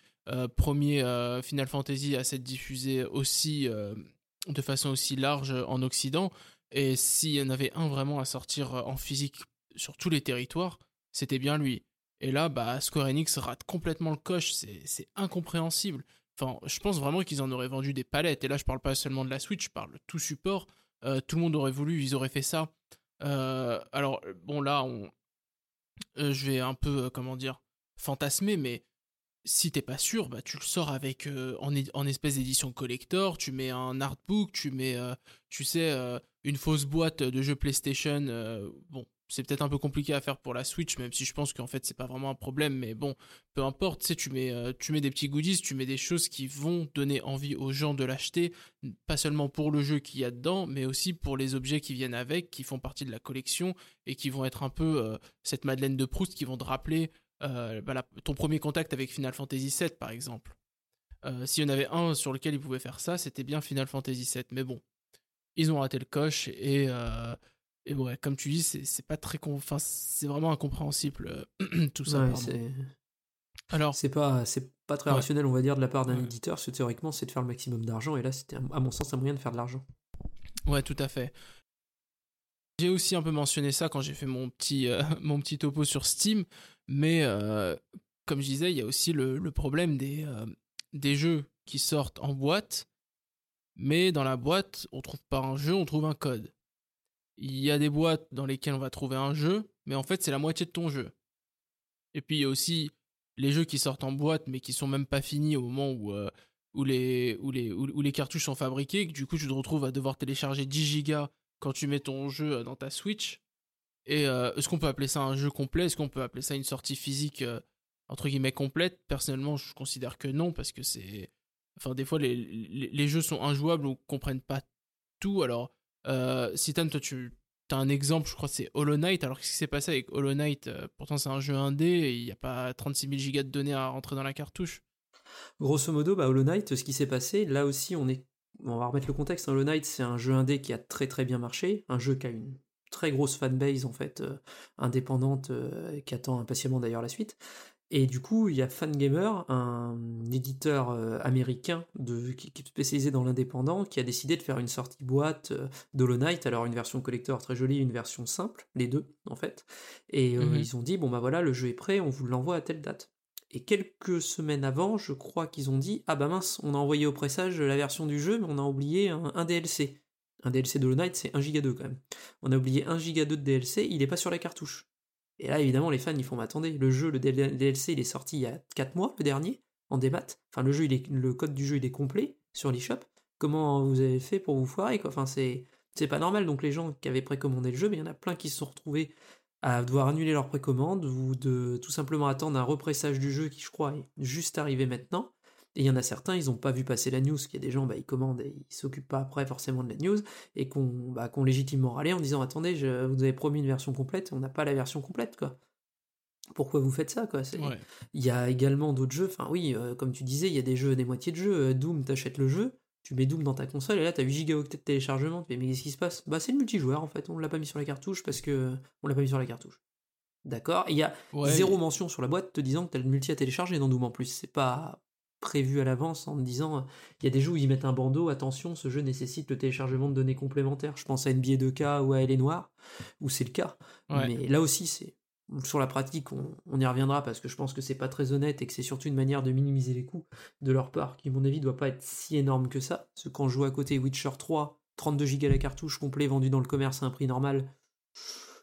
premier Final Fantasy à s'être diffusé aussi de façon aussi large en Occident. Et s'il y en avait un vraiment à sortir euh, en physique sur tous les territoires, c'était bien lui. Et là, bah, Square Enix rate complètement le coche, c'est incompréhensible. Enfin, je pense vraiment qu'ils en auraient vendu des palettes. Et là, je parle pas seulement de la Switch, je parle de tout support. Euh, tout le monde aurait voulu, ils auraient fait ça. Euh, alors, bon, là, euh, je vais un peu, comment dire, fantasmer, mais si t'es pas sûr, bah, tu le sors avec en, en espèce d'édition collector, tu mets un artbook, tu mets, tu sais, une fausse boîte de jeux PlayStation. euh, bon, c'est peut-être un peu compliqué à faire pour la Switch, même si je pense qu'en fait c'est pas vraiment un problème, mais bon, peu importe, tu tu mets, euh, tu mets des petits goodies, tu mets des choses qui vont donner envie aux gens de l'acheter, pas seulement pour le jeu qu'il y a dedans, mais aussi pour les objets qui viennent avec, qui font partie de la collection et qui vont être un peu euh, cette Madeleine de Proust qui vont te rappeler ton premier contact avec Final Fantasy VII, par exemple. S'il y en avait un sur lequel ils pouvaient faire ça, c'était bien Final Fantasy VII. Mais bon, ils ont raté le coche et, euh, et ouais, comme tu dis, c'est pas très, con- enfin, c'est vraiment incompréhensible euh, tout ça. Ouais, Alors, c'est pas c'est pas très Ouais. rationnel on va dire de la part d'un Ouais. éditeur, parce que théoriquement c'est de faire le maximum d'argent et là c'était à mon sens un moyen de faire de l'argent. Ouais, tout à fait. J'ai aussi un peu mentionné ça quand j'ai fait mon petit, euh, mon petit topo sur Steam, mais euh, comme je disais, il y a aussi le, le problème des, euh, des jeux qui sortent en boîte, mais dans la boîte, on trouve pas un jeu, on trouve un code. Il y a des boîtes dans lesquelles on va trouver un jeu, mais en fait, c'est la moitié de ton jeu. Et puis, il y a aussi les jeux qui sortent en boîte, mais qui sont même pas finis au moment où, euh, les, cartouches sont fabriquées, du coup, tu te retrouves à devoir télécharger 10 gigas quand tu mets ton jeu euh, dans ta Switch. Et euh, est-ce qu'on peut appeler ça un jeu complet? Est-ce qu'on peut appeler ça une sortie physique entre guillemets complète? Personnellement, je considère que non parce que c'est, enfin des fois les, jeux sont injouables ou comprennent pas tout. Alors, euh, toi tu as un exemple, je crois c'est Hollow Knight. Alors qu'est-ce qui s'est passé avec Hollow Knight? Euh, Pourtant c'est un jeu indé il n'y a pas 36 000 gigas de données à rentrer dans la cartouche. Grosso modo, bah, Hollow Knight, ce qui s'est passé, là aussi. On va remettre le contexte. hein. Hollow Knight, c'est un jeu indé qui a très très bien marché, un jeu qui a une très grosse fanbase en fait, euh, indépendante, euh, qui attend impatiemment d'ailleurs la suite. Et du coup, il y a Fangamer, un éditeur euh, américain de, qui, est spécialisé dans l'indépendant, qui a décidé de faire une sortie boîte euh, d'Hollow Knight, alors une version collector très jolie, une version simple, les deux en fait. Et euh, Mhm. ils ont dit, bon bah voilà, le jeu est prêt, on vous l'envoie à telle date. Et quelques semaines avant, je crois qu'ils ont dit Ah bah mince, on a envoyé au pressage la version du jeu, mais on a oublié un, un DLC. Un DLC de Hollow Knight, c'est 1 giga 2 quand même. On a oublié 1 giga 2 de DLC, il est pas sur la cartouche. Et là, évidemment, les fans, ils font, attendez, le jeu, le DLC, il est sorti il y a 4 mois, le dernier, en démat. Enfin, le jeu, le code du jeu, il est complet sur l'eShop. Comment vous avez fait pour vous foirer, quoi? Enfin, c'est, c'est pas normal. Donc, les gens qui avaient précommandé le jeu, mais il y en a plein qui se sont retrouvés à devoir annuler leur précommande ou de tout simplement attendre un repressage du jeu qui, je crois, est juste arrivé maintenant. Et il y en a certains, ils n'ont pas vu passer la news, qu'il y a des gens, bah, ils commandent et ils s'occupent pas après forcément de la news, et qu'on bah, qu'on légitimement râlé en disant attendez, je, vous avez promis une version complète, on n'a pas la version complète, quoi. Pourquoi vous faites ça, quoi? Il y a également d'autres jeux, enfin oui, euh, comme tu disais, il y a des jeux, des moitiés de jeux. Euh, Doom, t'achètes le jeu, tu mets Doom dans ta console, et là t'as 8 gigaoctets de téléchargement, tu fais mais qu'est-ce qui se passe? Bah c'est le multijoueur en fait, on l'a pas mis sur la cartouche parce que on l'a pas mis sur la cartouche. D'accord? Il y a zéro mention sur la boîte te disant que t'as le multi à télécharger dans Doom en plus. C'est pas prévu à l'avance en me disant il y a des jeux où ils mettent un bandeau, attention, ce jeu nécessite le téléchargement de données complémentaires. Je pense à NBA 2K ou à Elle est Noire, où c'est le cas. Mais là aussi, c'est sur la pratique, on, y reviendra parce que je pense que c'est pas très honnête et que c'est surtout une manière de minimiser les coûts de leur part, qui, à mon avis, doit pas être si énorme que ça. Parce que quand je joue à côté Witcher 3, 32 Go la cartouche complet vendu dans le commerce à un prix normal,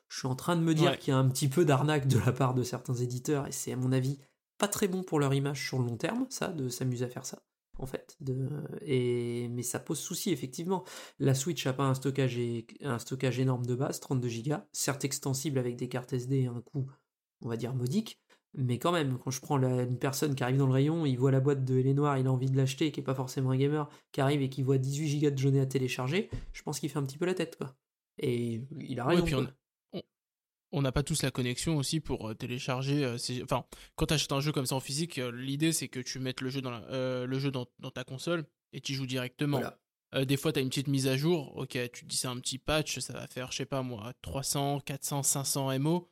je suis en train de me dire qu'il y a un petit peu d'arnaque de la part de certains éditeurs et c'est, à mon avis, pas très bon pour leur image sur le long terme, ça, de s'amuser à faire ça, en fait. De... Et... Mais ça pose souci, effectivement. La Switch a pas un stockage, un stockage énorme de base, 32 Go, certes extensible avec des cartes SD à un coût, on va dire, modique, mais quand même, quand je prends une personne qui arrive dans le rayon, il voit la boîte de Hélène Noire, il a envie de l'acheter, qui est pas forcément un gamer, qui arrive et qui voit 18 Go de journée à télécharger, je pense qu'il fait un petit peu la tête, quoi. Et il a raison on n'a pas tous la connexion aussi pour euh, télécharger. Euh, enfin, quand tu achètes un jeu comme ça en physique, euh, l'idée c'est que tu mettes le jeu dans, le jeu dans, ta console et tu joues directement. des fois, tu as une petite mise à jour. Ok, tu te dis c'est un petit patch, ça va faire, je sais pas moi, 300, 400, 500 MO.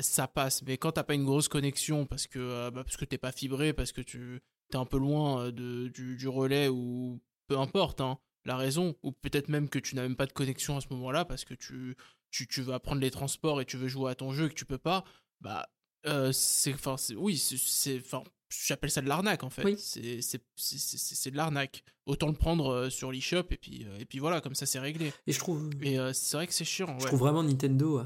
Ça passe. Mais quand t'as pas une grosse connexion parce que, bah, parce que t'es pas fibré, parce que tu es un peu loin de, du, relais ou peu importe hein, la raison, ou peut-être même que tu n'as même pas de connexion à ce moment-là parce que tu tu, tu vas prendre les transports et tu veux jouer à ton jeu et que tu peux pas, bah euh, c'est enfin oui c'est enfin j'appelle ça de l'arnaque en fait. Oui. c'est c'est de l'arnaque. Autant le prendre euh, sur l'eShop et puis euh, et puis voilà comme ça c'est réglé. Et je trouve et c'est vrai que c'est chiant je trouve vraiment Nintendo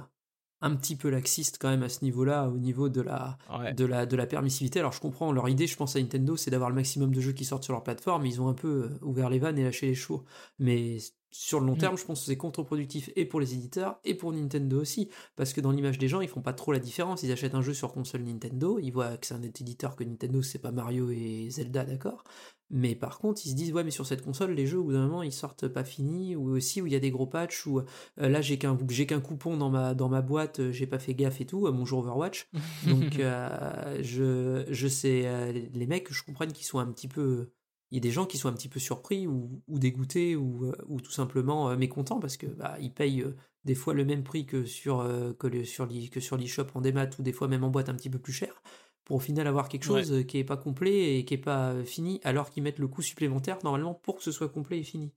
un petit peu laxiste quand même à ce niveau-là, au niveau de la, de, la, de la permissivité. Alors je comprends, leur idée, je pense à Nintendo, c'est d'avoir le maximum de jeux qui sortent sur leur plateforme. Ils ont un peu ouvert les vannes et lâché les chevaux. Mais sur le long mm. terme, je pense que c'est contre-productif et pour les éditeurs et pour Nintendo aussi, parce que dans l'image des gens, ils font pas trop la différence. Ils achètent un jeu sur console Nintendo, ils voient que c'est un éditeur que Nintendo, c'est pas Mario et Zelda, d'accord. Mais par contre, ils se disent ouais, mais sur cette console, les jeux au bout d'un moment, ils sortent pas finis, ou aussi où il y a des gros patchs, ou euh, là j'ai qu'un j'ai qu'un coupon dans ma dans ma boîte, euh, j'ai pas fait gaffe et tout, à mon jeu Overwatch. Donc euh, je je sais les mecs, je comprends qu'ils sont un petit peu il y a des gens qui sont un petit peu surpris ou, dégoûtés ou, euh, ou, tout simplement euh, mécontents parce que bah, ils payent euh, des fois le même prix que sur que, le, sur l'eShop en démat ou des fois même en boîte un petit peu plus cher pour au final avoir quelque chose qui est pas complet et qui est pas fini alors qu'ils mettent le coût supplémentaire normalement pour que ce soit complet et fini.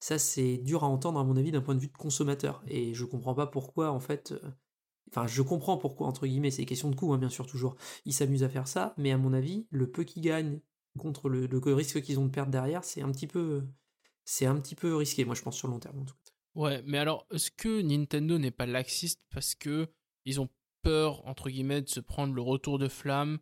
Ça c'est dur à entendre à mon avis d'un point de vue de consommateur et je comprends pas pourquoi en fait Enfin, je comprends pourquoi, entre guillemets, c'est question de coût, hein, bien sûr, toujours. Ils s'amusent à faire ça, mais à mon avis, le peu qu'ils gagnent contre le, risque qu'ils ont de perdre derrière, c'est un petit peu c'est un petit peu risqué, moi je pense sur le long terme en tout cas. Ouais, mais alors est-ce que Nintendo n'est pas laxiste parce que ils ont peur entre guillemets de se prendre le retour de flamme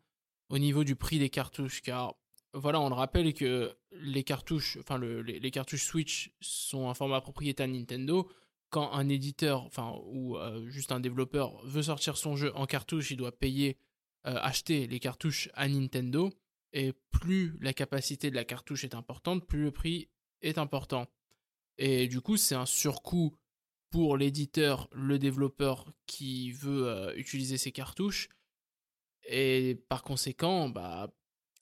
au niveau du prix des cartouches? Car voilà, on le rappelle que les cartouches, enfin les, cartouches Switch sont un format propriétaire Nintendo. Quand un éditeur, enfin ou euh, juste un développeur veut sortir son jeu en cartouche, il doit payer, euh, acheter les cartouches à Nintendo et plus la capacité de la cartouche est importante, plus le prix est important. Et du coup, c'est un surcoût pour l'éditeur, le développeur qui veut euh, utiliser ces cartouches. Et par conséquent, bah,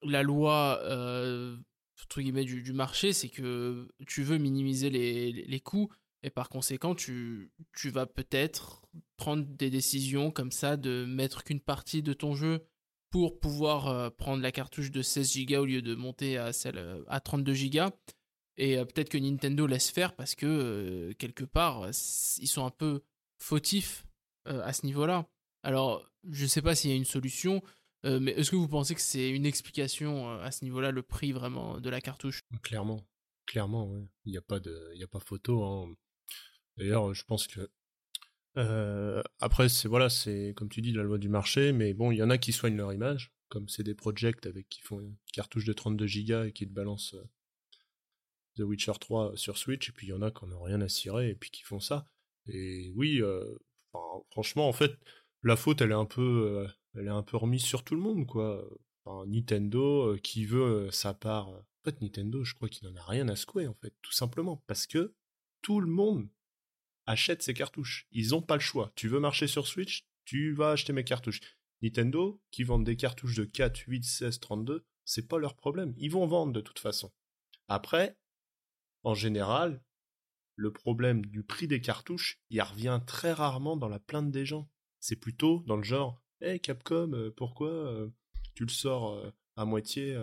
la loi euh, du, du, marché, c'est que tu veux minimiser les, les, coûts et par conséquent, tu, tu vas peut-être prendre des décisions comme ça de mettre qu'une partie de ton jeu pour pouvoir euh, prendre la cartouche de 16 Go au lieu de monter à celle euh, à 32 Go. Et euh, peut-être que Nintendo laisse faire parce que quelque part, ils sont un peu fautifs à ce niveau-là. Alors, je ne sais pas s'il y a une solution, mais est-ce que vous pensez que c'est une explication à ce niveau-là, le prix vraiment de la cartouche? Clairement. clairement, ouais. il n'y a pas de, a pas photo. Hein. D'ailleurs, je pense que euh, après, c'est voilà, c'est comme tu dis la loi du marché, mais bon, il y en a qui soignent leur image, comme c'est des projects avec qui font une cartouche de 32 Go et qui te balancent euh, The Witcher 3 sur Switch, et puis il y en a qui n'ont rien à cirer et puis qui font ça. Et oui, euh, franchement, en fait, la faute, elle est un peu, elle est un peu remise sur tout le monde, quoi. Nintendo qui veut sa part. En fait, Nintendo, je crois qu'il n'en a rien à secouer, en fait, tout simplement, parce que tout le monde achète ses cartouches. Ils n'ont pas le choix. Tu veux marcher sur Switch, tu vas acheter mes cartouches. Nintendo, qui vendent des cartouches de 4, 8, 16, 32, c'est pas leur problème. Ils vont vendre de toute façon. Après, en général, le problème du prix des cartouches, il revient très rarement dans la plainte des gens. C'est plutôt dans le genre, hey Capcom, euh, pourquoi euh, tu le sors euh, à moitié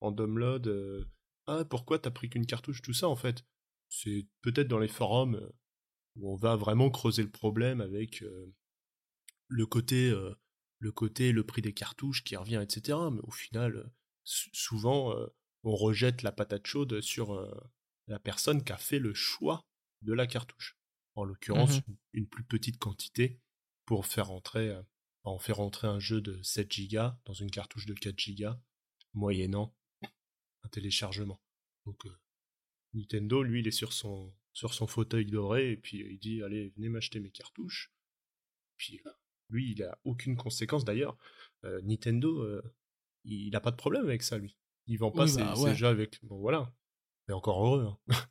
en download Ah, pourquoi t'as pris qu'une cartouche? Tout ça, en fait, c'est peut-être dans les forums où on va vraiment creuser le problème avec euh, le côté euh, le côté le prix des cartouches qui revient etc mais au final souvent euh, on rejette la patate chaude sur la personne qui a fait le choix de la cartouche. En l'occurrence Mmh une plus petite quantité pour faire entrer en faire entrer un jeu de 7 Go dans une cartouche de 4 Go moyennant un téléchargement. Donc Nintendo lui il est sur son sur son fauteuil doré et puis il dit allez venez m'acheter mes cartouches. Puis lui il a aucune conséquence d'ailleurs. Euh, Nintendo euh, il n'a pas de problème avec ça lui. Il vend pas Oui, ses, bah, ses ouais. jeux avec. Bon voilà. Mais encore heureux. hein.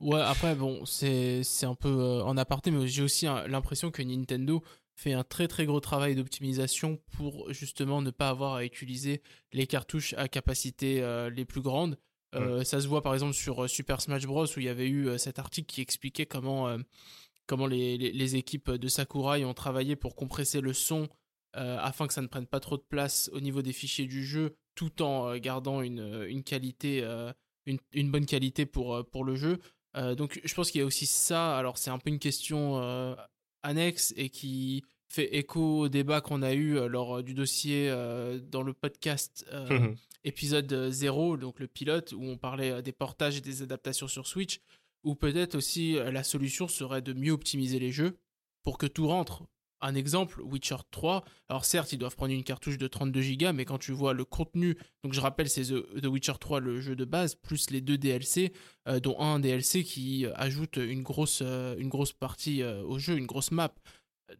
Ouais, après, bon, c'est c'est un peu euh, en aparté, mais j'ai aussi hein, l'impression que Nintendo fait un très très gros travail d'optimisation pour justement ne pas avoir à utiliser les cartouches à capacité euh, les plus grandes. Euh, Ça se voit par exemple sur euh, Super Smash Bros. où il y avait eu euh, cet article qui expliquait comment, euh, comment les, les- les équipes de Sakurai ont travaillé pour compresser le son euh, afin que ça ne prenne pas trop de place au niveau des fichiers du jeu tout en gardant une, une qualité, une, une bonne qualité pour, pour le jeu. Donc je pense qu'il y a aussi ça. Alors c'est un peu une question annexe et qui fait écho au débat qu'on a eu lors du dossier dans le podcast euh, épisode 0, donc le pilote, où on parlait euh, des portages et des adaptations sur Switch, ou peut-être aussi euh, la solution serait de mieux optimiser les jeux pour que tout rentre. Un exemple, Witcher 3, alors certes, ils doivent prendre une cartouche de 32 Go, mais quand tu vois le contenu, donc je rappelle, c'est The, Witcher 3, le jeu de base, plus les deux DLC, euh, dont un DLC qui euh, ajoute une grosse, euh, une grosse partie euh, au jeu, une grosse map.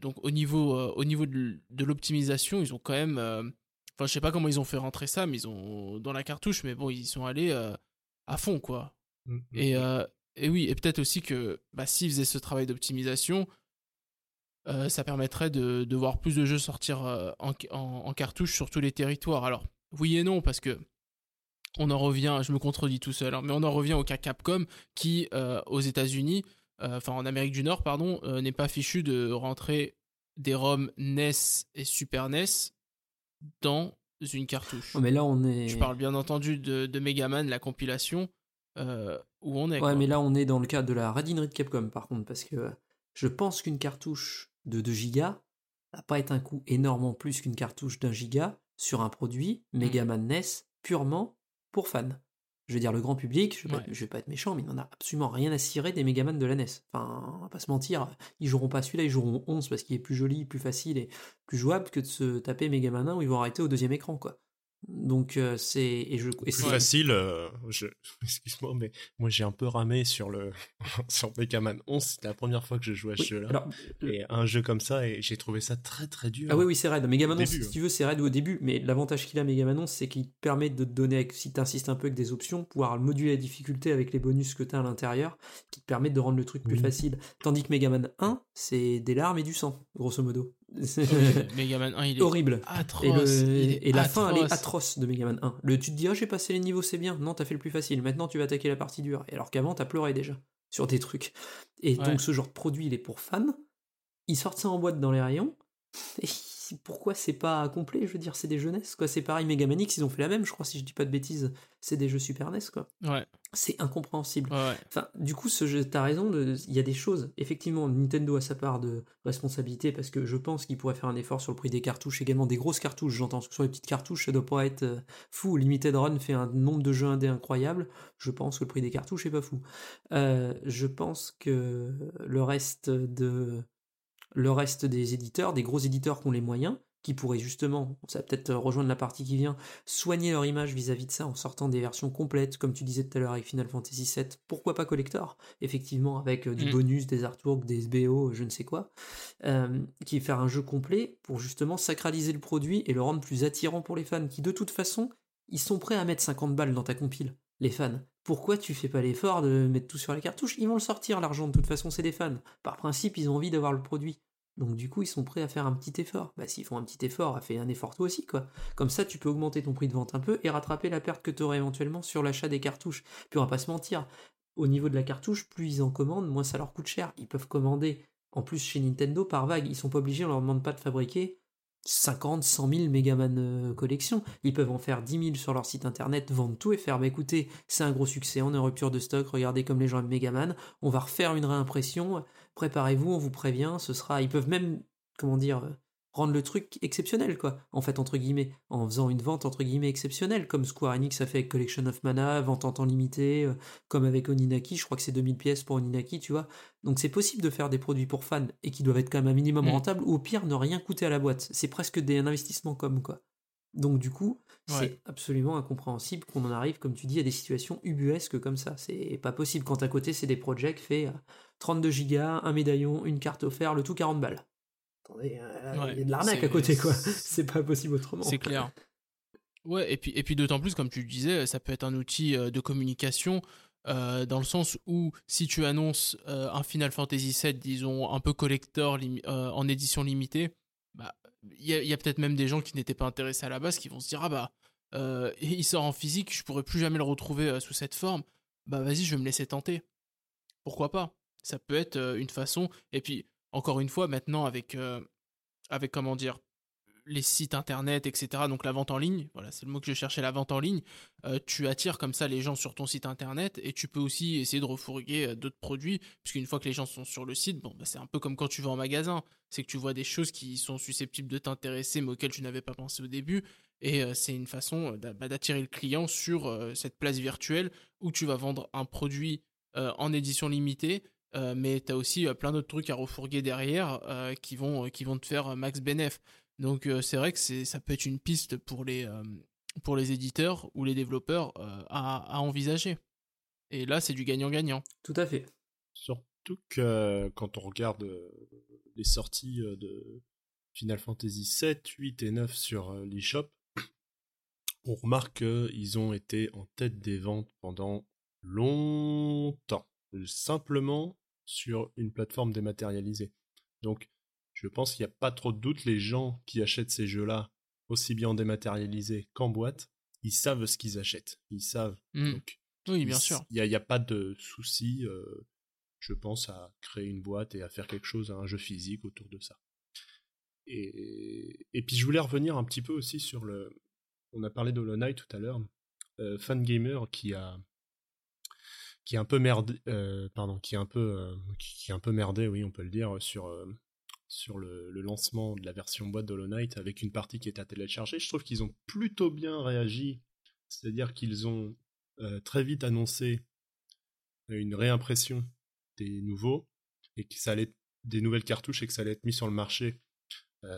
Donc au niveau, euh, au niveau de l'optimisation, ils ont quand même... Enfin, je sais pas comment ils ont fait rentrer ça, mais ils ont dans la cartouche, mais bon, ils sont allés euh, à fond, quoi. Mm, Et, euh, et oui, et peut-être aussi que bah, s'ils faisaient ce travail d'optimisation, euh, ça permettrait de, de voir plus de jeux sortir en, en- en cartouche sur tous les territoires. Alors, oui et non, parce que on en revient, je me contredis tout seul, hein, mais on en revient au cas Capcom qui, aux États-Unis, enfin en Amérique du Nord, pardon, n'est pas fichu de rentrer des ROM NES et Super NES dans une cartouche. Oh, mais là, on est. Je parle bien entendu de, de Megaman, la compilation, euh, où on est. Ouais, quoi. mais là, on est dans le cadre de la radinerie de Capcom, par contre, parce que je pense qu'une cartouche de 2 gigas va pas être un coût énormément plus qu'une cartouche d'un giga sur un produit Mm. Megaman NES purement pour fans. Je veux dire, le grand public, je vais, pas, Ouais. je vais pas être méchant, mais il n'en a absolument rien à cirer des Megaman de la NES. Enfin, on va pas se mentir, ils joueront pas celui-là, ils joueront 11 parce qu'il est plus joli, plus facile et plus jouable que de se taper Megaman 1 où ils vont arrêter au deuxième écran, quoi. Donc, euh, c'est. Et je, et plus facile, euh, je... excuse-moi, mais moi j'ai un peu ramé sur le sur Mega Man 11, c'était la première fois que je jouais à ce jeu-là. alors, Et un jeu comme ça, et j'ai trouvé ça très très dur. Ah oui, oui, c'est raid. Megaman Au 11, début, si hein. tu veux, c'est raid au début, mais l'avantage qu'il a, Megaman 11, c'est qu'il te permet de te donner, avec- si tu insistes un peu avec des options, pouvoir moduler la difficulté avec les bonus que tu as à l'intérieur, qui te permettent de rendre le truc plus facile. Tandis que Megaman 1, c'est des larmes et du sang, grosso modo. Megaman 1, il est horrible. atroce. Et, le- il est et la fin, elle est atroce. de Megaman 1. Le, tu te dis, ah, j'ai passé les niveaux, c'est bien. Non, t'as fait le plus facile. Maintenant, tu vas attaquer la partie dure. Et alors qu'avant, t'as pleuré déjà sur des trucs. Et Ouais. donc, ce genre de produit, il est pour fans. Ils sortent ça en boîte dans les rayons. Et pourquoi c'est pas complet Je veux dire, c'est des jeunesses, quoi. C'est pareil, Mega Man X, ils ont fait la même, je crois, si je dis pas de bêtises. C'est des jeux Super NES, quoi. Ouais, C'est incompréhensible. ouais. Enfin, du coup, ce jeu, t'as raison, il y a des choses. Effectivement, Nintendo a sa part de responsabilité parce que je pense qu'il pourrait faire un effort sur le prix des cartouches, également des grosses cartouches, j'entends. Que sur les petites cartouches, ça doit pas être euh, fou. Limited Run fait un nombre de jeux indés incroyable. Je pense que le prix des cartouches est pas fou. Euh, je pense que le reste de le reste des éditeurs, des gros éditeurs qui ont les moyens, qui pourraient justement, ça va peut-être rejoindre la partie qui vient, soigner leur image vis-à-vis de ça en sortant des versions complètes, comme tu disais tout à l'heure avec Final Fantasy VII, pourquoi pas collector, effectivement, avec euh, du Mm. bonus, des artworks, des SBO, je ne sais quoi, euh, qui faire un jeu complet pour justement sacraliser le produit et le rendre plus attirant pour les fans, qui de toute façon, ils sont prêts à mettre 50 balles dans ta compile, les fans. Pourquoi tu fais pas l'effort de mettre tout sur la cartouche? Ils vont le sortir, l'argent, de toute façon, c'est des fans. Par principe, ils ont envie d'avoir le produit. Donc du coup, ils sont prêts à faire un petit effort. Bah s'ils font un petit effort, fais un effort toi aussi, quoi. Comme ça, tu peux augmenter ton prix de vente un peu et rattraper la perte que tu aurais éventuellement sur l'achat des cartouches. Puis on va pas se mentir, au niveau de la cartouche, plus ils en commandent, moins ça leur coûte cher. Ils peuvent commander, en plus chez Nintendo, par vague. Ils sont pas obligés, on leur demande pas de fabriquer 50, 100 000 Megaman euh, collection. Ils peuvent en faire 10 000 sur leur site internet, vendre tout et faire, bah écoutez, c'est un gros succès, on est en rupture de stock, regardez comme les gens aiment Megaman, on va refaire une réimpression, préparez-vous, on vous prévient, ce sera... Ils peuvent même, comment dire, euh, rendre le truc exceptionnel, quoi, en fait, entre guillemets, en faisant une vente, entre guillemets, exceptionnelle, comme Square Enix a fait avec Collection of Mana, vente en temps limité, euh, comme avec Oninaki, je crois que c'est 2000 pièces pour Oninaki, tu vois. Donc c'est possible de faire des produits pour fans, et qui doivent être quand même un minimum Mm. rentables, ou au pire, ne rien coûter à la boîte. C'est presque des investissements comme, quoi. Donc du coup, Ouais. c'est absolument incompréhensible qu'on en arrive, comme tu dis, à des situations ubuesques comme ça. C'est pas possible quand à côté, c'est des projets faits à 32 gigas, un médaillon, une carte offerte, le tout 40 balles. Attendez, euh, il Ouais, y a de l'arnaque à côté, quoi. c'est- pas possible autrement. C'est clair. Ouais, et puis, et puis d'autant plus, comme tu le disais, ça peut être un outil euh, de communication euh, dans le sens où si tu annonces euh, un Final Fantasy VII, disons, un peu collector euh, en édition limitée, bah, il y a, peut-être même des gens qui n'étaient pas intéressés à la base qui vont se dire Ah bah, il sort en physique, je pourrais plus jamais le retrouver sous cette forme. Bah vas-y, je vais me laisser tenter. Pourquoi pas? Ça peut être une façon. Et puis, encore une fois, maintenant, avec, euh, avec comment dire, les sites internet, etc., donc la vente en ligne, voilà, c'est le mot que je cherchais, la vente en ligne, euh, tu attires comme ça les gens sur ton site internet et tu peux aussi essayer de refourguer euh, d'autres produits, puisqu'une fois que les gens sont sur le site, bon, bah, c'est un peu comme quand tu vas en magasin, c'est que tu vois des choses qui sont susceptibles de t'intéresser, mais auxquelles tu n'avais pas pensé au début, et c'est une façon bah, d'attirer le client sur cette place virtuelle où tu vas vendre un produit en édition limitée, euh, mais tu as aussi euh, plein d'autres trucs à refourguer derrière euh, qui, vont, qui vont te faire euh, max bénéf. Donc euh, c'est vrai que c'est, ça peut être une piste pour les, euh, pour les éditeurs ou les développeurs euh, à, à envisager. Et là, c'est du gagnant-gagnant. Tout à fait. Surtout que euh, quand on regarde euh, les sorties euh, de Final Fantasy 7, 8 et 9 sur euh, l'eShop, on remarque qu'ils ont été en tête des ventes pendant longtemps, simplement sur une plateforme dématérialisée. Donc, je pense qu'il n'y a pas trop de doute, les gens qui achètent ces jeux-là, aussi bien en dématérialisé qu'en boîte, ils savent ce qu'ils achètent. Ils savent. Mm. Donc, Oui, bien sûr. Il n'y a, pas de souci, euh, je pense, à créer une boîte et à faire quelque chose, un jeu physique autour de ça. Et, et puis je voulais revenir un petit peu aussi sur le... On a parlé d'Hollow Knight tout à l'heure. Euh, Fangamer qui a qui est un peu merdé, euh, pardon, qui est un peu, euh, qui, est un peu merdé, oui, on peut le dire, sur euh, sur le, le lancement de la version boîte d'Hollow Knight avec une partie qui est à télécharger. Je trouve qu'ils ont plutôt bien réagi, c'est-à-dire qu'ils ont très vite annoncé une réimpression des nouveaux et que ça allait des nouvelles cartouches et que ça allait être mis sur le marché.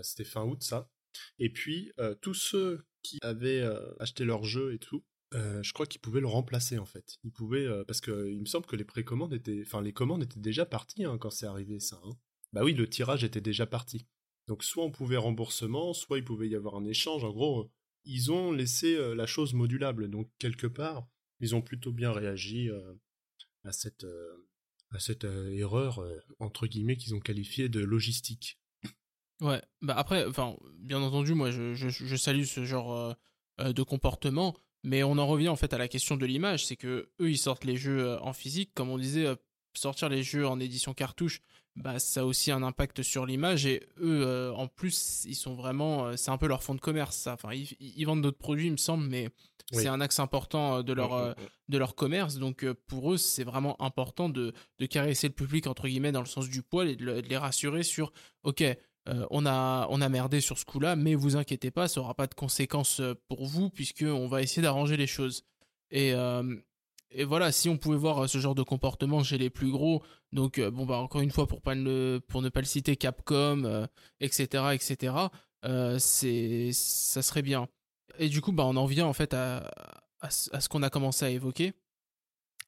C'était fin août ça. Et puis tous ceux qui avaient acheté leur jeu et tout, euh, je crois qu'ils pouvaient le remplacer en fait. Ils pouvaient euh, parce que il me semble que les précommandes étaient, enfin les commandes étaient déjà parties hein, quand c'est arrivé ça. hein. Bah oui, le tirage était déjà parti. Donc soit on pouvait remboursement, soit il pouvait y avoir un échange. En gros, euh, ils ont laissé euh, la chose modulable. Donc quelque part, ils ont plutôt bien réagi euh, à cette euh, à cette euh, erreur euh, entre guillemets qu'ils ont qualifiée de logistique. Ouais, bah après, enfin, bien entendu, moi, je, je, salue ce genre euh, euh, de comportement, mais on en revient en fait à la question de l'image, c'est que eux, ils sortent les jeux euh, en physique, comme on disait, euh, sortir les jeux en édition cartouche, bah ça a aussi un impact sur l'image. Et eux euh, en plus ils sont vraiment c'est un peu leur fond de commerce ça. Enfin ils, ils vendent d'autres produits il me semble mais Oui. c'est un axe important de leur Mm, mm, mm. de leur commerce. Donc pour eux c'est vraiment important de, de caresser le public entre guillemets dans le sens du poil et de, le- de les rassurer sur ok euh, on a on a merdé sur ce coup là mais vous inquiétez pas ça aura pas de conséquences euh, pour vous puisque on va essayer d'arranger les choses. Et euh, et voilà, si on pouvait voir ce genre de comportement chez les plus gros, donc bon bah encore une fois pour pour ne pas le citer Capcom, etc etc, c'est ça serait bien. Et du coup bah on en vient en fait à à, ce- à ce qu'on a commencé à évoquer,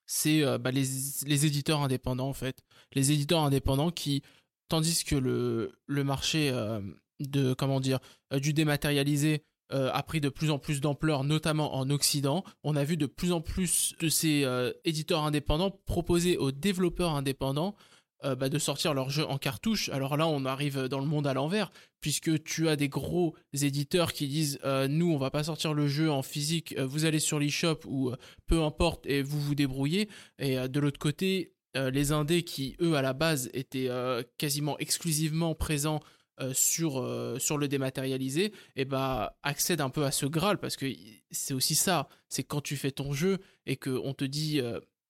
c'est bah, les les éditeurs indépendants en fait, les éditeurs indépendants qui tandis que le marché euh, de comment dire euh, du dématérialisé euh, a pris de plus en plus d'ampleur, notamment en Occident. On a vu de plus en plus de ces éditeurs indépendants proposer aux développeurs indépendants bah, de sortir leurs jeux en cartouche. Alors là, on arrive dans le monde à l'envers, puisque tu as des gros éditeurs qui disent nous, on va pas sortir le jeu en physique, vous allez sur l'eShop ou peu importe et vous vous débrouillez. Et de l'autre côté, euh, les indés qui, eux, à la base, étaient euh, quasiment exclusivement présents euh, sur, sur le dématérialisé, et bah accèdent un peu à ce Graal parce que c'est aussi ça. C'est quand tu fais ton jeu et qu'on te dit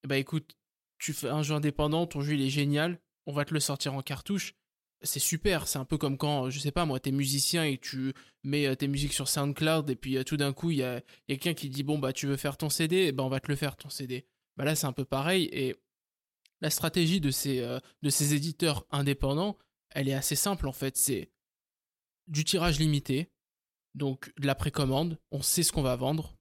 bah écoute, tu fais un jeu indépendant, ton jeu il est génial, on va te le sortir en cartouche. C'est super, c'est un peu comme quand, je sais pas moi, t'es musicien et tu mets tes musiques sur SoundCloud et puis tout d'un coup il y a, y a quelqu'un qui dit bon bah tu veux faire ton CD, et ben on va te le faire ton CD. Bah là c'est un peu pareil et la stratégie de ces, euh, de ces éditeurs indépendants, elle est assez simple en fait. C'est du tirage limité, donc de la précommande, on sait ce qu'on va vendre,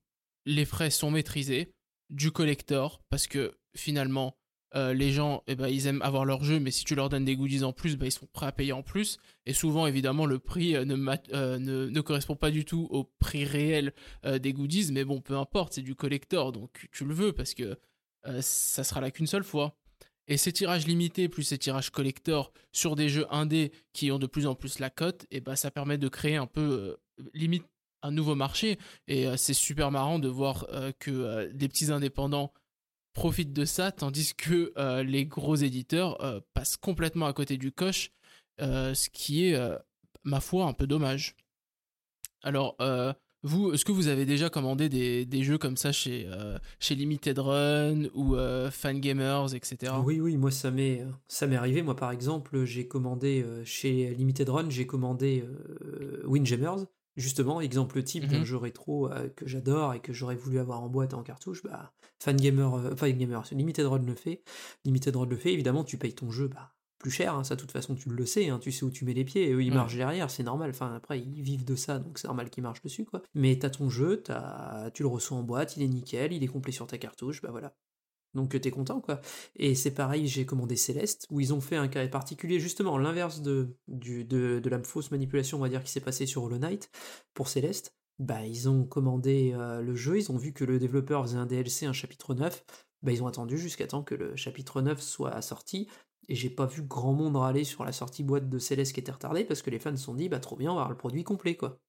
les frais sont maîtrisés, du collector, parce que finalement, euh, les gens, eh ben, ils aiment avoir leur jeu, mais si tu leur donnes des goodies en plus, ben, ils sont prêts à payer en plus. Et souvent, évidemment, le prix euh, ne, correspond pas du tout au prix réel des goodies, mais bon, peu importe, c'est du collector, donc tu le veux, parce que ça sera là qu'une seule fois. Et ces tirages limités plus ces tirages collector sur des jeux indés qui ont de plus en plus la cote, et ben ça permet de créer un peu euh, limite un nouveau marché. Et euh, c'est super marrant de voir euh, que des petits indépendants profitent de ça, tandis que les gros éditeurs passent complètement à côté du coche, ce qui est, ma foi, un peu dommage. Alors, vous, est-ce que vous avez déjà commandé des, des jeux comme ça chez, euh, chez Limited Run ou euh, Fangamers, etc. Oui, oui, moi ça m'est ça m'est arrivé. Moi par exemple, j'ai commandé euh, chez Limited Run, j'ai commandé euh, Windjammers, justement, exemple type Mhm. d'un jeu rétro que j'adore et que j'aurais voulu avoir en boîte et en cartouche. Bah, Fangamer, euh, enfin Fangamer, Limited Run le fait. Limited Run le fait, évidemment, tu payes ton jeu bah, plus cher, hein, ça de toute façon tu le sais, hein, tu sais où tu mets les pieds, et eux ils Ouais. marchent derrière, c'est normal, enfin après ils vivent de ça, donc c'est normal qu'ils marchent dessus quoi. Mais t'as ton jeu, t'as- tu le reçois en boîte, il est nickel, il est complet sur ta cartouche, bah voilà. Donc t'es content quoi. Et c'est pareil, j'ai commandé Céleste, où ils ont fait un carré particulier, justement l'inverse de, du- de, de la fausse manipulation, on va dire, qui s'est passée sur Hollow Knight, pour Céleste. Bah, ils ont commandé euh, le jeu, ils ont vu que le développeur faisait un DLC, un chapitre 9, bah, ils ont attendu jusqu'à temps que le chapitre 9 soit sorti, et j'ai pas vu grand monde râler sur la sortie boîte de Céleste qui était retardée, parce que les fans se sont dit, bah trop bien, on va avoir le produit complet, quoi.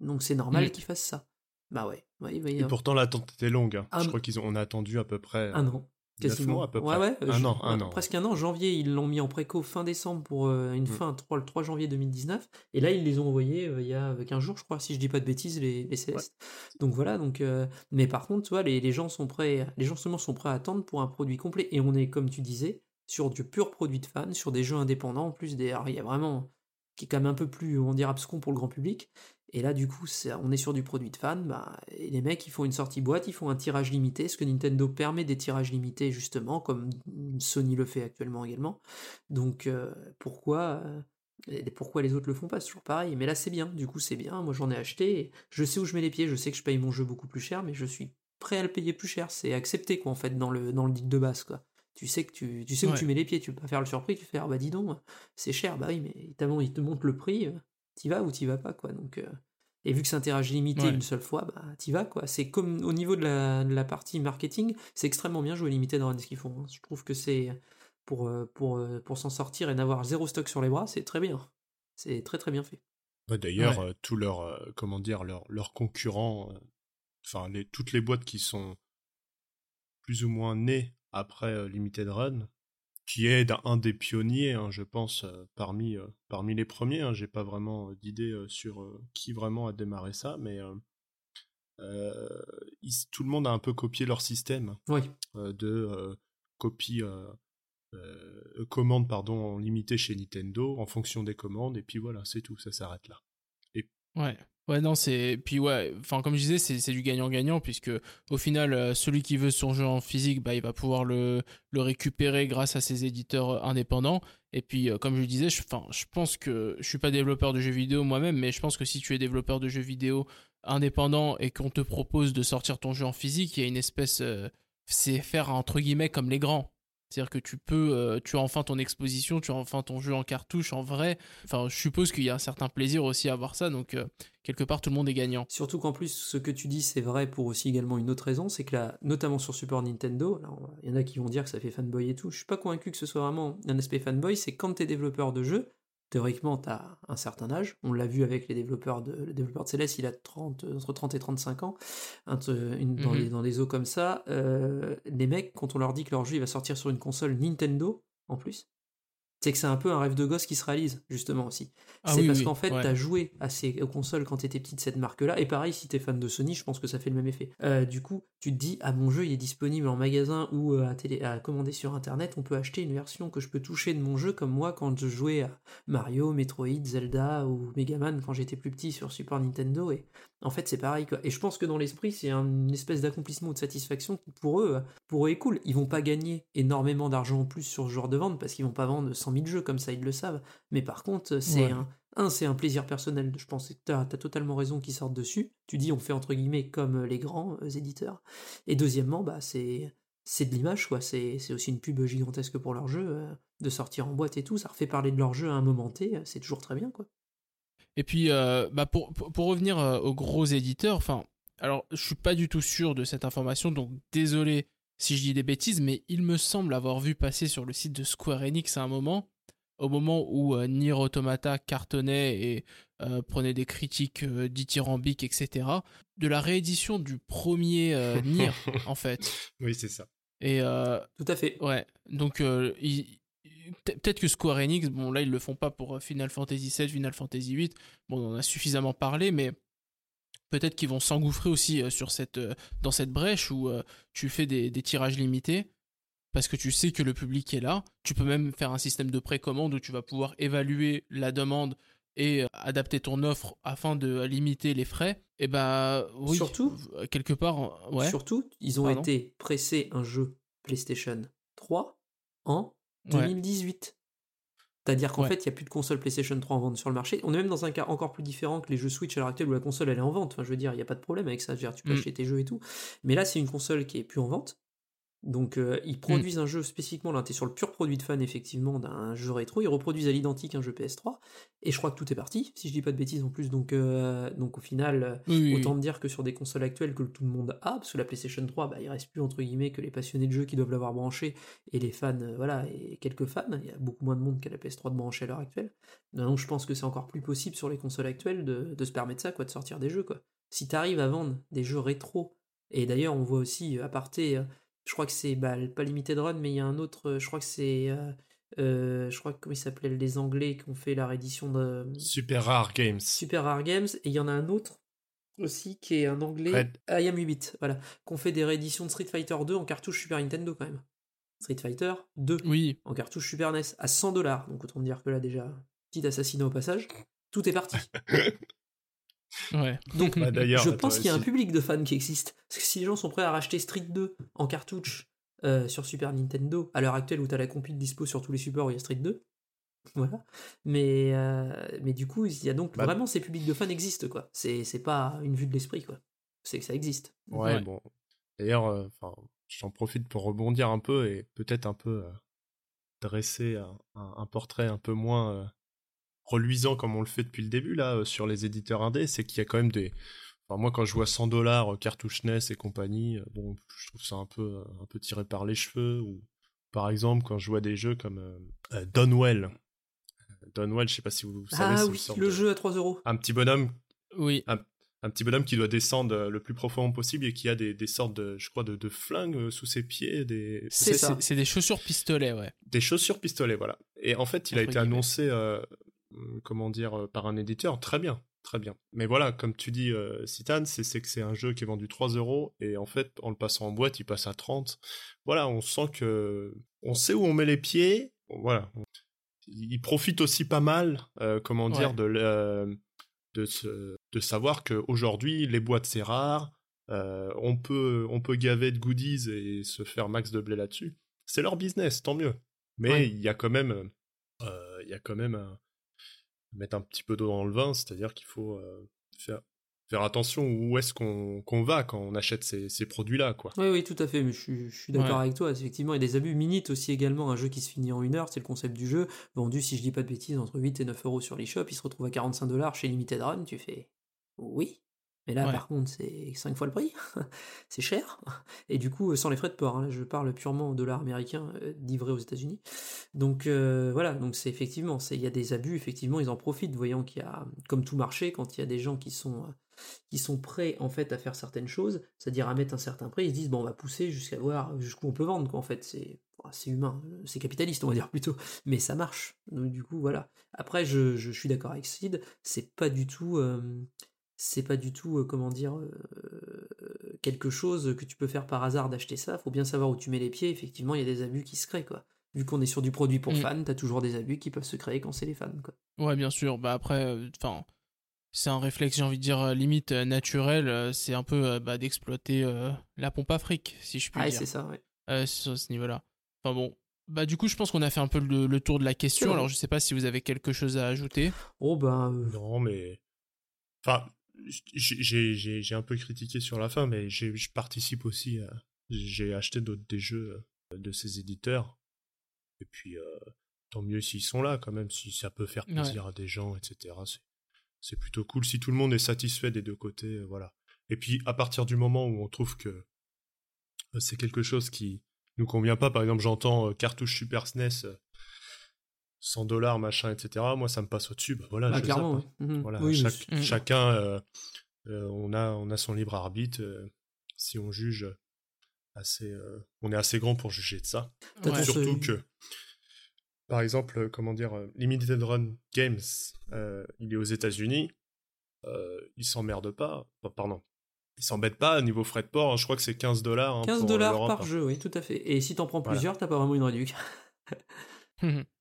Donc c'est normal Mm. qu'ils fassent ça. Bah ouais, ouais, ouais, Et pourtant, l'attente était longue. hein. Je crois qu'ils ont on a attendu à peu près un an. neuf Quasiment. mois à peu près. ouais, un je- an, un an. Presque un an. Janvier, ils l'ont mis en préco fin décembre pour euh, une Mm. fin 3, le 3 janvier 2019. Et là, ils les ont envoyés euh, il y a 15 jours, je crois, si je dis pas de bêtises, les, les Célestes. Donc voilà, donc, euh, mais par contre, tu vois, les, les gens sont prêts, les gens seulement sont prêts à attendre pour un produit complet. Et on est, comme tu disais, sur du pur produit de fans, sur des jeux indépendants. En plus, des, il y a vraiment, qui est quand même un peu plus, on dirait, abscon pour le grand public. Et là, du coup, on est sur du produit de fan. Bah, et les mecs, ils font une sortie boîte, ils font un tirage limité. Ce que Nintendo permet des tirages limités, justement, comme Sony le fait actuellement également. Donc, euh, pourquoi, euh, pourquoi les autres le font pas? C'est toujours pareil. Mais là, c'est bien. Du coup, c'est bien. Moi, j'en ai acheté. et Je sais où je mets les pieds. Je sais que je paye mon jeu beaucoup plus cher, mais je suis prêt à le payer plus cher. C'est accepté, quoi, en fait, dans le, dans le deal de base, quoi. Tu sais que tu, tu sais où Ouais. tu mets les pieds, tu peux pas faire le surpris, tu fais ah bah dis donc, c'est cher, bah oui, mais il te montre le prix, euh, t'y vas ou t'y vas pas, quoi. Donc, euh, et vu que c'est un tirage limité Ouais. une seule fois, bah t'y vas, quoi. C'est comme au niveau de la, de la partie marketing, c'est extrêmement bien joué limité dans ce qu'ils font. hein. Je trouve que c'est pour, euh, pour, pour s'en sortir et n'avoir zéro stock sur les bras, c'est très bien. C'est très très bien fait. Ouais, D'ailleurs, Ouais. euh, tous leurs euh, comment dire leurs leurs concurrents, euh, enfin les toutes les boîtes qui sont plus ou moins nées après euh, Limited Run, qui est un des pionniers, hein, je pense, euh, parmi, euh, parmi les premiers. Hein. J'ai pas vraiment d'idée sur qui vraiment a démarré ça, mais ils- tout le monde a un peu copié leur système Oui. de copie euh, euh, commande pardon limitée chez Nintendo en fonction des commandes et puis voilà c'est tout ça s'arrête là Ouais. Ouais, non, c'est. Puis ouais, enfin, comme je disais, c'est du gagnant-gagnant, puisque au final, euh, celui qui veut son jeu en physique, bah, il va pouvoir le, le récupérer grâce à ses éditeurs euh, indépendants. Et puis, euh, comme je disais, je, enfin, je pense que je suis pas développeur de jeux vidéo moi-même, mais je pense que si tu es développeur de jeux vidéo indépendant et qu'on te propose de sortir ton jeu en physique, il y a une espèce. c'est faire entre guillemets comme les grands. C'est-à-dire que tu peux, euh, tu as enfin ton exposition, tu as enfin ton jeu en cartouche en vrai. Enfin, je suppose qu'il y a un certain plaisir aussi à voir ça, donc euh, quelque part tout le monde est gagnant. Surtout qu'en plus, ce que tu dis, c'est vrai pour aussi également une autre raison, c'est que là, notamment sur Super Nintendo, il y en a qui vont dire que ça fait fanboy et tout, je suis pas convaincu que ce soit vraiment un aspect fanboy, c'est quand t'es développeur de jeu, théoriquement t'as un certain âge, on l'a vu avec les développeurs de, le développeur de Céleste, il a 30, entre 30 et 35 ans, une- dans, les, dans des eaux comme ça, euh, les mecs, quand on leur dit que leur jeu il va sortir sur une console Nintendo, en plus, c'est que c'est un peu un rêve de gosse qui se réalise, justement aussi. Ah c'est oui, parce oui, qu'en fait, ouais. t'as joué à ces aux consoles quand t'étais petit de cette marque-là, et pareil, si t'es fan de Sony, je pense que ça fait le même effet. Euh, du coup, tu te dis, ah, mon jeu, il est disponible en magasin ou euh, à, télé, à commander sur Internet, on peut acheter une version que je peux toucher de mon jeu, comme moi quand je jouais à Mario, Metroid, Zelda ou Megaman quand j'étais plus petit sur Super Nintendo, et en fait, c'est pareil, quoi. Et je pense que dans l'esprit, c'est un- une espèce d'accomplissement ou de satisfaction qui, pour eux, pour eux est cool. Ils vont pas gagner énormément d'argent en plus sur ce genre de vente parce qu'ils vont pas vendre 100 000 jeux comme ça, ils le savent. Mais par contre, c'est Ouais. un, un, c'est un plaisir personnel. Je pense que t'as as totalement raison qu'ils sortent dessus. Tu dis, on fait entre guillemets comme les grands euh, éditeurs. Et deuxièmement, bah, c'est c'est de l'image, quoi. C'est c'est aussi une pub gigantesque pour leur jeu. euh, de sortir en boîte et tout, ça refait parler de leur jeu à un moment T, euh, c'est toujours très bien, quoi. Et puis, euh, bah pour, pour, pour revenir euh, aux gros éditeurs, enfin, alors je suis pas du tout sûr de cette information, donc désolé si je dis des bêtises, mais il me semble avoir vu passer sur le site de Square Enix à un moment, au moment où euh, Nier Automata cartonnait et euh, prenait des critiques euh, dithyrambiques, etc., de la réédition du premier euh, Nier, en fait. oui c'est ça Et euh, Tout à fait. Ouais, donc euh, il- peut-être que Square Enix, bon là ils le font pas pour euh, Final Fantasy VII, Final Fantasy VIII, bon on en a suffisamment parlé, mais peut-être qu'ils vont s'engouffrer aussi euh, sur cette, euh, dans cette brèche où tu fais des, des tirages limités, parce que tu sais que le public est là, tu peux même faire un système de précommande où tu vas pouvoir évaluer la demande et adapter ton offre afin de limiter les frais, et bah oui, Surtout- quelque part, ouais, Surtout, ils ont Pardon. été pressés un jeu PlayStation 3 en. 2018. C'est-à-dire qu'en Ouais. fait, il n'y a plus de console PlayStation 3 en vente sur le marché. On est même dans un cas encore plus différent que les jeux Switch à l'heure actuelle où la console elle est en vente. Enfin, je veux dire, il n'y a pas de problème avec ça. Je veux dire, tu peux Mm. acheter tes jeux et tout. Mais là, c'est une console qui est plus en vente. Donc, euh, ils produisent un jeu spécifiquement. Là, tu es sur le pur produit de fan, effectivement, d'un jeu rétro. Ils reproduisent à l'identique un jeu PS3. Et je crois que tout est parti, si je dis pas de bêtises en plus. Donc, euh, donc au final. Oui, oui, oui. Autant me dire que sur des consoles actuelles que tout le monde a, parce que la PlayStation 3, bah, il reste plus entre guillemets que les passionnés de jeux qui doivent l'avoir branché et les fans, euh, voilà, et quelques fans. Il y a beaucoup moins de monde qu'à la PS3 de brancher à l'heure actuelle. Donc je pense que c'est encore plus possible sur les consoles actuelles de, de se permettre ça, quoi, de sortir des jeux, quoi. Si t'arrives à vendre des jeux rétro, et d'ailleurs on voit aussi, à parté, je crois que c'est bah, pas Limited Run, mais il y a un autre, euh, je crois que c'est. euh, euh, je crois que comment il s'appelait les Anglais qui ont fait la réédition de super rare games Super Rare Games, et il y en a un autre aussi qui est un anglais, Red. I Am 8, voilà, qu'on fait des rééditions de Street Fighter 2 en cartouche Super Nintendo quand même. Street Fighter 2 Oui, en cartouche Super NES à 100 dollars, donc autant dire que là déjà, petit assassinat au passage, tout est parti. ouais. Donc Bah, je attends, pense qu'il y a un public de fans qui existe. Parce que si les gens sont prêts à racheter Street 2 en cartouche euh, sur Super Nintendo, à l'heure actuelle où t'as la compile dispo sur tous les supports où il y a Street 2, voilà. Mais, euh, mais du coup, il y a donc Bah- vraiment ces publics de fans existent, quoi. C'est c'est pas une vue de l'esprit, quoi. C'est que ça existe. Ouais, Ouais. bon. D'ailleurs, euh, enfin, j'en profite pour rebondir un peu et peut-être un peu euh, dresser un, un- un portrait un peu moins euh, reluisant comme on le fait depuis le début là euh, sur les éditeurs indés. C'est qu'il y a quand même des. Enfin, moi, quand je vois 100 dollars euh, cartouche NES et compagnie, euh, bon, je trouve ça un peu un peu tiré par les cheveux. Ou par exemple, quand je vois des jeux comme euh, euh, Donwell. Donwell, je sais pas si vous, vous savez, Ah oui, le de- jeu à 3 euros. un petit bonhomme Oui. un petit bonhomme qui doit descendre le plus profond possible et qui a des, des sortes de, je crois, de, de flingues sous ses pieds, des, C'est ça. C'est des chaussures pistolets, ouais. des chaussures pistolets, voilà. Et en fait, il a été guillemets. annoncé, euh, comment dire, euh, par un éditeur, très bien, très bien. Mais voilà, comme tu dis, euh, Citan, c'est c'est que c'est un jeu qui est vendu 3 euros et en fait, en le passant en boîte, il passe à 30. Voilà, on sent que on sait où on met les pieds. Voilà, il profite aussi pas mal, euh, comment dire, Ouais. de le- de se- de savoir qu'aujourd'hui les boîtes c'est rare. euh, on peut on peut gaver de goodies et se faire max de blé là-dessus. C'est leur business, tant mieux. Mais Ouais. il y a quand même euh, il y a quand même un- mettre un petit peu d'eau dans le vin, c'est-à-dire qu'il faut euh, faire faire attention où est-ce qu'on qu'on va quand on achète ces, ces produits-là, quoi. Oui, oui, tout à fait, mais je suis, je suis d'accord Ouais. avec toi. Effectivement, il y a des abus. Minute aussi également, un jeu qui se finit en une heure, c'est le concept du jeu. Vendu, si je dis pas de bêtises, entre 8 et 9 euros sur l'eShop, il se retrouve à 45 dollars chez Limited Run. Tu fais oui. Mais là, Ouais. par contre, c'est 5 fois le prix. c'est cher. Et du coup, sans les frais de port, hein, je parle purement en dollars américains euh, livrés aux États-Unis. Donc euh, voilà, donc c'est effectivement, il y a des abus, effectivement, ils en profitent, voyant qu'il y a, comme tout marché, quand il y a des gens qui sont, euh, qui sont prêts en fait à faire certaines choses, c'est-à-dire à mettre un certain prix, ils se disent bon on va pousser jusqu'à voir jusqu'où on peut vendre quoi en fait, c'est c'est humain, c'est capitaliste on va dire plutôt, mais ça marche. Donc du coup voilà. Après je, je suis d'accord avec Sid, c'est pas du tout euh, c'est pas du tout, euh, comment dire, euh, quelque chose que tu peux faire par hasard d'acheter ça. Faut bien savoir où tu mets les pieds. Effectivement, il y a des abus qui se créent, quoi. Vu qu'on est sur du produit pour Mm. fans, t'as toujours des abus qui peuvent se créer quand c'est les fans, quoi. Ouais, bien sûr. Bah après, enfin, c'est un réflexe, j'ai envie de dire, euh, limite euh, naturel. euh, C'est un peu euh, bah, d'exploiter euh, la pompe à fric, si je puis Ah, dire, c'est ça, ouais. euh, sur ce niveau-là. Enfin bon. Bah du coup, je pense qu'on a fait un peu le, le tour de la question. Alors, je sais pas si vous avez quelque chose à ajouter. Oh, ben. euh, Non, mais. Enfin, j'ai- un peu critiqué sur la fin, mais je participe aussi. à- J'ai acheté d'autres des jeux euh, de ces éditeurs. Et puis, euh, tant mieux s'ils sont là, quand même, si ça peut faire Ouais. plaisir à des gens, etc. c'est- plutôt cool. Si tout le monde est satisfait des deux côtés, euh, voilà. Et puis, à partir du moment où on trouve que c'est quelque chose qui nous convient pas, par exemple, j'entends euh, cartouche Super SNES. Euh, 100 dollars, machin, etc. Moi, ça me passe au-dessus. Bah, voilà, bah, je clairement, zappe. Mhm. Voilà, Oui, mais chaque- chacun, euh, euh, on, a, on a son libre arbitre. euh, si on juge assez, euh, on est assez grand pour juger de ça. Ouais. Surtout que, par exemple, comment dire, Limited Run Games, euh, il est aux États-Unis. Euh, il s'emmerde pas. Enfin, pardon. Il s'embête pas niveau frais de port. hein, je crois que c'est 15 dollars. 15 pour, euh, dollars par hein. jeu, oui, tout à fait. Et si t'en prends Voilà. plusieurs, t'as pas vraiment une réduction.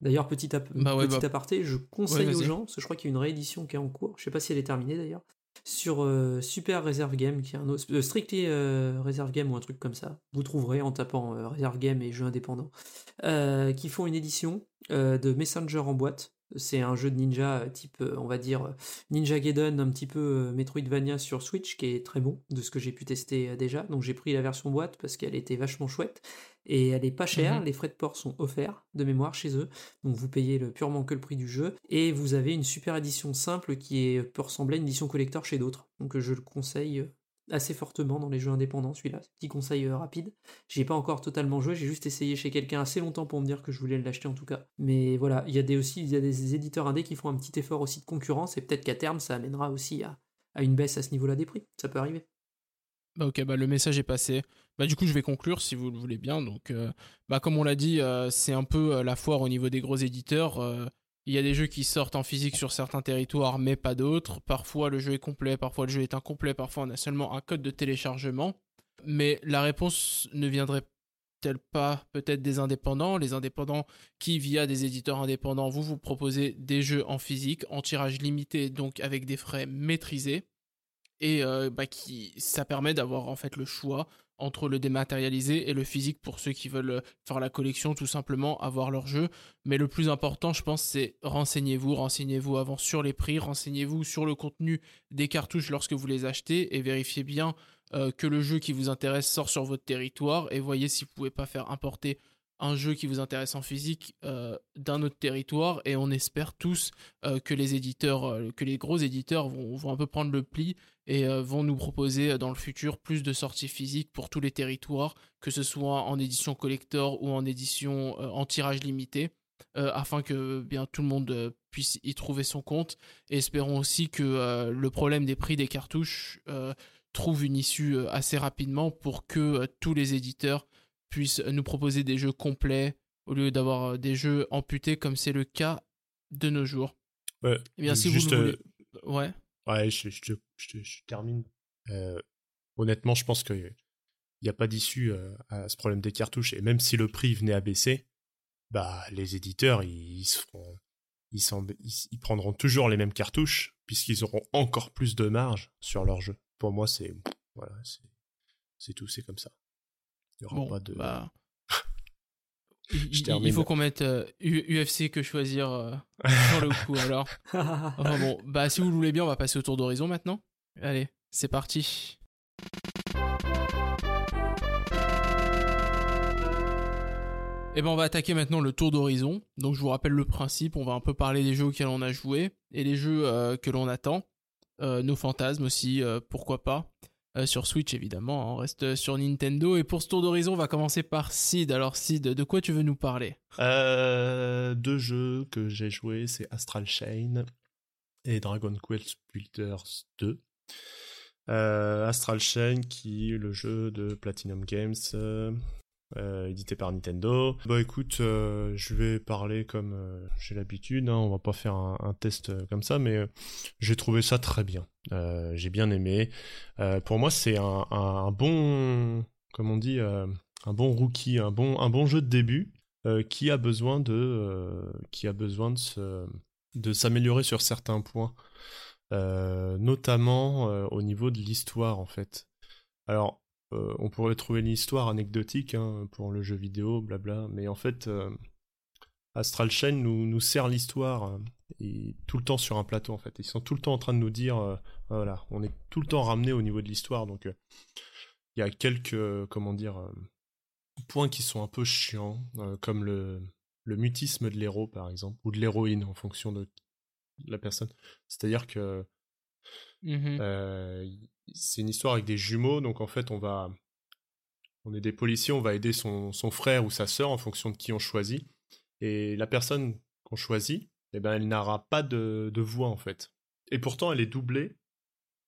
D'ailleurs, petit, ap- Bah ouais, petit bah- aparté, je conseille Ouais, aux gens, parce que je crois qu'il y a une réédition qui est en cours, je sais pas si elle est terminée d'ailleurs, sur euh, Super Reserve Game, qui est un autre, euh, Strictly euh, Reserve Game ou un truc comme ça. Vous trouverez en tapant euh, Reserve Game et jeux indépendants, euh, qui font une édition de Messenger en boîte. C'est un jeu de ninja euh, type, euh, on va dire, euh, Ninja Gaiden, un petit peu Metroidvania sur Switch, qui est très bon, de ce que j'ai pu tester déjà. Donc j'ai pris la version boîte parce qu'elle était vachement chouette. Et elle est pas chère, Mhm. les frais de port sont offerts de mémoire chez eux. Donc vous payez le, purement que le prix du jeu. Et vous avez une super édition simple qui est, peut ressembler à une édition collector chez d'autres. Donc je le conseille assez fortement dans les jeux indépendants, celui-là. Petit conseil euh, rapide. J'y ai pas encore totalement joué, j'ai juste essayé chez quelqu'un assez longtemps pour me dire que je voulais l'acheter en tout cas. Mais voilà, il y a des aussi des éditeurs indés qui font un petit effort aussi de concurrence et peut-être qu'à terme ça amènera aussi à, une baisse à ce niveau-là des prix. Ça peut arriver. Bah ok, bah le message est passé. Bah du coup, je vais conclure si vous le voulez bien. Donc, euh, bah comme on l'a dit, euh, c'est un peu la foire au niveau des gros éditeurs. Il y a des jeux qui sortent en physique sur certains territoires, mais pas d'autres. Parfois, le jeu est complet, parfois le jeu est incomplet, parfois on a seulement un code de téléchargement. Mais la réponse ne viendrait-elle pas peut-être des indépendants? Les indépendants qui, via des éditeurs indépendants, vous vous proposez des jeux en physique, en tirage limité, donc avec des frais maîtrisés et euh, bah, qui ça permet d'avoir en fait le choix entre le dématérialisé et le physique pour ceux qui veulent euh, faire la collection tout simplement avoir leur jeu. Mais le plus important je pense c'est renseignez-vous renseignez-vous avant sur les prix renseignez-vous sur le contenu des cartouches lorsque vous les achetez et vérifiez bien euh, que le jeu qui vous intéresse sort sur votre territoire et voyez si vous pouvez pas faire importer un jeu qui vous intéresse en physique euh, d'un autre territoire et on espère tous euh, que les éditeurs euh, que les gros éditeurs vont, un peu prendre le pli et vont nous proposer dans le futur plus de sorties physiques pour tous les territoires, que ce soit en édition collector ou en édition en tirage limité, afin que bien tout le monde puisse y trouver son compte. Espérons aussi que le problème des prix des cartouches trouve une issue assez rapidement pour que tous les éditeurs puissent nous proposer des jeux complets au lieu d'avoir euh, des jeux amputés comme c'est le cas de nos jours. Ouais, Eh bien, si juste, vous le euh, voulez. Ouais. Ouais, je, je, te- je te- je termine. Euh, honnêtement, je pense qu'il n'y a pas d'issue euh, à ce problème des cartouches. Et même si le prix venait à baisser, bah, les éditeurs, ils, ils se feront- ils, s'en- ils- ils prendront toujours les mêmes cartouches, puisqu'ils auront encore plus de marge sur leur jeu. Pour moi, c'est voilà, c'est tout, c'est comme ça. Il n'y aura Bon, pas de. bah. Il, il- termine. il faut qu'on mette euh, UFC que choisir euh, sur le coup alors. Enfin bon, bah si vous le voulez bien, on va passer au tour d'horizon maintenant. Allez, c'est parti. Et ben on va attaquer maintenant le tour d'horizon. Donc je vous rappelle le principe, on va un peu parler des jeux auxquels on a joué et les jeux euh, que l'on attend. Euh, nos fantasmes aussi, euh, pourquoi pas. Euh, sur Switch évidemment, hein, on reste sur Nintendo. Et pour ce tour d'horizon, on va commencer par Sid. Alors Sid, de quoi tu veux nous parler? Euh, deux jeux que j'ai joués, c'est Astral Chain et Dragon Quest Builders 2. Euh, Astral Chain, qui est le jeu de Platinum Games, euh, édité par Nintendo. Bah écoute, euh, je vais parler comme euh, j'ai l'habitude, hein, on va pas faire un, test comme ça, mais j'ai trouvé ça très bien. J'ai bien aimé. Pour moi, c'est un, un- bon, comme on dit, un bon rookie, un bon, un bon jeu de début qui a besoin de, qui a besoin de se, de s'améliorer sur certains points, notamment au niveau de l'histoire en fait. Alors, euh, on pourrait trouver l'histoire anecdotique hein, pour le jeu vidéo, blabla, mais en fait, euh, Astral Chain nous, nous sert l'histoire euh, et tout le temps sur un plateau en fait. Ils sont tout le temps en train de nous dire, euh, voilà, on est tout le temps ramené au niveau de l'histoire, donc il y a quelques, comment dire, points qui sont un peu chiants, comme le, le mutisme de l'héros par exemple, ou de l'héroïne en fonction de la personne. C'est-à-dire que euh, c'est une histoire avec des jumeaux, donc en fait on va, on est des policiers, on va aider son, son frère ou sa sœur en fonction de qui on choisit, et la personne qu'on choisit, eh ben elle n'aura pas de, de voix en fait. Et pourtant elle est doublée,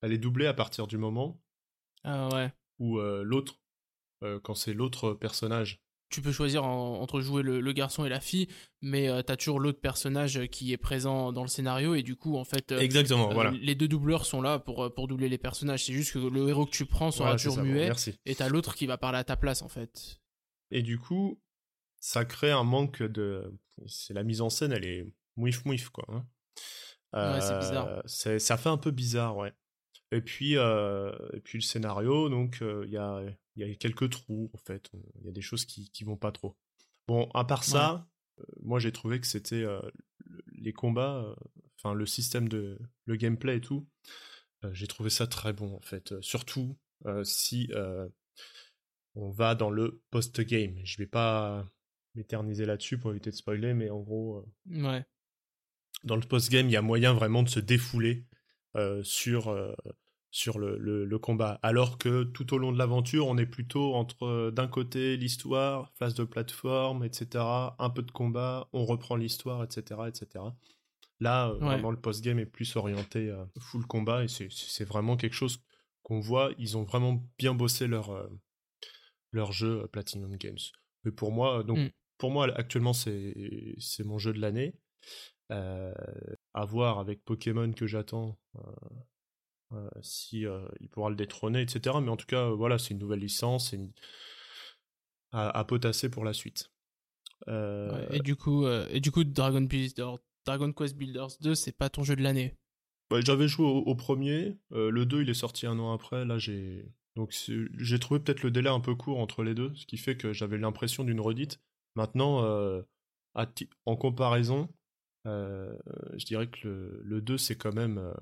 elle est doublée à partir du moment Ah ouais. où euh, l'autre, euh, quand c'est l'autre personnage tu peux choisir en- entre jouer le, le garçon et la fille, mais euh, t'as toujours l'autre personnage qui est présent dans le scénario et du coup en fait euh, Exactement, euh, voilà. les deux doubleurs sont là pour, euh, pour doubler les personnages. C'est juste que le héros que tu prends sera Voilà, toujours ça, bon, muet merci. et t'as l'autre qui va parler à ta place en fait. Et du coup, ça crée un manque de. C'est la mise en scène, elle est mouif mouif quoi. hein. Ouais, c'est bizarre. Ça fait un peu bizarre, ouais. Et puis, euh, et puis le scénario, donc euh, il y, a, y a quelques trous en fait. Il y a des choses qui, qui vont pas trop. Bon, à part ça, euh, moi j'ai trouvé que c'était euh, le- les combats, euh, enfin le système de le gameplay et tout. euh, j'ai trouvé ça très bon en fait. Euh, surtout euh, si euh, on va dans le post-game. Je vais pas m'éterniser là-dessus pour éviter de spoiler, mais en gros, euh, Ouais. dans le post-game, il y a moyen vraiment de se défouler euh, sur, euh, sur le, le- le combat. Alors que tout au long de l'aventure, on est plutôt entre euh, d'un côté l'histoire, phase de plateforme, etc., un peu de combat, on reprend l'histoire, etc., etc. Là, euh, Ouais. vraiment, le post-game est plus orienté euh, full combat et c'est- c'est vraiment quelque chose qu'on voit. Ils ont vraiment bien bossé leur, euh, leur jeu euh, Platinum Games. Mais pour moi, euh, donc, Mm. pour moi, actuellement, c'est mon jeu de l'année. Euh, à voir avec Pokémon que j'attends euh, euh, si il pourra le détrôner, etc. Mais en tout cas, voilà, c'est une nouvelle licence, une... à, à potasser pour la suite. Ouais, Et du coup, et du coup, Dragon, Builder, Dragon Quest Builders 2, c'est pas ton jeu de l'année? ouais, J'avais joué au, au premier, euh, le 2 il est sorti un an après, là j'ai... Donc j'ai trouvé peut-être le délai un peu court entre les deux, ce qui fait que j'avais l'impression d'une redite. Maintenant, euh, en comparaison, je dirais que le, le 2 c'est quand même euh,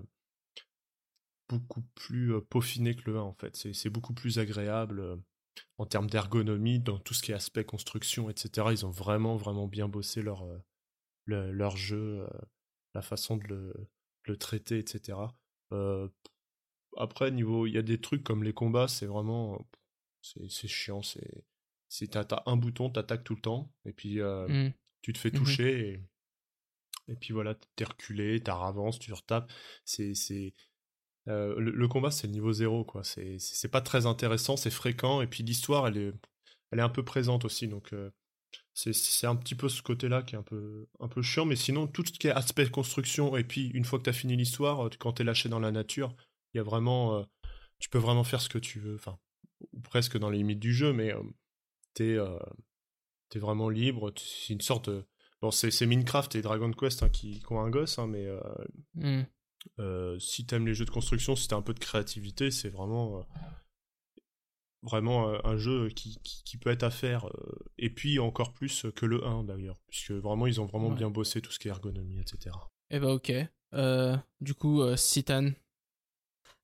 beaucoup plus euh, peaufiné que le 1 en fait. C'est beaucoup plus agréable euh, en termes d'ergonomie, dans tout ce qui est aspect construction, etc. Ils ont vraiment, vraiment bien bossé leur, euh, le- leur jeu, euh, la façon de le, le traiter, etc. Euh, après, niveau, il y a des trucs comme les combats, c'est vraiment, c'est chiant. C'est, c'est t'as un bouton, t'attaques tout le temps, et puis euh, Mm. tu te fais Mhm. toucher, et, et puis voilà, t'es reculé, t'as avance, tu retapes. C'est, c'est, euh, le, combat, c'est le niveau zéro, quoi. C'est, c'est pas très intéressant, c'est fréquent, et puis l'histoire, elle est, elle est un peu présente aussi, donc euh, c'est, un petit peu ce côté-là qui est un peu, un peu chiant, mais sinon, tout ce qui est aspect construction, et puis une fois que t'as fini l'histoire, euh, quand t'es lâché dans la nature, il y a vraiment, euh, tu peux vraiment faire ce que tu veux, enfin, presque dans les limites du jeu, mais t'es, t'es vraiment libre, c'est une sorte de... Bon, c'est, c'est Minecraft et Dragon Quest hein, qui, qui ont un gosse, hein, mais euh, Hmm. euh, si t'aimes les jeux de construction, si t'as un peu de créativité, c'est vraiment, euh, vraiment euh, un jeu qui, qui, qui peut être à faire. euh, et puis encore plus que le 1 d'ailleurs, puisque vraiment ils ont vraiment Ouais. bien bossé tout ce qui est ergonomie, etc. Eh bah ok. Euh, du coup, euh, Citan, de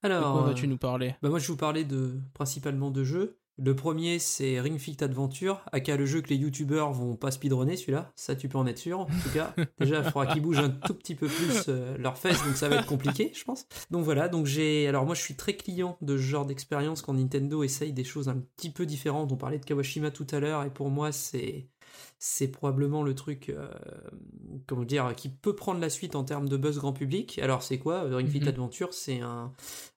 Alors, quoi euh, vas-tu nous parler? bah moi je vais vous parlais de, principalement de jeux. Le premier c'est Ring Fit Adventure, aka le jeu que les youtubeurs vont pas speedrunner celui-là, ça tu peux en être sûr en tout cas. Déjà il faudra qu'ils bougent un tout petit peu plus euh, leurs fesses, donc ça va être compliqué je pense. Donc voilà, donc j'ai... Alors moi je suis très client de ce genre d'expérience quand Nintendo essaye des choses un petit peu différentes. On parlait de Kawashima tout à l'heure et pour moi c'est... C'est probablement le truc, euh, comment dire, qui peut prendre la suite en termes de buzz grand public. Alors c'est quoi euh, Ring Fit Mhm. Adventure C'est un,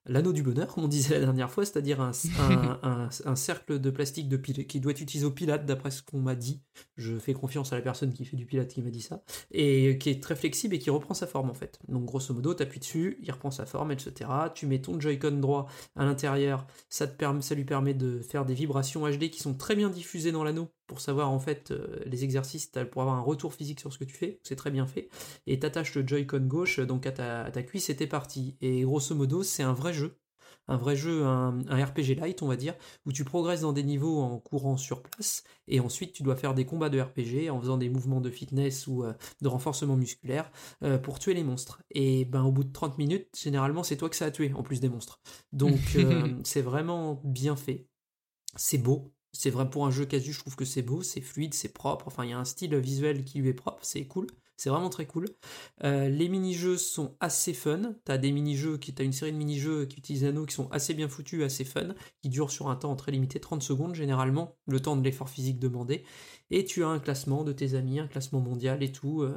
l'anneau du bonheur, comme on disait la dernière fois, c'est-à-dire un, un, un- un cercle de plastique de pil- qui doit être utilisé au pilate, d'après ce qu'on m'a dit. Je fais confiance à la personne qui fait du pilate qui m'a dit ça. Et qui est très flexible et qui reprend sa forme en fait. Donc grosso modo, t'appuies dessus, il reprend sa forme, etc. Tu mets ton Joy-Con droit à l'intérieur, ça, te permet, ça lui permet de faire des vibrations HD qui sont très bien diffusées dans l'anneau pour savoir en fait euh, les exercices, pour avoir un retour physique sur ce que tu fais. C'est très bien fait et t'attaches le Joy-Con gauche donc à ta, à ta cuisse et t'es parti. Et grosso modo, c'est un vrai jeu. Un vrai jeu, un, un RPG light, on va dire, où tu progresses dans des niveaux en courant sur place, et ensuite tu dois faire des combats de RPG en faisant des mouvements de fitness ou euh, de renforcement musculaire euh, pour tuer les monstres. Et ben au bout de 30 minutes, généralement c'est toi que ça a tué, en plus des monstres. Donc euh, c'est vraiment bien fait. C'est beau. C'est vrai pour un jeu casu, je trouve que c'est beau, c'est fluide, c'est propre. Enfin, il y a un style visuel qui lui est propre, c'est cool. C'est vraiment très cool. Euh, les mini-jeux sont assez fun. T'as des mini-jeux, t'as une série de mini-jeux qui utilisent l'anneau qui sont assez bien foutus, assez fun, qui durent sur un temps très limité, 30 secondes généralement, le temps de l'effort physique demandé. Et tu as un classement de tes amis, un classement mondial et tout. euh,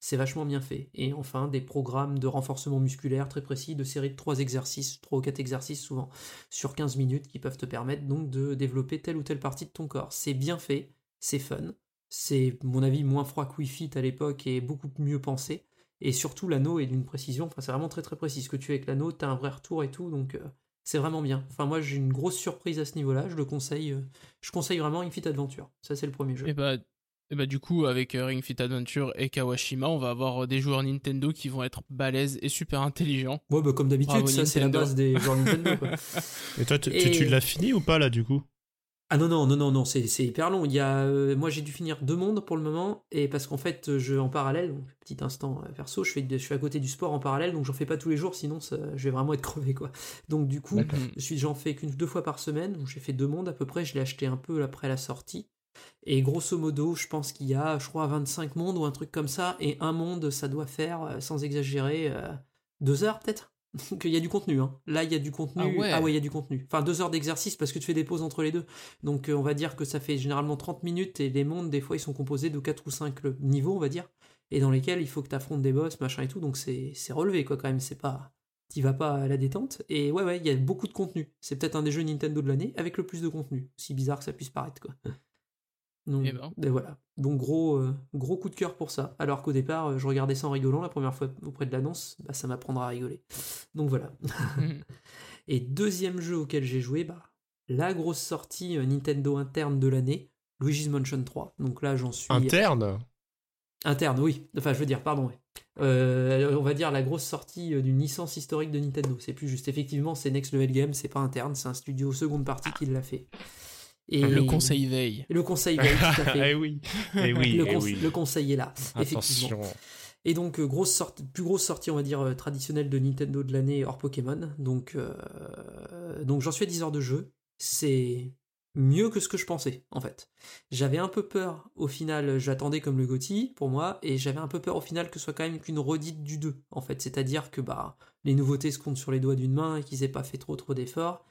c'est vachement bien fait. Et enfin, des programmes de renforcement musculaire très précis, de séries de 3 exercices, 3 ou 4 exercices souvent, sur 15 minutes, qui peuvent te permettre donc de développer telle ou telle partie de ton corps. C'est bien fait, c'est fun, c'est, à mon avis, moins froid que Wii Fit à l'époque et beaucoup mieux pensé. Et surtout, l'anneau est d'une précision, enfin, c'est vraiment très très précis. Ce que tu fais avec l'anneau, t'as un vrai retour et tout, donc euh, c'est vraiment bien. Enfin, moi, j'ai une grosse surprise à ce niveau-là, je le conseille. euh, je conseille vraiment Ring Fit Adventure. Ça, c'est le premier jeu. Et bah, et bah du coup, avec euh, Ring Fit Adventure et Kawashima, on va avoir des joueurs Nintendo qui vont être balèzes et super intelligents. Ouais, bah, comme d'habitude, ça, c'est la base des joueurs Nintendo, quoi. Et toi, tu, Et- tu- tu l'as fini ou pas là du coup? Ah non, non, non, non, non, c'est c'est hyper long. Il y a, euh, moi, j'ai dû finir deux mondes pour le moment, et parce qu'en fait, je, en parallèle, donc, petit instant euh, perso, je, fais, de- je suis à côté du sport en parallèle, donc j'en fais pas tous les jours, sinon ça- je vais vraiment être crevé, quoi. Donc du coup, D'accord. je suis, j'en fais qu'une deux fois par semaine, donc j'ai fait deux mondes à peu près, je l'ai acheté un peu après la sortie. Et grosso modo, je pense qu'il y a, je crois, 25 mondes ou un truc comme ça, et un monde, ça doit faire, euh, sans exagérer, euh, deux heures peut-être Donc il y a du contenu, hein. Là, il y a du contenu. Ah ouais. il y a du contenu. Enfin, deux heures d'exercice parce que tu fais des pauses entre les deux. Donc euh, on va dire que ça fait généralement 30 minutes et les mondes, des fois, ils sont composés de 4 ou 5 niveaux, on va dire, et dans lesquels il faut que tu affrontes des boss, machin et tout. Donc c'est c'est relevé, quoi, quand même. C'est pas. T'y vas pas à la détente. Et ouais, ouais, il y a beaucoup de contenu. C'est peut-être un des jeux Nintendo de l'année avec le plus de contenu. Si bizarre que ça puisse paraître, quoi. Donc, Eh ben. et voilà. Donc gros, euh, gros coup de cœur pour ça. Alors qu'au départ, euh, je regardais ça en rigolant la première fois auprès de l'annonce, bah, ça m'apprendra à rigoler. Donc voilà. Et deuxième jeu auquel j'ai joué, bah, la grosse sortie euh, Nintendo interne de l'année, Luigi's Mansion 3. Donc là, j'en suis. Interne? Interne, oui. Enfin, je veux dire, pardon. oui. Euh, on va dire la grosse sortie d'une licence historique de Nintendo. C'est plus juste. Effectivement, c'est Next Level Game, c'est pas interne, c'est un studio seconde partie qui l'a fait. Et Le conseil veille. Le conseil, veille, tout à fait. Eh oui, eh oui, le, eh oui. le conseil est là, effectivement. Attention. Et donc, euh, grosse sorte, plus grosse sortie, on va dire, euh, traditionnelle de Nintendo de l'année hors Pokémon. Donc, euh, donc j'en suis à 10 heures de jeu. C'est mieux que ce que je pensais, en fait. J'avais un peu peur, au final, j'attendais comme le GOTY, pour moi, et j'avais un peu peur, au final, que ce soit quand même qu'une redite du 2, en fait. C'est-à-dire que, bah, les nouveautés se comptent sur les doigts d'une main et qu'ils aient pas fait trop trop d'efforts.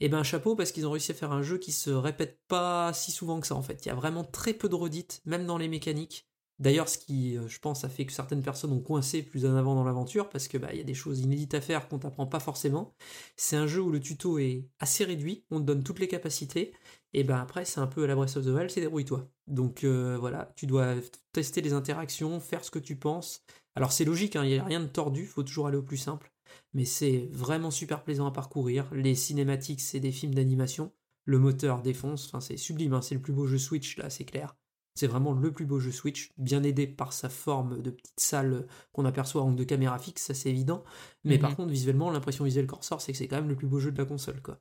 Et ben chapeau parce qu'ils ont réussi à faire un jeu qui se répète pas si souvent que ça en fait. Il y a vraiment très peu de redites, même dans les mécaniques. D'ailleurs, ce qui, euh, je pense, a fait que certaines personnes ont coincé plus en avant dans l'aventure, parce que bah, il y a des choses inédites à faire qu'on t'apprend pas forcément. C'est un jeu où le tuto est assez réduit, on te donne toutes les capacités, et ben après c'est un peu à la Breath of the Wild, c'est débrouille-toi. Donc euh, voilà, tu dois tester les interactions, faire ce que tu penses. Alors c'est logique, hein, il n'y a rien de tordu, faut toujours aller au plus simple, mais c'est vraiment super plaisant à parcourir. Les cinématiques, c'est des films d'animation. Le moteur défonce, enfin c'est sublime, hein, c'est le plus beau jeu Switch là, c'est clair. C'est vraiment le plus beau jeu Switch, bien aidé par sa forme de petite salle qu'on aperçoit en de caméra fixe, ça c'est évident. Mais par Mhm. contre, visuellement, l'impression visuelle qu'on ressort, c'est que c'est quand même le plus beau jeu de la console. quoi.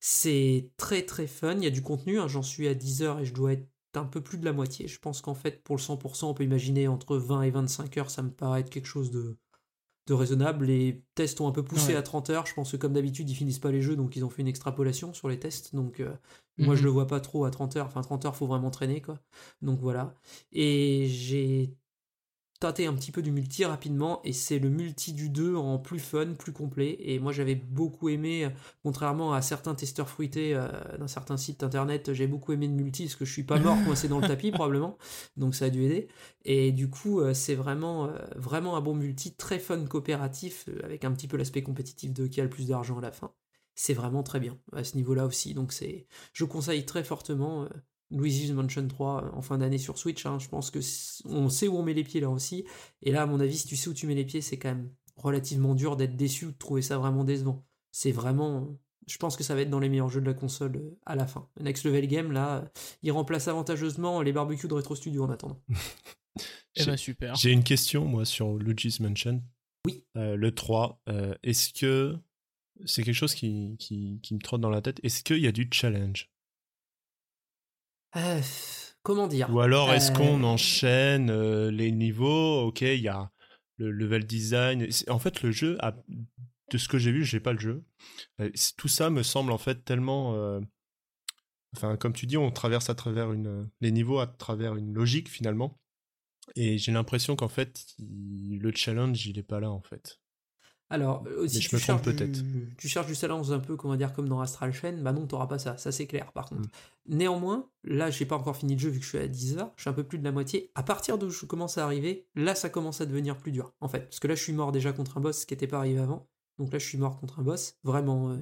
C'est très très fun, il y a du contenu, hein, j'en suis à 10 heures et je dois être un peu plus de la moitié. Je pense qu'en fait, pour le 100%, on peut imaginer entre 20 et 25 heures, ça me paraît être quelque chose de, de raisonnable. Les tests ont un peu poussé Ouais. à 30 heures, je pense que comme d'habitude, ils finissent pas les jeux, donc ils ont fait une extrapolation sur les tests. Donc euh, moi, je Mhm. le vois pas trop à 30 heures. Enfin, 30 heures, faut vraiment traîner, quoi. Donc voilà. Et j'ai tâté un petit peu du multi rapidement, et c'est le multi du 2 en plus fun, plus complet. Et moi, j'avais beaucoup aimé, euh, contrairement à certains testeurs fruités euh, d'un certain site internet, j'ai beaucoup aimé le multi, parce que je suis pas mort coincé dans le tapis, probablement. Donc ça a dû aider. Et du coup, euh, c'est vraiment, vraiment un bon multi, très fun coopératif, avec un petit peu l'aspect compétitif de qui a le plus d'argent à la fin. C'est vraiment très bien à ce niveau-là aussi. Donc c'est, je conseille très fortement Luigi's Mansion 3 euh, en fin d'année sur Switch. hein. Je pense que on sait où on met les pieds là aussi. Et là, à mon avis, si tu sais où tu mets les pieds, c'est quand même relativement dur d'être déçu ou de trouver ça vraiment décevant. C'est vraiment. Je pense que ça va être dans les meilleurs jeux de la console euh, à la fin. Next Level Game, là, euh, il remplace avantageusement les barbecues de Retro Studio en attendant. Eh ben super. J'ai une question, moi, sur Luigi's Mansion. Oui. Euh, le 3, euh, est-ce que c'est quelque chose qui, qui, qui me trotte dans la tête Est-ce qu'il y a du challenge? Euh, comment dire? Ou alors est-ce Euh, qu'on enchaîne euh, les niveaux? Ok, il y a le level design. En fait, le jeu, a- de ce que j'ai vu, j'ai pas le jeu. Tout ça me semble en fait tellement. Enfin, comme tu dis, on traverse à travers une les niveaux à travers une logique finalement. Et j'ai l'impression qu'en fait, il- le challenge, il est pas là en fait. Alors, euh, si je tu, me trompe cherches peut-être. du, tu cherches du challenge un peu, comment dire, comme dans Astral Chain, bah non, t'auras pas ça, ça c'est clair par contre. Mm. Néanmoins, là, j'ai pas encore fini le jeu vu que je suis à 10 heures, je suis un peu plus de la moitié. À partir d'où je commence à arriver, là, ça commence à devenir plus dur, en fait. Parce que là, je suis mort déjà contre un boss, ce qui était pas arrivé avant. Donc là, je suis mort contre un boss. Vraiment, euh,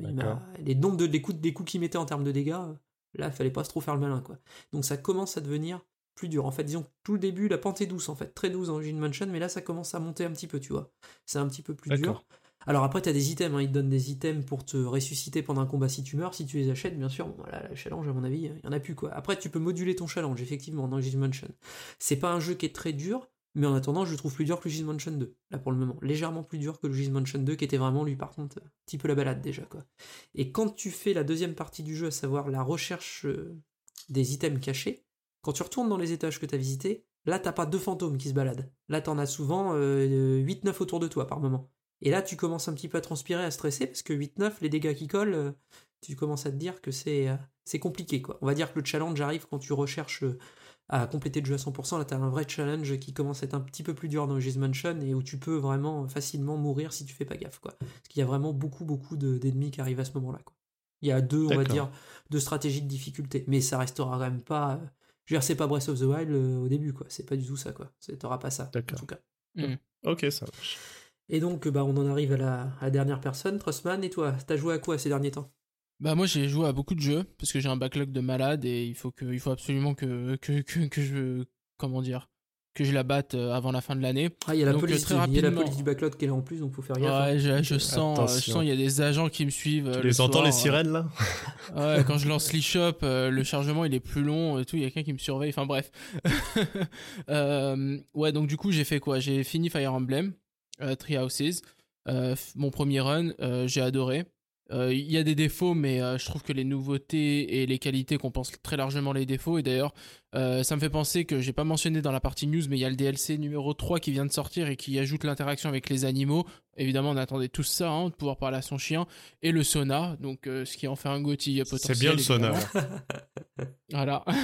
il les nombres de coups, des coups qu'il mettait en termes de dégâts, euh, là, fallait pas trop faire le malin, quoi. Donc ça commence à devenir plus dur. En fait, disons que tout le début, la pente est douce, en fait, très douce dans Gene Mansion, mais là, ça commence à monter un petit peu, tu vois. C'est un petit peu plus dur. Alors après, tu as des items, hein, ils te donnent des items pour te ressusciter pendant un combat si tu meurs, si tu les achètes, bien sûr. Bon, voilà, le challenge, à mon avis, il y en a plus quoi. Après, tu peux moduler ton challenge, effectivement, dans Luigi's Mansion. C'est pas un jeu qui est très dur, mais en attendant, je le trouve plus dur que Luigi's Mansion 2, là pour le moment. Légèrement plus dur que Luigi's Mansion 2, qui était vraiment, lui, par contre, un petit peu la balade déjà, quoi. Et quand tu fais la deuxième partie du jeu, à savoir la recherche euh, des items cachés, quand tu retournes dans les étages que tu as visités, là, t'as pas deux fantômes qui se baladent. Là, t'en as souvent euh, 8-9 autour de toi par moment. Et là, tu commences un petit peu à transpirer, à stresser, parce que 8-9, les dégâts qui collent, euh, tu commences à te dire que c'est euh, c'est compliqué. quoi. On va dire que le challenge arrive quand tu recherches euh, à compléter le jeu à 100%. Là, tu as un vrai challenge qui commence à être un petit peu plus dur dans Luigi's Mansion et où tu peux vraiment facilement mourir si tu fais pas gaffe. Quoi. Parce qu'il y a vraiment beaucoup, beaucoup de- d'ennemis qui arrivent à ce moment-là. quoi. Il y a deux, on va dire, deux stratégies de difficulté. Mais ça restera quand même pas. Euh, je veux dire, c'est pas Breath of the Wild euh, au début, quoi. C'est pas du tout ça, quoi. C'est- T'auras pas ça, en D'accord. tout cas. Ok, ça marche. Et donc, bah, on en arrive à la, à la dernière personne, Trustman. Et toi, t'as joué à quoi ces derniers temps? Bah moi j'ai joué à beaucoup de jeux parce que j'ai un backlog de malade et il faut que il faut absolument que que, que, que je comment dire que je la batte euh, avant la fin de l'année. Ah, il y a la Donc, police, très il y a la rapidement- police du backlog qui est là en plus, donc faut faire gaffe. hein. Ouais, je, je sens euh, je Attention. sens il y a des agents qui me suivent. euh, Tu le les entends soir, les euh, sirènes là Ouais, quand je lance l'eShop, euh, le chargement il est plus long et tout, il y a quelqu'un qui me surveille, enfin bref. Euh, ouais, donc du coup j'ai fait quoi? J'ai fini Fire Emblem, euh, Three Houses, euh, mon premier run, euh, j'ai adoré. Euh, Il y a des défauts, mais euh, je trouve que les nouveautés et les qualités compensent très largement les défauts. Et d'ailleurs, euh, ça me fait penser que j'ai pas mentionné dans la partie news, mais il y a le DLC numéro 3 qui vient de sortir et qui ajoute l'interaction avec les animaux. Évidemment, on attendait tous ça, hein, de pouvoir parler à son chien. Et le sauna, donc euh, ce qui en fait un Gotti potentiel. C'est bien le sauna. Voilà.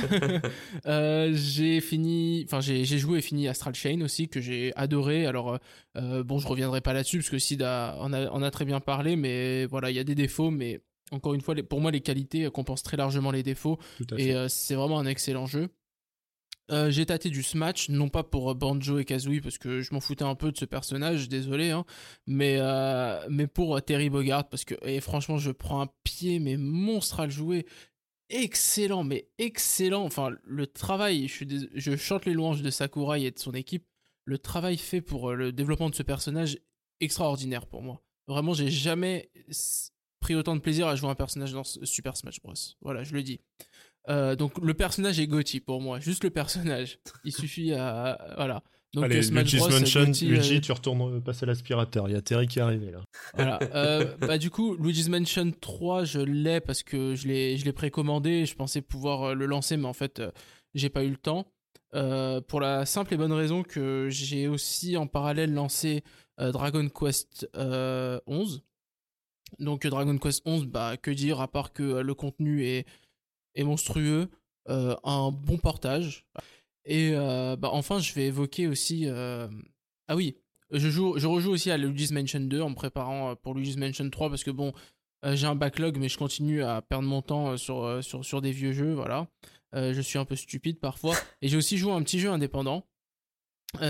Euh, j'ai fini, enfin j'ai joué et fini Astral Chain aussi que j'ai adoré. Alors bon, je reviendrai pas là-dessus parce que Sid a, en a, en a très bien parlé, mais voilà, il y a des défauts, mais encore une fois, les- pour moi, les qualités euh, compensent très largement les défauts et euh, c'est vraiment un excellent jeu. Euh, j'ai tâté du Smash, non pas pour Banjo et Kazooie, parce que je m'en foutais un peu de ce personnage, désolé, hein, mais, euh, mais pour Terry Bogard, parce que et franchement, je prends un pied, mais monstre à le jouer. Excellent, mais excellent. Enfin, le travail, je, suis dés- je chante les louanges de Sakurai et de son équipe. Le travail fait pour le développement de ce personnage, extraordinaire pour moi. Vraiment, j'ai jamais pris autant de plaisir à jouer un personnage dans Super Smash Bros. Voilà, je le dis. Euh, donc le personnage est Gotti pour moi, juste le personnage. Il suffit à voilà. Donc Allez, Smash Luigi's Bros, Mansion, Gotti, Luigi, euh, tu retournes euh, passer l'aspirateur. Il y a Terry qui est arrivé là. voilà. Euh, bah du coup, Luigi's Mansion 3, je l'ai parce que je l'ai je l'ai précommandé, je pensais pouvoir le lancer mais en fait j'ai pas eu le temps. Pour la simple et bonne raison que j'ai aussi en parallèle lancé Dragon Quest euh, 11. Donc euh, Dragon Quest 11, bah que dire à part que euh, le contenu est, monstrueux, euh, un bon portage. Et bah enfin je vais évoquer aussi... Ah oui, je, joue, je rejoue aussi à Luigi's Mansion 2 en me préparant pour Luigi's Mansion 3 parce que bon, j'ai un backlog mais je continue à perdre mon temps sur, sur, sur des vieux jeux, voilà. Je suis un peu stupide parfois. Et j'ai aussi joué à un petit jeu indépendant,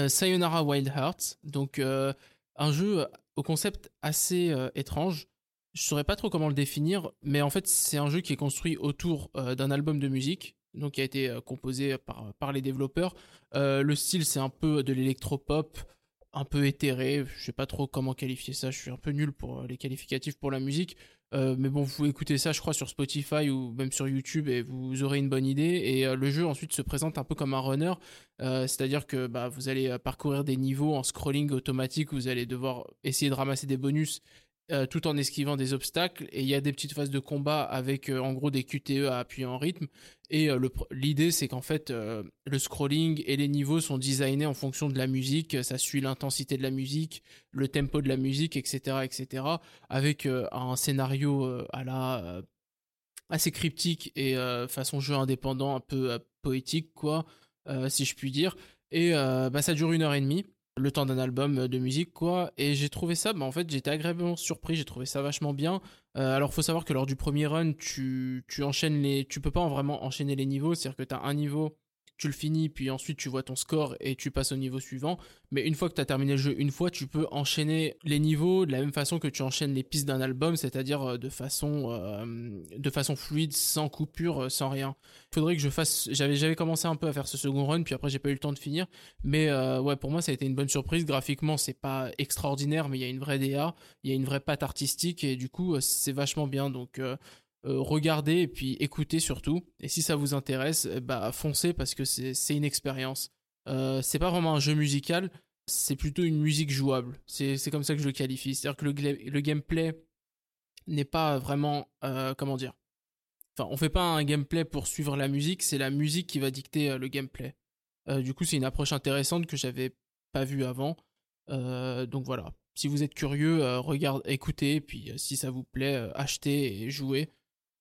Sayonara Wild Hearts, donc un jeu au concept assez étrange. Je saurais pas trop comment le définir, mais en fait c'est un jeu qui est construit autour euh, d'un album de musique, donc qui a été euh, composé par, les développeurs. Euh, le style c'est un peu de l'électropop, un peu éthéré, je sais pas trop comment qualifier ça, je suis un peu nul pour les qualificatifs pour la musique, mais bon vous écouter ça je crois sur Spotify ou même sur YouTube et vous aurez une bonne idée. Et le jeu ensuite se présente un peu comme un runner, c'est-à-dire que bah, vous allez parcourir des niveaux en scrolling automatique, vous allez devoir essayer de ramasser des bonus euh, tout en esquivant des obstacles. Et il y a des petites phases de combat avec euh, en gros des QTE à appuyer en rythme. Et euh, l'idée c'est qu'en fait euh, le scrolling et les niveaux sont designés en fonction de la musique, ça suit l'intensité de la musique, le tempo de la musique, etc. etc. avec un scénario à la assez cryptique et façon jeu indépendant un peu poétique quoi si je puis dire et bah, ça dure une heure et demie le temps d'un album de musique quoi. Et j'ai trouvé ça bah, en fait j'étais agréablement surpris j'ai trouvé ça vachement bien. Euh, alors faut savoir que lors du premier run tu, tu enchaînes les tu peux pas vraiment enchaîner les niveaux c'est à dire que tu as un niveau tu le finis puis ensuite tu vois ton score et tu passes au niveau suivant. Mais une fois que tu as terminé le jeu une fois tu peux enchaîner les niveaux de la même façon que tu enchaînes les pistes d'un album c'est-à-dire euh, de façon euh, de façon fluide sans coupure euh, sans rien. Faudrait que je fasse j'avais j'avais commencé un peu à faire ce second run puis après j'ai pas eu le temps de finir. Mais ouais pour moi ça a été une bonne surprise. Graphiquement c'est pas extraordinaire mais il y a une vraie DA il y a une vraie patte artistique et du coup c'est vachement bien. Donc regardez et puis écoutez surtout. Et si ça vous intéresse eh bah foncez parce que c'est une expérience. Euh, c'est pas vraiment un jeu musical c'est plutôt une musique jouable. C'est comme ça que je le qualifie. C'est à dire que le, le gameplay n'est pas vraiment euh, comment dire? Enfin on fait pas un gameplay pour suivre la musique c'est la musique qui va dicter euh, le gameplay. Euh, du coup c'est une approche intéressante que j'avais pas vue avant. Euh, donc voilà. Si vous êtes curieux euh, regardez écoutez puis euh, si ça vous plaît euh, achetez et jouez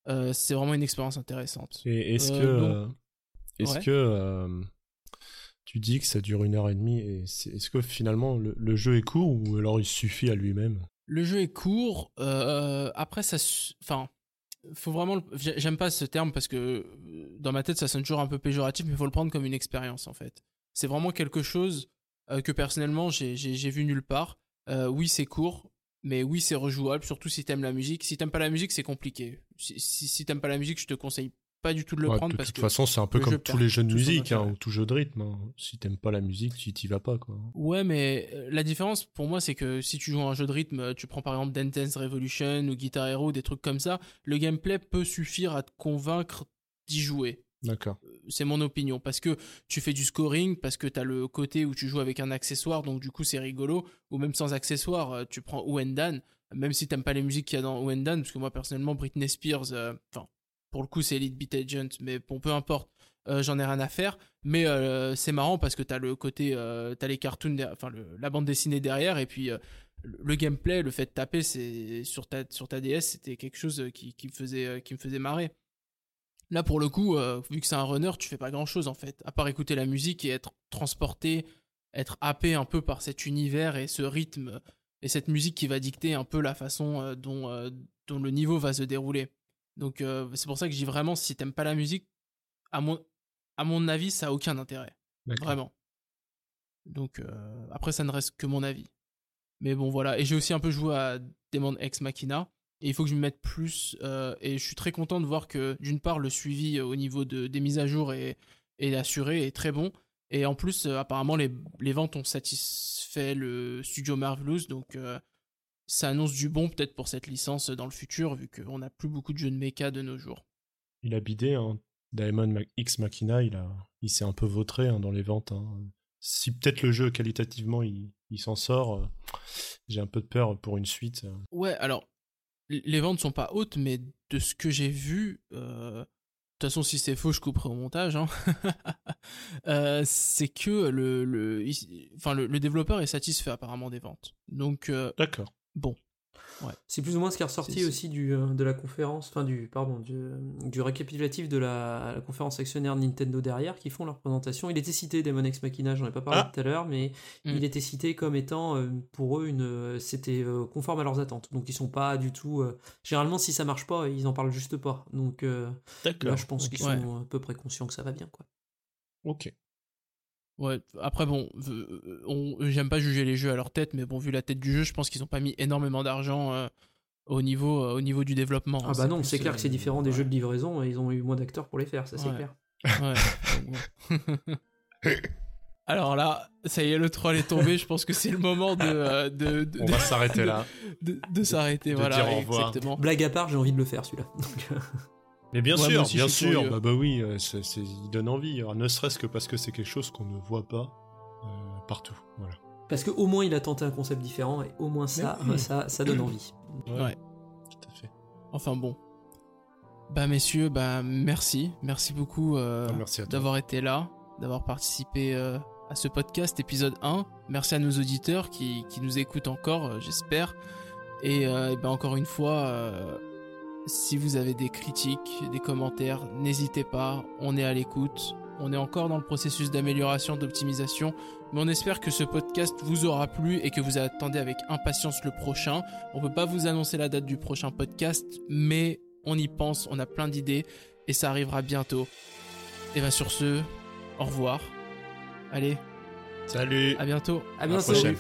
Euh, c'est vraiment une expérience intéressante Et est-ce Euh, que, euh, est-ce Ouais. que euh, tu dis que ça dure une heure et demie et c'est- est-ce que finalement le, le jeu est court ou alors il suffit à lui-même? Le jeu est court. après, ça. Enfin. Faut vraiment. le- J'aime pas ce terme parce que dans ma tête, ça sonne toujours un peu péjoratif, mais il faut le prendre comme une expérience en fait. C'est vraiment quelque chose que personnellement, j'ai vu nulle part. Oui, c'est court, mais oui, c'est rejouable, surtout si t'aimes la musique. Si t'aimes pas la musique, c'est compliqué. Si, si, si t'aimes pas la musique, je te conseille pas du tout de le Ouais, prendre De parce toute que. façon, c'est un peu comme tous les jeux de musique hein, ou tout jeu de rythme. hein. Si t'aimes pas la musique, tu t'y vas pas quoi. Ouais, mais euh, la différence pour moi, c'est que si tu joues à un jeu de rythme, euh, tu prends par exemple Dance Dance Revolution ou Guitar Hero, des trucs comme ça, le gameplay peut suffire à te convaincre d'y jouer. D'accord. C'est mon opinion. Parce que tu fais du scoring, parce que t'as le côté où tu joues avec un accessoire, donc du coup c'est rigolo, ou même sans accessoire, euh, tu prends Wendan, même si t'aimes pas les musiques qu'il y a dans Wendan, parce que moi personnellement, Britney Spears, euh, enfin, pour le coup c'est Elite Beat Agent, mais bon, peu importe, euh, j'en ai rien à faire. Mais c'est marrant parce que t'as le côté, t'as les cartoons, enfin la bande dessinée derrière, et puis le gameplay, le fait de taper, sur ta sur ta DS, c'était quelque chose qui, qui me faisait qui me faisait marrer. Là pour le coup, euh, vu que c'est un runner, tu fais pas grand chose en fait, à part écouter la musique et être transporté, être happé un peu par cet univers et ce rythme et cette musique qui va dicter un peu la façon euh, dont euh, dont le niveau va se dérouler. Donc c'est pour ça que je dis vraiment si t'aimes pas la musique, à moins à mon avis, ça a aucun intérêt. Vraiment. Donc, après, ça ne reste que mon avis. Mais bon, voilà. Et j'ai aussi un peu joué à Demon Ex Machina. Et il faut que je me mette plus. euh, et je suis très content de voir que, d'une part, le suivi euh, au niveau de, des mises à jour est, est assuré, est très bon. Et en plus, euh, apparemment, les, les ventes ont satisfait le studio Marvelous. Donc, euh, ça annonce du bon peut-être pour cette licence dans le futur, vu qu'on n'a plus beaucoup de jeux de mecha de nos jours. Il a bidé, hein. Diamond X Machina, il, a, il s'est un peu vautré hein, dans les ventes. hein. Si peut-être le jeu qualitativement il, il s'en sort, euh, j'ai un peu de peur pour une suite. Ouais, alors, les ventes sont pas hautes, mais de ce que j'ai vu, euh, de toute façon, si c'est faux, je couperai au montage, hein. Euh, c'est que le, le, il- enfin, le, le développeur est satisfait apparemment des ventes. Donc, euh, D'accord. bon. C'est plus ou moins ce qui est ressorti aussi du, euh, de la conférence, enfin du, pardon, du, du récapitulatif de la, la conférence actionnaire Nintendo derrière qui font leur présentation. Il était cité Demon Ex Machina, j'en ai pas parlé Ah. tout à l'heure, mais Mm. il était cité comme étant euh, pour eux une, euh, c'était euh, conforme à leurs attentes. Donc ils sont pas du tout. euh, généralement, si ça marche pas, ils en parlent juste pas. Donc là, je pense qu'ils Ouais. sont à peu près conscients que ça va bien, quoi. Ok. Ouais, après, bon, euh, on- j'aime pas juger les jeux à leur tête, mais bon, vu la tête du jeu, je pense qu'ils ont pas mis énormément d'argent euh, au, niveau, euh, au niveau du développement. Ah hein. bah non, c'est clair euh, que c'est différent des jeux de livraison et ils ont eu moins d'acteurs pour les faire, ça c'est Ouais. clair. Ouais. donc bon. Alors là, ça y est, le troll est tombé. Je pense que c'est le moment de, euh, de, de, On va s'arrêter là. de, de s'arrêter. de voilà, dire au revoir. exactement. Blague à part, j'ai envie de le faire celui-là. Mais bien Ouais, sûr, aussi, bien sûr. Bah, bah oui, euh, c'est, il donne envie. Alors, ne serait-ce que parce que c'est quelque chose qu'on ne voit pas euh, partout. Voilà. Parce qu'au moins il a tenté un concept différent et au moins ça, ça, ça donne envie. Ouais. Tout à fait. Enfin bon. Bah messieurs, bah merci, merci beaucoup euh, Ah, d'avoir été là, d'avoir participé euh, à ce podcast épisode 1. Merci à nos auditeurs qui, qui nous écoutent encore, euh, j'espère. Et, euh, et ben encore une fois, euh, si vous avez des critiques, des commentaires, n'hésitez pas, on est à l'écoute. On est encore dans le processus d'amélioration, d'optimisation, mais on espère que ce podcast vous aura plu et que vous attendez avec impatience le prochain. On peut pas vous annoncer la date du prochain podcast, mais on y pense, on a plein d'idées et ça arrivera bientôt. Et ben sur ce, au revoir. Allez, Salut. à bientôt. À bientôt. prochaine.